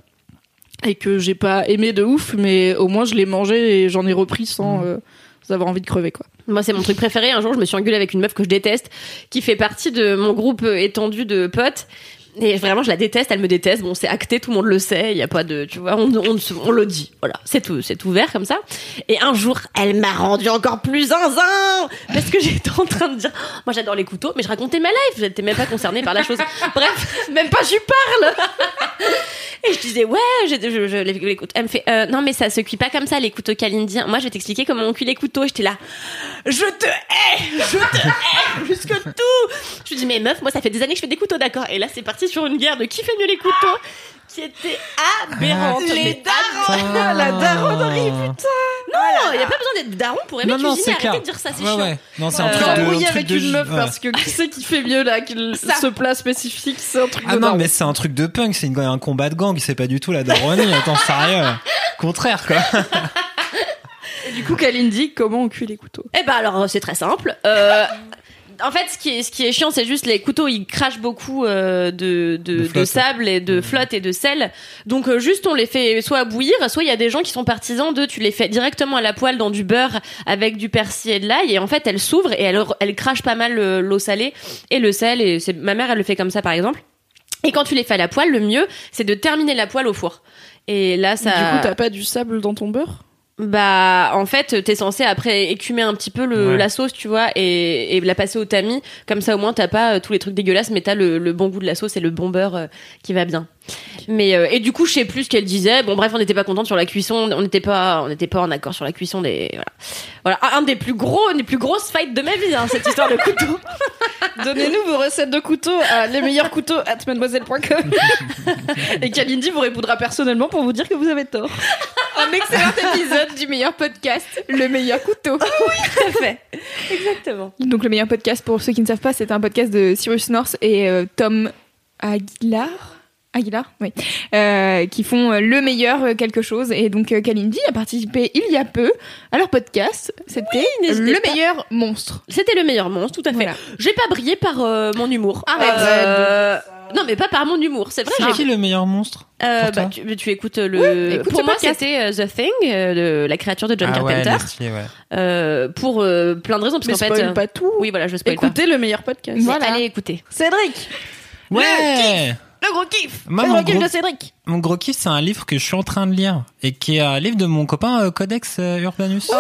Et que j'ai pas aimé de ouf, mais au moins je l'ai mangé et j'en ai repris sans, euh, sans avoir envie de crever quoi. Moi, c'est mon truc préféré. Un jour, je me suis engueulée avec une meuf que je déteste, qui fait partie de mon groupe euh, étendu de potes. Et vraiment, je la déteste, elle me déteste. Bon, c'est acté, tout le monde le sait. Il y a pas de, tu vois, on, on, on le dit. Voilà, c'est tout, c'est ouvert comme ça. Et un jour, elle m'a rendu encore plus zinzin parce que <laughs> j'étais en train de dire, moi, j'adore les couteaux, mais je racontais ma life. J'étais même pas concernée par la chose. <laughs> Bref, même pas, j'y parle. Et je disais, ouais, j'ai- je, je, les, les couteaux. Elle me fait, euh, non, mais ça se cuit pas comme ça, les couteaux Kalindi. Moi, je vais t'expliquer comment on cuit les couteaux. J'étais là, je te hais, je te hais, plus que tout. Je lui dis, mais meuf, moi, ça fait des années que je fais des couteaux, d'accord. Et là, c'est parti sur une guerre de qui fait mieux les couteaux, qui était aberrante. Ah, Mais Ah. la daronnerie, non, il y a pas besoin d'être daron pour aimer Non, non, cuisiner. c'est clair. Arrêtez de dire ça, c'est Ouais, chiant. ouais. Non, c'est Euh, un truc de. un avec de- une meuf ouais. parce que qui c'est qui fait mieux là, ce plat spécifique, c'est un truc Ah de non, daron. mais c'est un truc de punk, c'est une- un combat de gang, c'est pas du tout la daronnie. Attends, sérieux. Contraire, quoi. Du coup, Kalindi, comment on cuit les couteaux? Eh ben alors c'est très simple. Euh, en fait, ce qui est ce qui est chiant, c'est juste les couteaux, ils crachent beaucoup euh, de de, De sable et de flotte et de sel. Donc euh, juste on les fait soit bouillir, soit il y a des gens qui sont partisans de tu les fais directement à la poêle dans du beurre avec du persil et de l'ail et en fait elles s'ouvrent et elles elles crachent pas mal euh, l'eau salée et le sel et c'est ma mère elle le fait comme ça par exemple. Et quand tu les fais à la poêle, le mieux c'est de terminer la poêle au four. Et là ça Du coup, t'as pas du sable dans ton beurre? Bah, en fait, t'es censé après écumer un petit peu le, Ouais. la sauce, tu vois, et, et la passer au tamis. Comme ça, au moins, t'as pas euh, tous les trucs dégueulasses, mais t'as le, le bon goût de la sauce et le bon beurre euh, qui va bien. Mais euh, et du coup, je sais plus ce qu'elle disait. Bon, bref, on n'était pas contente sur la cuisson. On n'était pas, on n'était pas en accord sur la cuisson des. Voilà, voilà, un des plus gros, une des plus grosses fights de ma vie, hein, cette histoire de couteau. <laughs> Donnez-nous vos recettes de couteaux à les meilleurs couteaux at mademoiselle.com. <laughs> Et Kalindi vous répondra personnellement pour vous dire que vous avez tort. <laughs> Un excellent épisode du meilleur podcast, le meilleur couteau. Tout à fait. Exactement. Donc le meilleur podcast, pour ceux qui ne savent pas, c'est un podcast de Cyrus North et euh, Tom Aguilar. Aguilar, oui, Euh, qui font euh, le meilleur euh, quelque chose. Et donc Kalindi a participé il y a peu à leur podcast. C'était n'hésitez le pas. meilleur monstre. C'était le meilleur monstre, tout à fait. Voilà. J'ai pas brillé par euh, mon humour. Arrête. Euh, Non, mais pas par mon humour. C'est vrai. C'est j'ai qui le meilleur monstre Euh, bah, tu, tu écoutes le. écoute pour moi, c'était The Thing, euh, de la créature de John Ah Carpenter. ouais. Euh, pour euh, plein de raisons, parce qu'en fait. euh, pas tout. Oui, voilà, je spoil Écoutez le meilleur podcast. pas. Voilà. Allez, écoutez. Cédric Ouais Le gros kiff Moi, Le mon gros kiff gros- de Cédric Mon gros kiff, c'est un livre que je suis en train de lire et qui est un livre de mon copain euh, Codex euh, Urbanus.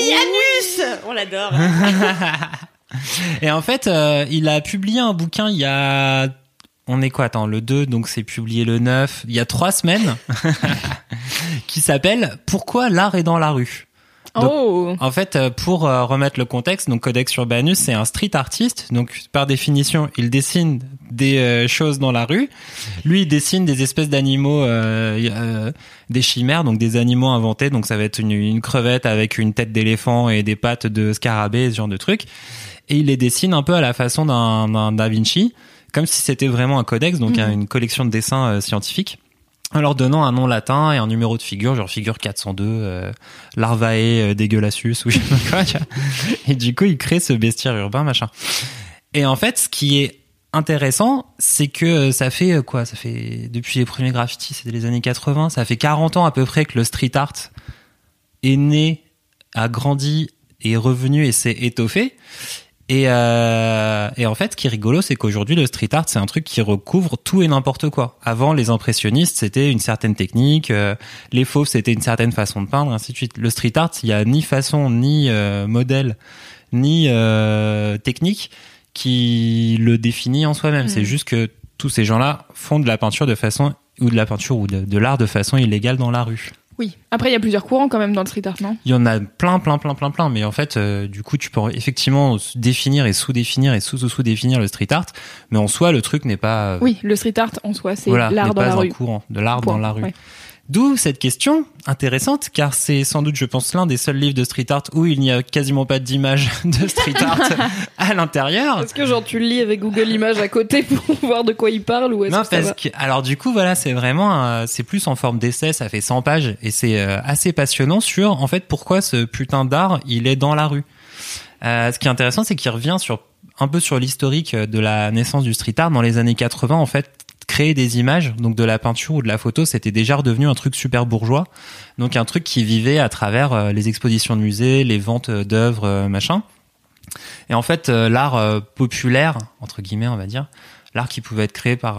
Yanus On l'adore. <laughs> Et en fait, euh, il a publié un bouquin il y a... On est quoi Attends, le 2, donc c'est publié le 9, il y a trois semaines, <laughs> qui s'appelle Pourquoi l'art est dans la rue? Donc, Oh En fait, euh, pour euh, remettre le contexte, donc Codex Urbanus, c'est un street artiste. Donc, par définition, il dessine des euh, choses dans la rue. Lui, il dessine des espèces d'animaux, euh, euh, des chimères, donc des animaux inventés. Donc, ça va être une, une crevette avec une tête d'éléphant et des pattes de scarabée, ce genre de truc. Et il les dessine un peu à la façon d'un Da Vinci, comme si c'était vraiment un codex, donc une collection de dessins euh, scientifiques en leur donnant un nom latin et un numéro de figure, genre figure 402, euh, Larvae euh, dégueulassus ou je sais pas quoi. Et du coup, il crée ce bestiaire urbain, machin. Et en fait, ce qui est intéressant, c'est que euh, ça fait euh, quoi Ça fait depuis les premiers graffitis, c'était les années 80, ça fait 40 ans à peu près que le street art est né, a grandi, est revenu et s'est étoffé. Et, euh, et en fait, ce qui est rigolo, c'est qu'aujourd'hui, le street art, c'est un truc qui recouvre tout et n'importe quoi. Avant, les impressionnistes, c'était une certaine technique, euh, les fauves, c'était une certaine façon de peindre, ainsi de suite. Le street art, il y a ni façon, ni euh, modèle, ni euh, technique qui le définit en soi-même. C'est juste que tous ces gens-là font de la peinture de façon ou de la peinture ou de, de l'art de façon illégale dans la rue. Oui. Après, il y a plusieurs courants quand même dans le street art, non? Il y en a plein, plein, plein, plein, plein. Mais en fait, euh, du coup, tu peux effectivement définir et sous-définir et sous-sous-sous-définir le street art. Mais en soi, le truc n'est pas, euh, Oui, le street art en soi, c'est voilà, l'art dans pas la un rue. courant de l'art dans la rue. Ouais. D'où cette question intéressante, car c'est sans doute, je pense, l'un des seuls livres de street art où il n'y a quasiment pas d'image <laughs> de street art <laughs> à l'intérieur. Est-ce que genre tu le lis avec Google Images à côté pour <laughs> voir de quoi il parle ou est-ce Non, que ça parce va que alors du coup voilà, c'est vraiment euh, c'est plus en forme d'essai, ça fait 100 pages et c'est euh, assez passionnant sur en fait pourquoi ce putain d'art il est dans la rue. Euh, ce qui est intéressant, c'est qu'il revient sur un peu sur l'historique de la naissance du street art dans les années 80 en fait créer des images donc de la peinture ou de la photo c'était déjà redevenu un truc super bourgeois. Donc un truc qui vivait à travers euh, les expositions de musées les ventes euh, d'œuvres euh, machin. Et en fait l'art populaire entre guillemets on va dire l'art qui pouvait être créé par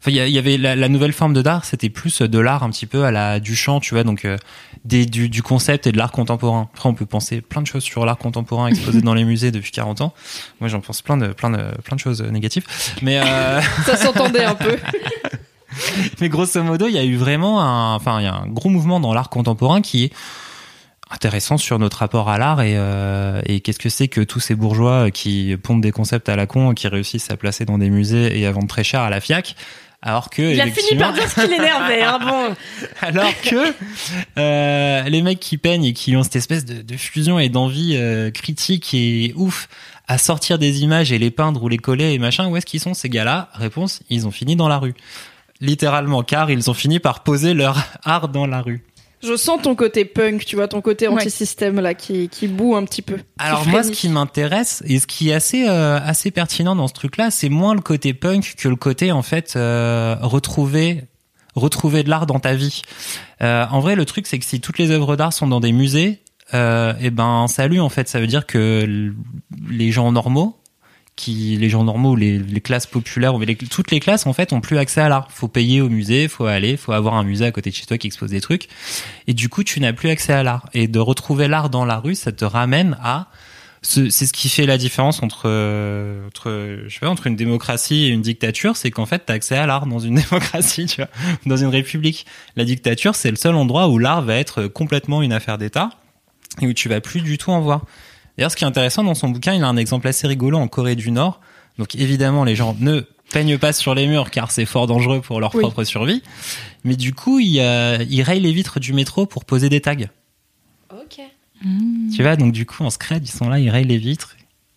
Enfin, il y, avait la, nouvelle forme de d'art, c'était plus de l'art un petit peu à la Duchamp, tu vois, donc des, du, du concept et de l'art contemporain. Après, on peut penser plein de choses sur l'art contemporain exposé dans les musées depuis 40 ans. Moi, j'en pense plein de plein de plein de choses négatives. Mais euh, <laughs> Ça s'entendait un peu. <laughs> mais grosso modo, il y a eu vraiment un, enfin, il y a un gros mouvement dans l'art contemporain qui est intéressant sur notre rapport à l'art et, euh, et qu'est-ce que c'est que tous ces bourgeois qui pondent des concepts à la con, qui réussissent à placer dans des musées et à vendre très cher à la FIAC, alors que Il a fini par dire ce qui l'énervait, hein, bon. <laughs> alors que euh, les mecs qui peignent et qui ont cette espèce de, de fusion et d'envie euh, critique et ouf à sortir des images et les peindre ou les coller et machin, où est-ce qu'ils sont ces gars-là? Réponse, ils ont fini dans la rue. Littéralement, car ils ont fini par poser leur <laughs> art dans la rue. Je sens ton côté punk, tu vois, ton côté Ouais. anti-système là qui, qui boue un petit peu. Alors moi, ce qui m'intéresse et ce qui est assez euh, assez pertinent dans ce truc-là, c'est moins le côté punk que le côté en fait euh, retrouver retrouver de l'art dans ta vie. Euh, en vrai, le truc c'est que si toutes les œuvres d'art sont dans des musées, euh, et ben salut en fait, ça veut dire que les gens normaux qui les gens normaux, les, classes populaires, toutes les classes en fait ont plus accès à l'art. Faut payer au musée, faut aller, faut avoir un musée à côté de chez toi qui expose des trucs. Et du coup, tu n'as plus accès à l'art. Et de retrouver l'art dans la rue, ça te ramène à ce- c'est ce qui fait la différence entre entre je sais pas entre une démocratie et une dictature, c'est qu'en fait tu as accès à l'art dans une <laughs> démocratie, tu vois, dans une république. La dictature, c'est le seul endroit où l'art va être complètement une affaire d'État et où tu vas plus du tout en voir. D'ailleurs, ce qui est intéressant dans son bouquin, il a un exemple assez rigolo en Corée du Nord. Donc évidemment, les gens ne peignent pas sur les murs car c'est fort dangereux pour leur Oui. propre survie. Mais du coup, ils, euh, ils rayent les vitres du métro pour poser des tags. Ok. Tu vois, donc du coup, en scred, ils sont là, ils rayent les vitres.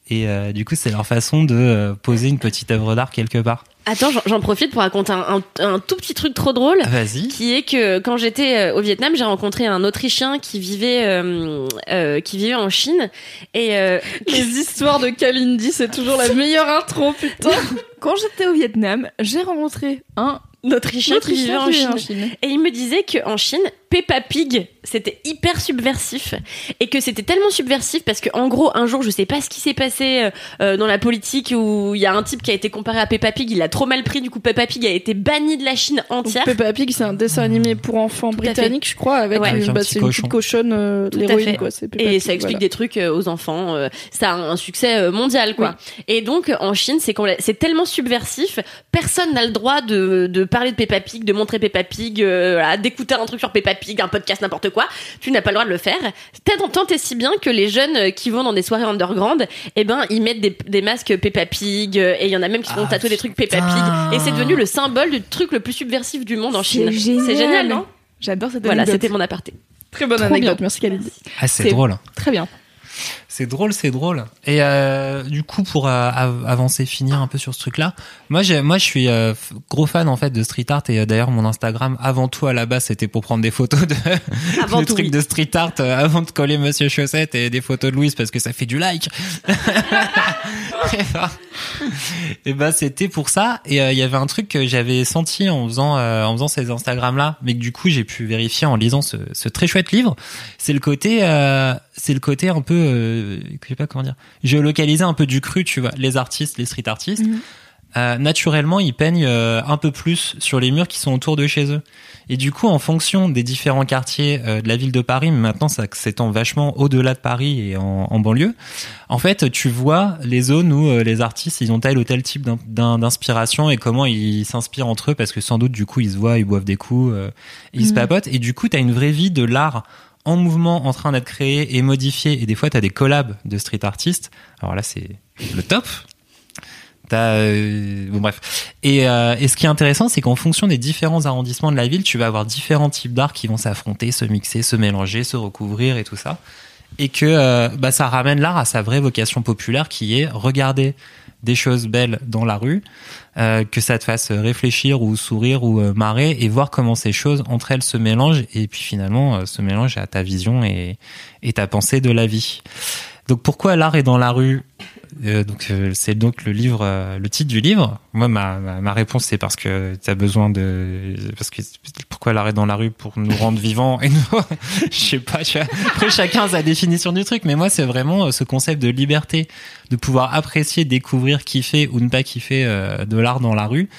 Et euh, du coup, c'est leur façon de euh, poser une petite œuvre d'art quelque part. Attends, j'en- profite pour raconter un, un- un tout petit truc trop drôle. Vas-y. qui est que quand j'étais euh, au Vietnam, j'ai rencontré un Autrichien qui vivait euh, euh, qui vivait en Chine et euh, <laughs> Les histoires de Kalindi, c'est toujours la meilleure intro, putain. <laughs> Quand j'étais au Vietnam, j'ai rencontré un Autrichien qui vivait en Chine. Chine. Et il me disait qu'en Chine, Peppa Pig, c'était hyper subversif. Et que c'était tellement subversif parce que, en gros, un jour, je sais pas ce qui s'est passé euh, euh, dans la politique où il y a un type qui a été comparé à Peppa Pig, il a trop mal pris, du coup, Peppa Pig a été banni de la Chine Donc, entière. Peppa Pig, c'est un dessin animé pour enfants britannique, je crois, avec, Ouais. une- un bah, petit une petite cochonne, euh, Tout à l'héroïne, quoi. Peppa Et Pig, ça explique voilà. des trucs euh, aux enfants. euh, ça a un succès euh, mondial, quoi. Et donc, en Chine, c'est l'a- c'est tellement subversif, personne n'a le droit de, de parler de Peppa Pig, de montrer Peppa Pig, euh, voilà, d'écouter un truc sur Peppa Pig, un podcast, n'importe quoi. Tu n'as pas le droit de le faire. Tant, tant et si bien que les jeunes euh, qui vont dans des soirées underground, eh ben, ils mettent des, des masques Peppa Pig, euh, et il y en a même qui se font Ah, tatouer des trucs Peppa. Pig. Et c'est devenu le symbole du truc le plus subversif du monde en Chine. C'est génial, non? J'adore cette Voilà, anecdote. c'était mon aparté. Très bonne Trop anecdote, bien. merci Kalindi. Ah, c'est C'est- drôle. Très bien. C'est drôle, c'est drôle. Et euh, du coup, pour euh, av- avancer, finir un peu sur ce truc-là, moi, j'ai, moi, je suis euh, gros fan en fait de street art et euh, d'ailleurs mon Instagram, avant tout à la base, c'était pour prendre des photos de, Avant <laughs> de tout, trucs oui. de street art euh, avant de coller Monsieur Chaussette et des photos de Louise parce que ça fait du like. <laughs> <laughs> et ben c'était pour ça. Et euh, il y avait un truc que j'avais senti en faisant euh, en faisant ces Instagram là, mais que du coup j'ai pu vérifier en lisant ce, ce très chouette livre. C'est le côté euh, c'est le côté un peu euh, je sais pas comment dire géolocalisé un peu du cru, tu vois. Les artistes, les street artistes. euh, naturellement, ils peignent euh, un peu plus sur les murs qui sont autour de chez eux. Et du coup, en fonction des différents quartiers euh, de la ville de Paris, mais maintenant ça s'étend vachement au-delà de Paris et en, en banlieue, en fait, tu vois les zones où euh, les artistes, ils ont tel ou tel type d'in- d'in- d'inspiration et comment ils s'inspirent entre eux, parce que sans doute, du coup, ils se voient, ils boivent des coups, euh, ils se papotent. Et du coup, tu as une vraie vie de l'art en mouvement, en train d'être créé et modifié. Et des fois, tu as des collabs de street artistes. Alors là, c'est le top. T'as, euh, bon bref. Et, euh, et ce qui est intéressant, c'est qu'en fonction des différents arrondissements de la ville, tu vas avoir différents types d'art qui vont s'affronter, se mixer, se mélanger, se recouvrir et tout ça. Et que euh, bah, ça ramène l'art à sa vraie vocation populaire qui est regarder des choses belles dans la rue, euh, que ça te fasse réfléchir ou sourire ou euh, marrer et voir comment ces choses entre elles se mélangent et puis finalement euh, se mélangent à ta vision et, et ta pensée de la vie. Donc pourquoi l'art est dans la rue? Euh, donc euh, c'est donc le livre, euh, le titre du livre. Moi, ma, ma, ma réponse c'est parce que tu as besoin de, parce que pourquoi l'art est dans la rue pour nous rendre vivants et nous, <laughs> je sais pas. Après chacun sa définition du truc, mais moi c'est vraiment euh, ce concept de liberté, de pouvoir apprécier, découvrir, kiffer ou ne pas kiffer euh, de l'art dans la rue.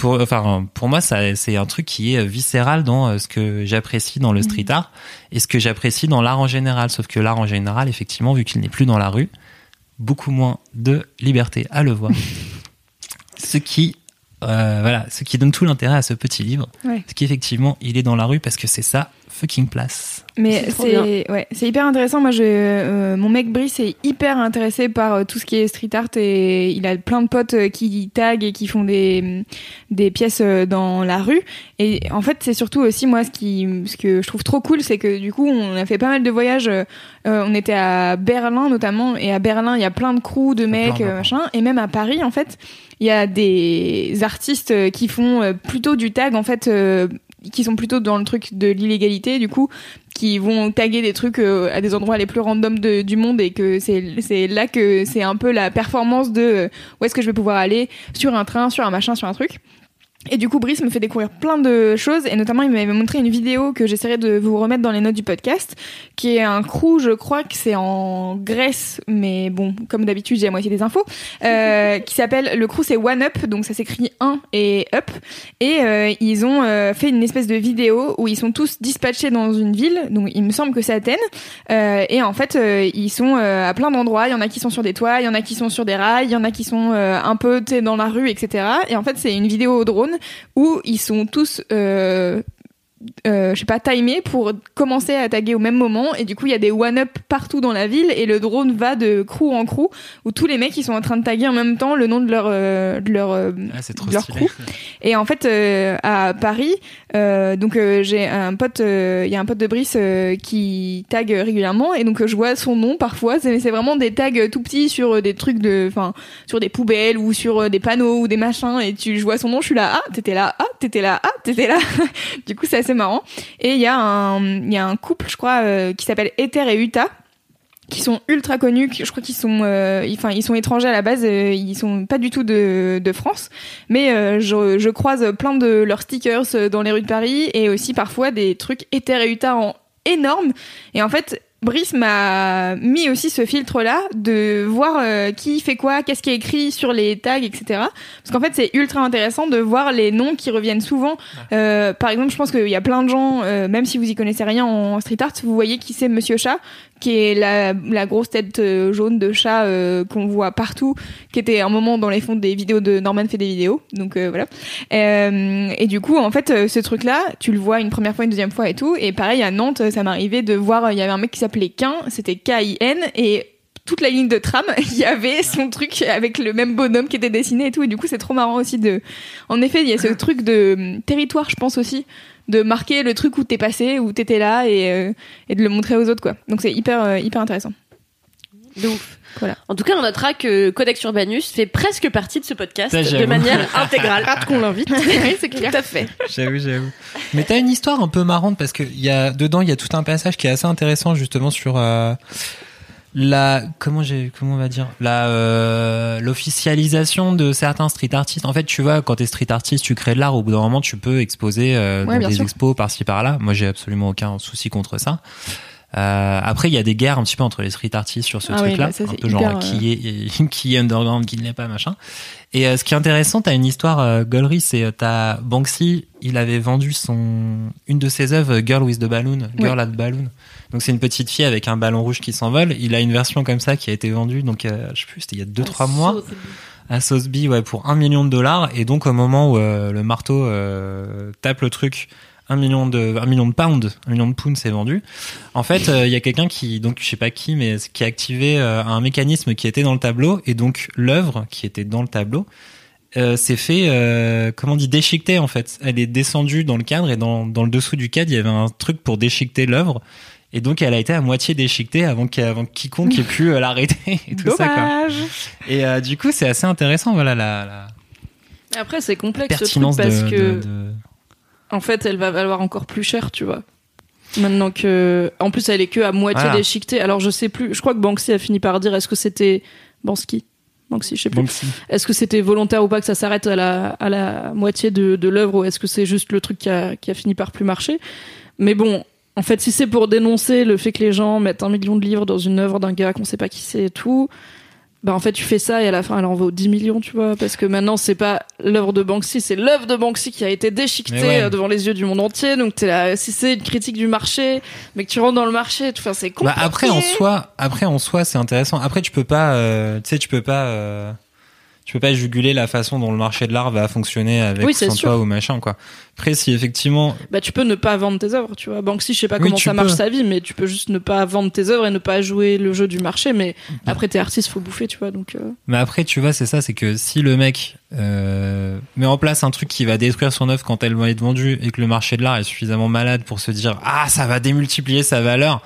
Pour, enfin, pour moi, ça, c'est un truc qui est viscéral dans euh, ce que j'apprécie dans le street art et ce que j'apprécie dans l'art en général. Sauf que l'art en général, effectivement, vu qu'il n'est plus dans la rue, beaucoup moins de liberté à le voir. <laughs> ce qui, euh, voilà, ce qui donne tout l'intérêt à ce petit livre, Ouais. c'est qu'effectivement, il est dans la rue parce que c'est sa fucking place. Mais C'est ouais, c'est hyper intéressant. Moi, je, euh, mon mec Brice est hyper intéressé par euh, tout ce qui est street art et il a plein de potes euh, qui taguent et qui font des des pièces euh, dans la rue. Et en fait, c'est surtout aussi moi ce qui ce que je trouve trop cool, c'est que du coup, on a fait pas mal de voyages. on était à Berlin notamment et à Berlin, il y a plein de crews de mecs machin. Et même à Paris, en fait, il y a des artistes qui font euh, plutôt du tag en fait. Qui sont plutôt dans le truc de l'illégalité, du coup, qui vont taguer des trucs euh, à des endroits les plus random de- du monde et que c'est c'est là que c'est un peu la performance de euh, où est-ce que je vais pouvoir aller sur un train, sur un machin, sur un truc. Et du coup, Brice me fait découvrir plein de choses, et notamment, il m'avait montré une vidéo que j'essaierai de vous remettre dans les notes du podcast, qui est un crew, je crois que c'est en Grèce, mais bon, comme d'habitude, j'ai la moitié des infos, euh, <laughs> qui s'appelle, le crew c'est One Up, donc ça s'écrit 1 et Up, et euh, ils ont euh, fait une espèce de vidéo où ils sont tous dispatchés dans une ville, donc il me semble que c'est Athènes, et en fait, ils sont à plein d'endroits, il y en a qui sont sur des toits, il y en a qui sont sur des rails, il y en a qui sont un peu dans la rue, etc. Et en fait, c'est une vidéo au drone où ils sont tous euh, euh, je sais pas, timés pour commencer à taguer au même moment. Et du coup, il y a des one-up partout dans la ville et le drone va de crew en crew où tous les mecs ils sont en train de taguer en même temps le nom de leur, euh, de leur, euh, Ah, de leur crew. Et en fait, euh, à Paris, euh, donc euh, j'ai un pote, euh, il y a un pote de Brice euh, qui tag régulièrement et donc je vois son nom parfois. C'est c'est vraiment des tags tout petits sur des trucs de, enfin, sur des poubelles ou sur des panneaux ou des machins et tu je vois son nom, je suis là, ah t'étais là, ah t'étais là, ah t'étais là. <laughs> du coup c'est marrant. Et il y a un, y a un couple, je crois, euh, qui s'appelle Ether et Utah qui sont ultra connus, je crois qu'ils sont, euh, ils- sont étrangers à la base, euh, ils sont pas du tout de, France, mais je, je croise plein de leurs stickers dans les rues de Paris et aussi parfois des trucs Ether et Utah en énorme. Et en fait, Brice m'a mis aussi ce filtre-là de voir euh, qui fait quoi, qu'est-ce qui est écrit sur les tags, etc. Parce qu'en fait, c'est ultra intéressant de voir les noms qui reviennent souvent. Euh, par exemple, je pense qu'il y a plein de gens, euh, même si vous y connaissez rien en street art, vous voyez qui c'est Monsieur Chat, qui est la, la grosse tête euh, jaune de chat euh, qu'on voit partout, qui était un moment dans les fonds des vidéos de Norman fait des vidéos. Donc euh, voilà. Euh, et du coup, en fait, euh, ce truc-là, tu le vois une première fois, une deuxième fois et tout. Et pareil, à Nantes, ça m'arrivait de voir, euh, il y avait un mec qui s'appelait Quin, c'était K-I-N, et toute la ligne de tram, <laughs> il y avait son truc avec le même bonhomme qui était dessiné et tout. Et du coup, c'est trop marrant aussi de. En effet, il y a ce truc de hum, territoire, je pense aussi, de marquer le truc où t'es passé, où t'étais là et, euh, et de le montrer aux autres, quoi. Donc c'est hyper, euh, hyper intéressant. De ouf. Voilà. En tout cas, on notera que Codex Urbanus fait presque partie de ce podcast de manière <laughs> intégrale. Hâte qu'on l'invite. <laughs> oui, c'est clair. Tout à fait. J'avoue, j'avoue. Mais t'as une histoire un peu marrante parce que il y a dedans il y a tout un passage qui est assez intéressant justement sur euh, la comment j'ai comment on va dire? La euh, l'officialisation de certains street artistes. En fait, tu vois, quand t'es street artiste, tu crées de l'art. Au bout d'un moment, tu peux exposer euh, Ouais, dans bien des sûr. expos par-ci par-là. Moi, j'ai absolument aucun souci contre ça. Euh, après, il y a des guerres un petit peu entre les street artistes sur ce Ah oui, truc-là, bah un peu genre hyper, euh, qui est <laughs> qui est underground, qui ne l'est pas, machin. Et euh, ce qui est intéressant, t'as une histoire euh, gaulerie, c'est euh, t'as Banksy, il avait vendu son une de ses œuvres, Girl with the Balloon, Girl at Balloon. Donc c'est une petite fille avec un ballon rouge qui s'envole. Il a une version comme ça qui a été vendue, donc euh, je sais plus, c'était il y a deux trois mois à Sotheby, ouais, pour un million de dollars. Et donc au moment où euh, le marteau euh, tape le truc, un million de un million de pounds, un million de pounds c'est vendu. En fait, euh, il y a quelqu'un qui, donc je sais pas qui, mais qui a activé euh, un mécanisme qui était dans le tableau et donc l'œuvre qui était dans le tableau euh, s'est fait, euh, comment on dit, déchiqueter en fait. Elle est descendue dans le cadre et dans, dans le dessous du cadre, il y avait un truc pour déchiqueter l'œuvre. Et donc elle a été à moitié déchiquetée avant qu'il- avant que quiconque ait pu l'arrêter <laughs> et tout ça quoi. Dommage. Et euh, du coup c'est assez intéressant voilà la, la Après, c'est complexe ce truc pertinence parce de, que, de- de- en fait, elle va valoir encore plus cher, tu vois. Maintenant que, en plus, elle est que à moitié Voilà. déchiquetée. Alors, je sais plus. Je crois que Banksy a fini par dire est-ce que c'était Bansky Banksy, je sais plus. Est-ce que c'était volontaire ou pas que ça s'arrête à la, à la moitié de, de l'œuvre ou est-ce que c'est juste le truc qui a, qui a fini par plus marcher? Mais bon, en fait, si c'est pour dénoncer le fait que les gens mettent un million de livres dans une œuvre d'un gars qu'on sait pas qui c'est et tout, bah en fait tu fais ça et à la fin elle en vaut 10 millions, tu vois, parce que maintenant c'est pas l'œuvre de Banksy, c'est l'œuvre de Banksy qui a été déchiquetée ouais. euh, devant les yeux du monde entier. Donc t'es là, si c'est une critique du marché, mais que tu rentres dans le marché, tout, enfin c'est Bah, compliqué. après en soi, après en soi, c'est intéressant. Après, tu peux pas, euh, tu sais, tu peux pas, euh, tu peux pas juguler la façon dont le marché de l'art va fonctionner avec Oui, sans sûr. toi ou machin quoi. Après, si effectivement, bah tu peux ne pas vendre tes œuvres, tu vois. Banksy, je sais pas Oui, comment ça marche sa vie, mais tu peux juste ne pas vendre tes œuvres et ne pas jouer le jeu du marché. Mais après, t'es artiste, faut bouffer, tu vois. Donc, euh, mais après, tu vois, c'est ça, c'est que si le mec euh, met en place un truc qui va détruire son œuvre quand elle va être vendue et que le marché de l'art est suffisamment malade pour se dire ah ça va démultiplier sa valeur.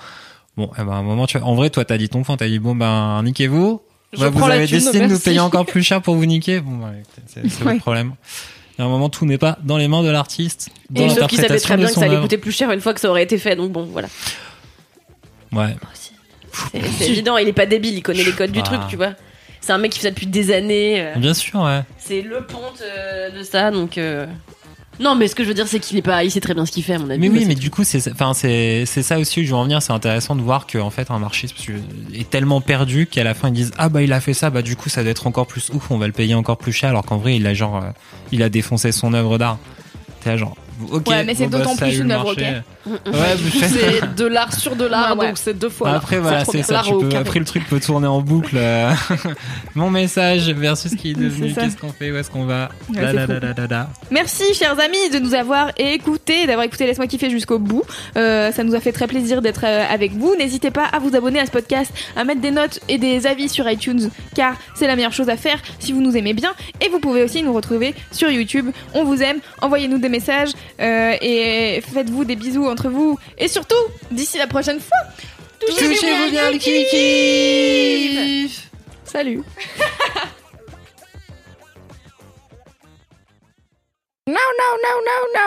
Bon, eh ben, à un moment, tu vois, en vrai, toi, t'as dit ton point, t'as dit bon ben niquez-vous. Ouais, vous avez décidé de nous payer encore <laughs> plus cher pour vous niquer. Bon, ouais, c'est c'est Ouais. problème. Il y a un moment, tout n'est pas dans les mains de l'artiste, Et sauf qu'il savait l'interprétation très bien que ça allait coûter plus cher une fois que ça aurait été fait, donc bon, voilà. Ouais. C'est c'est évident, il est pas débile, il connaît les codes du Ah. truc, tu vois. C'est un mec qui fait ça depuis des années. euh, Bien sûr, ouais. c'est le ponte euh, de ça, donc. Non, mais ce que je veux dire, c'est qu'il est pas, il sait très bien ce qu'il fait, à mon avis. Mais oui, mais du coup, c'est, enfin, c'est, c'est ça aussi où je veux en venir. C'est intéressant de voir que, en fait, un marché est tellement perdu qu'à la fin, ils disent, ah, bah, il a fait ça, bah, du coup, ça doit être encore plus ouf, on va le payer encore plus cher, alors qu'en vrai, il a genre, euh, il a défoncé son œuvre d'art. T'es là, genre, ok. Ouais, mais c'est bon, bah, d'autant plus une le œuvre, ok Ouais, mais C'est de l'art sur de l'art, Ouais, ouais. donc c'est deux fois. Après, l'art. voilà, c'est ça. Tu peux, après, le truc peut tourner en boucle. euh, <laughs> Mon message versus qui est devenu, qu'est-ce qu'on fait, où est-ce qu'on va. Ouais, Da, c'est da, fou. da, da, da, da. Merci, chers amis, de nous avoir écoutés, d'avoir écouté Laisse-moi kiffer jusqu'au bout. Euh, ça nous a fait très plaisir d'être euh, avec vous. N'hésitez pas à vous abonner à ce podcast, à mettre des notes et des avis sur iTunes, car c'est la meilleure chose à faire si vous nous aimez bien. Et vous pouvez aussi nous retrouver sur YouTube. On vous aime. Envoyez-nous des messages euh, et faites-vous des bisous entre vous. Et surtout, d'ici la prochaine fois, touchez-vous bien le kiff. Salut. <laughs> no, no, no, no, no.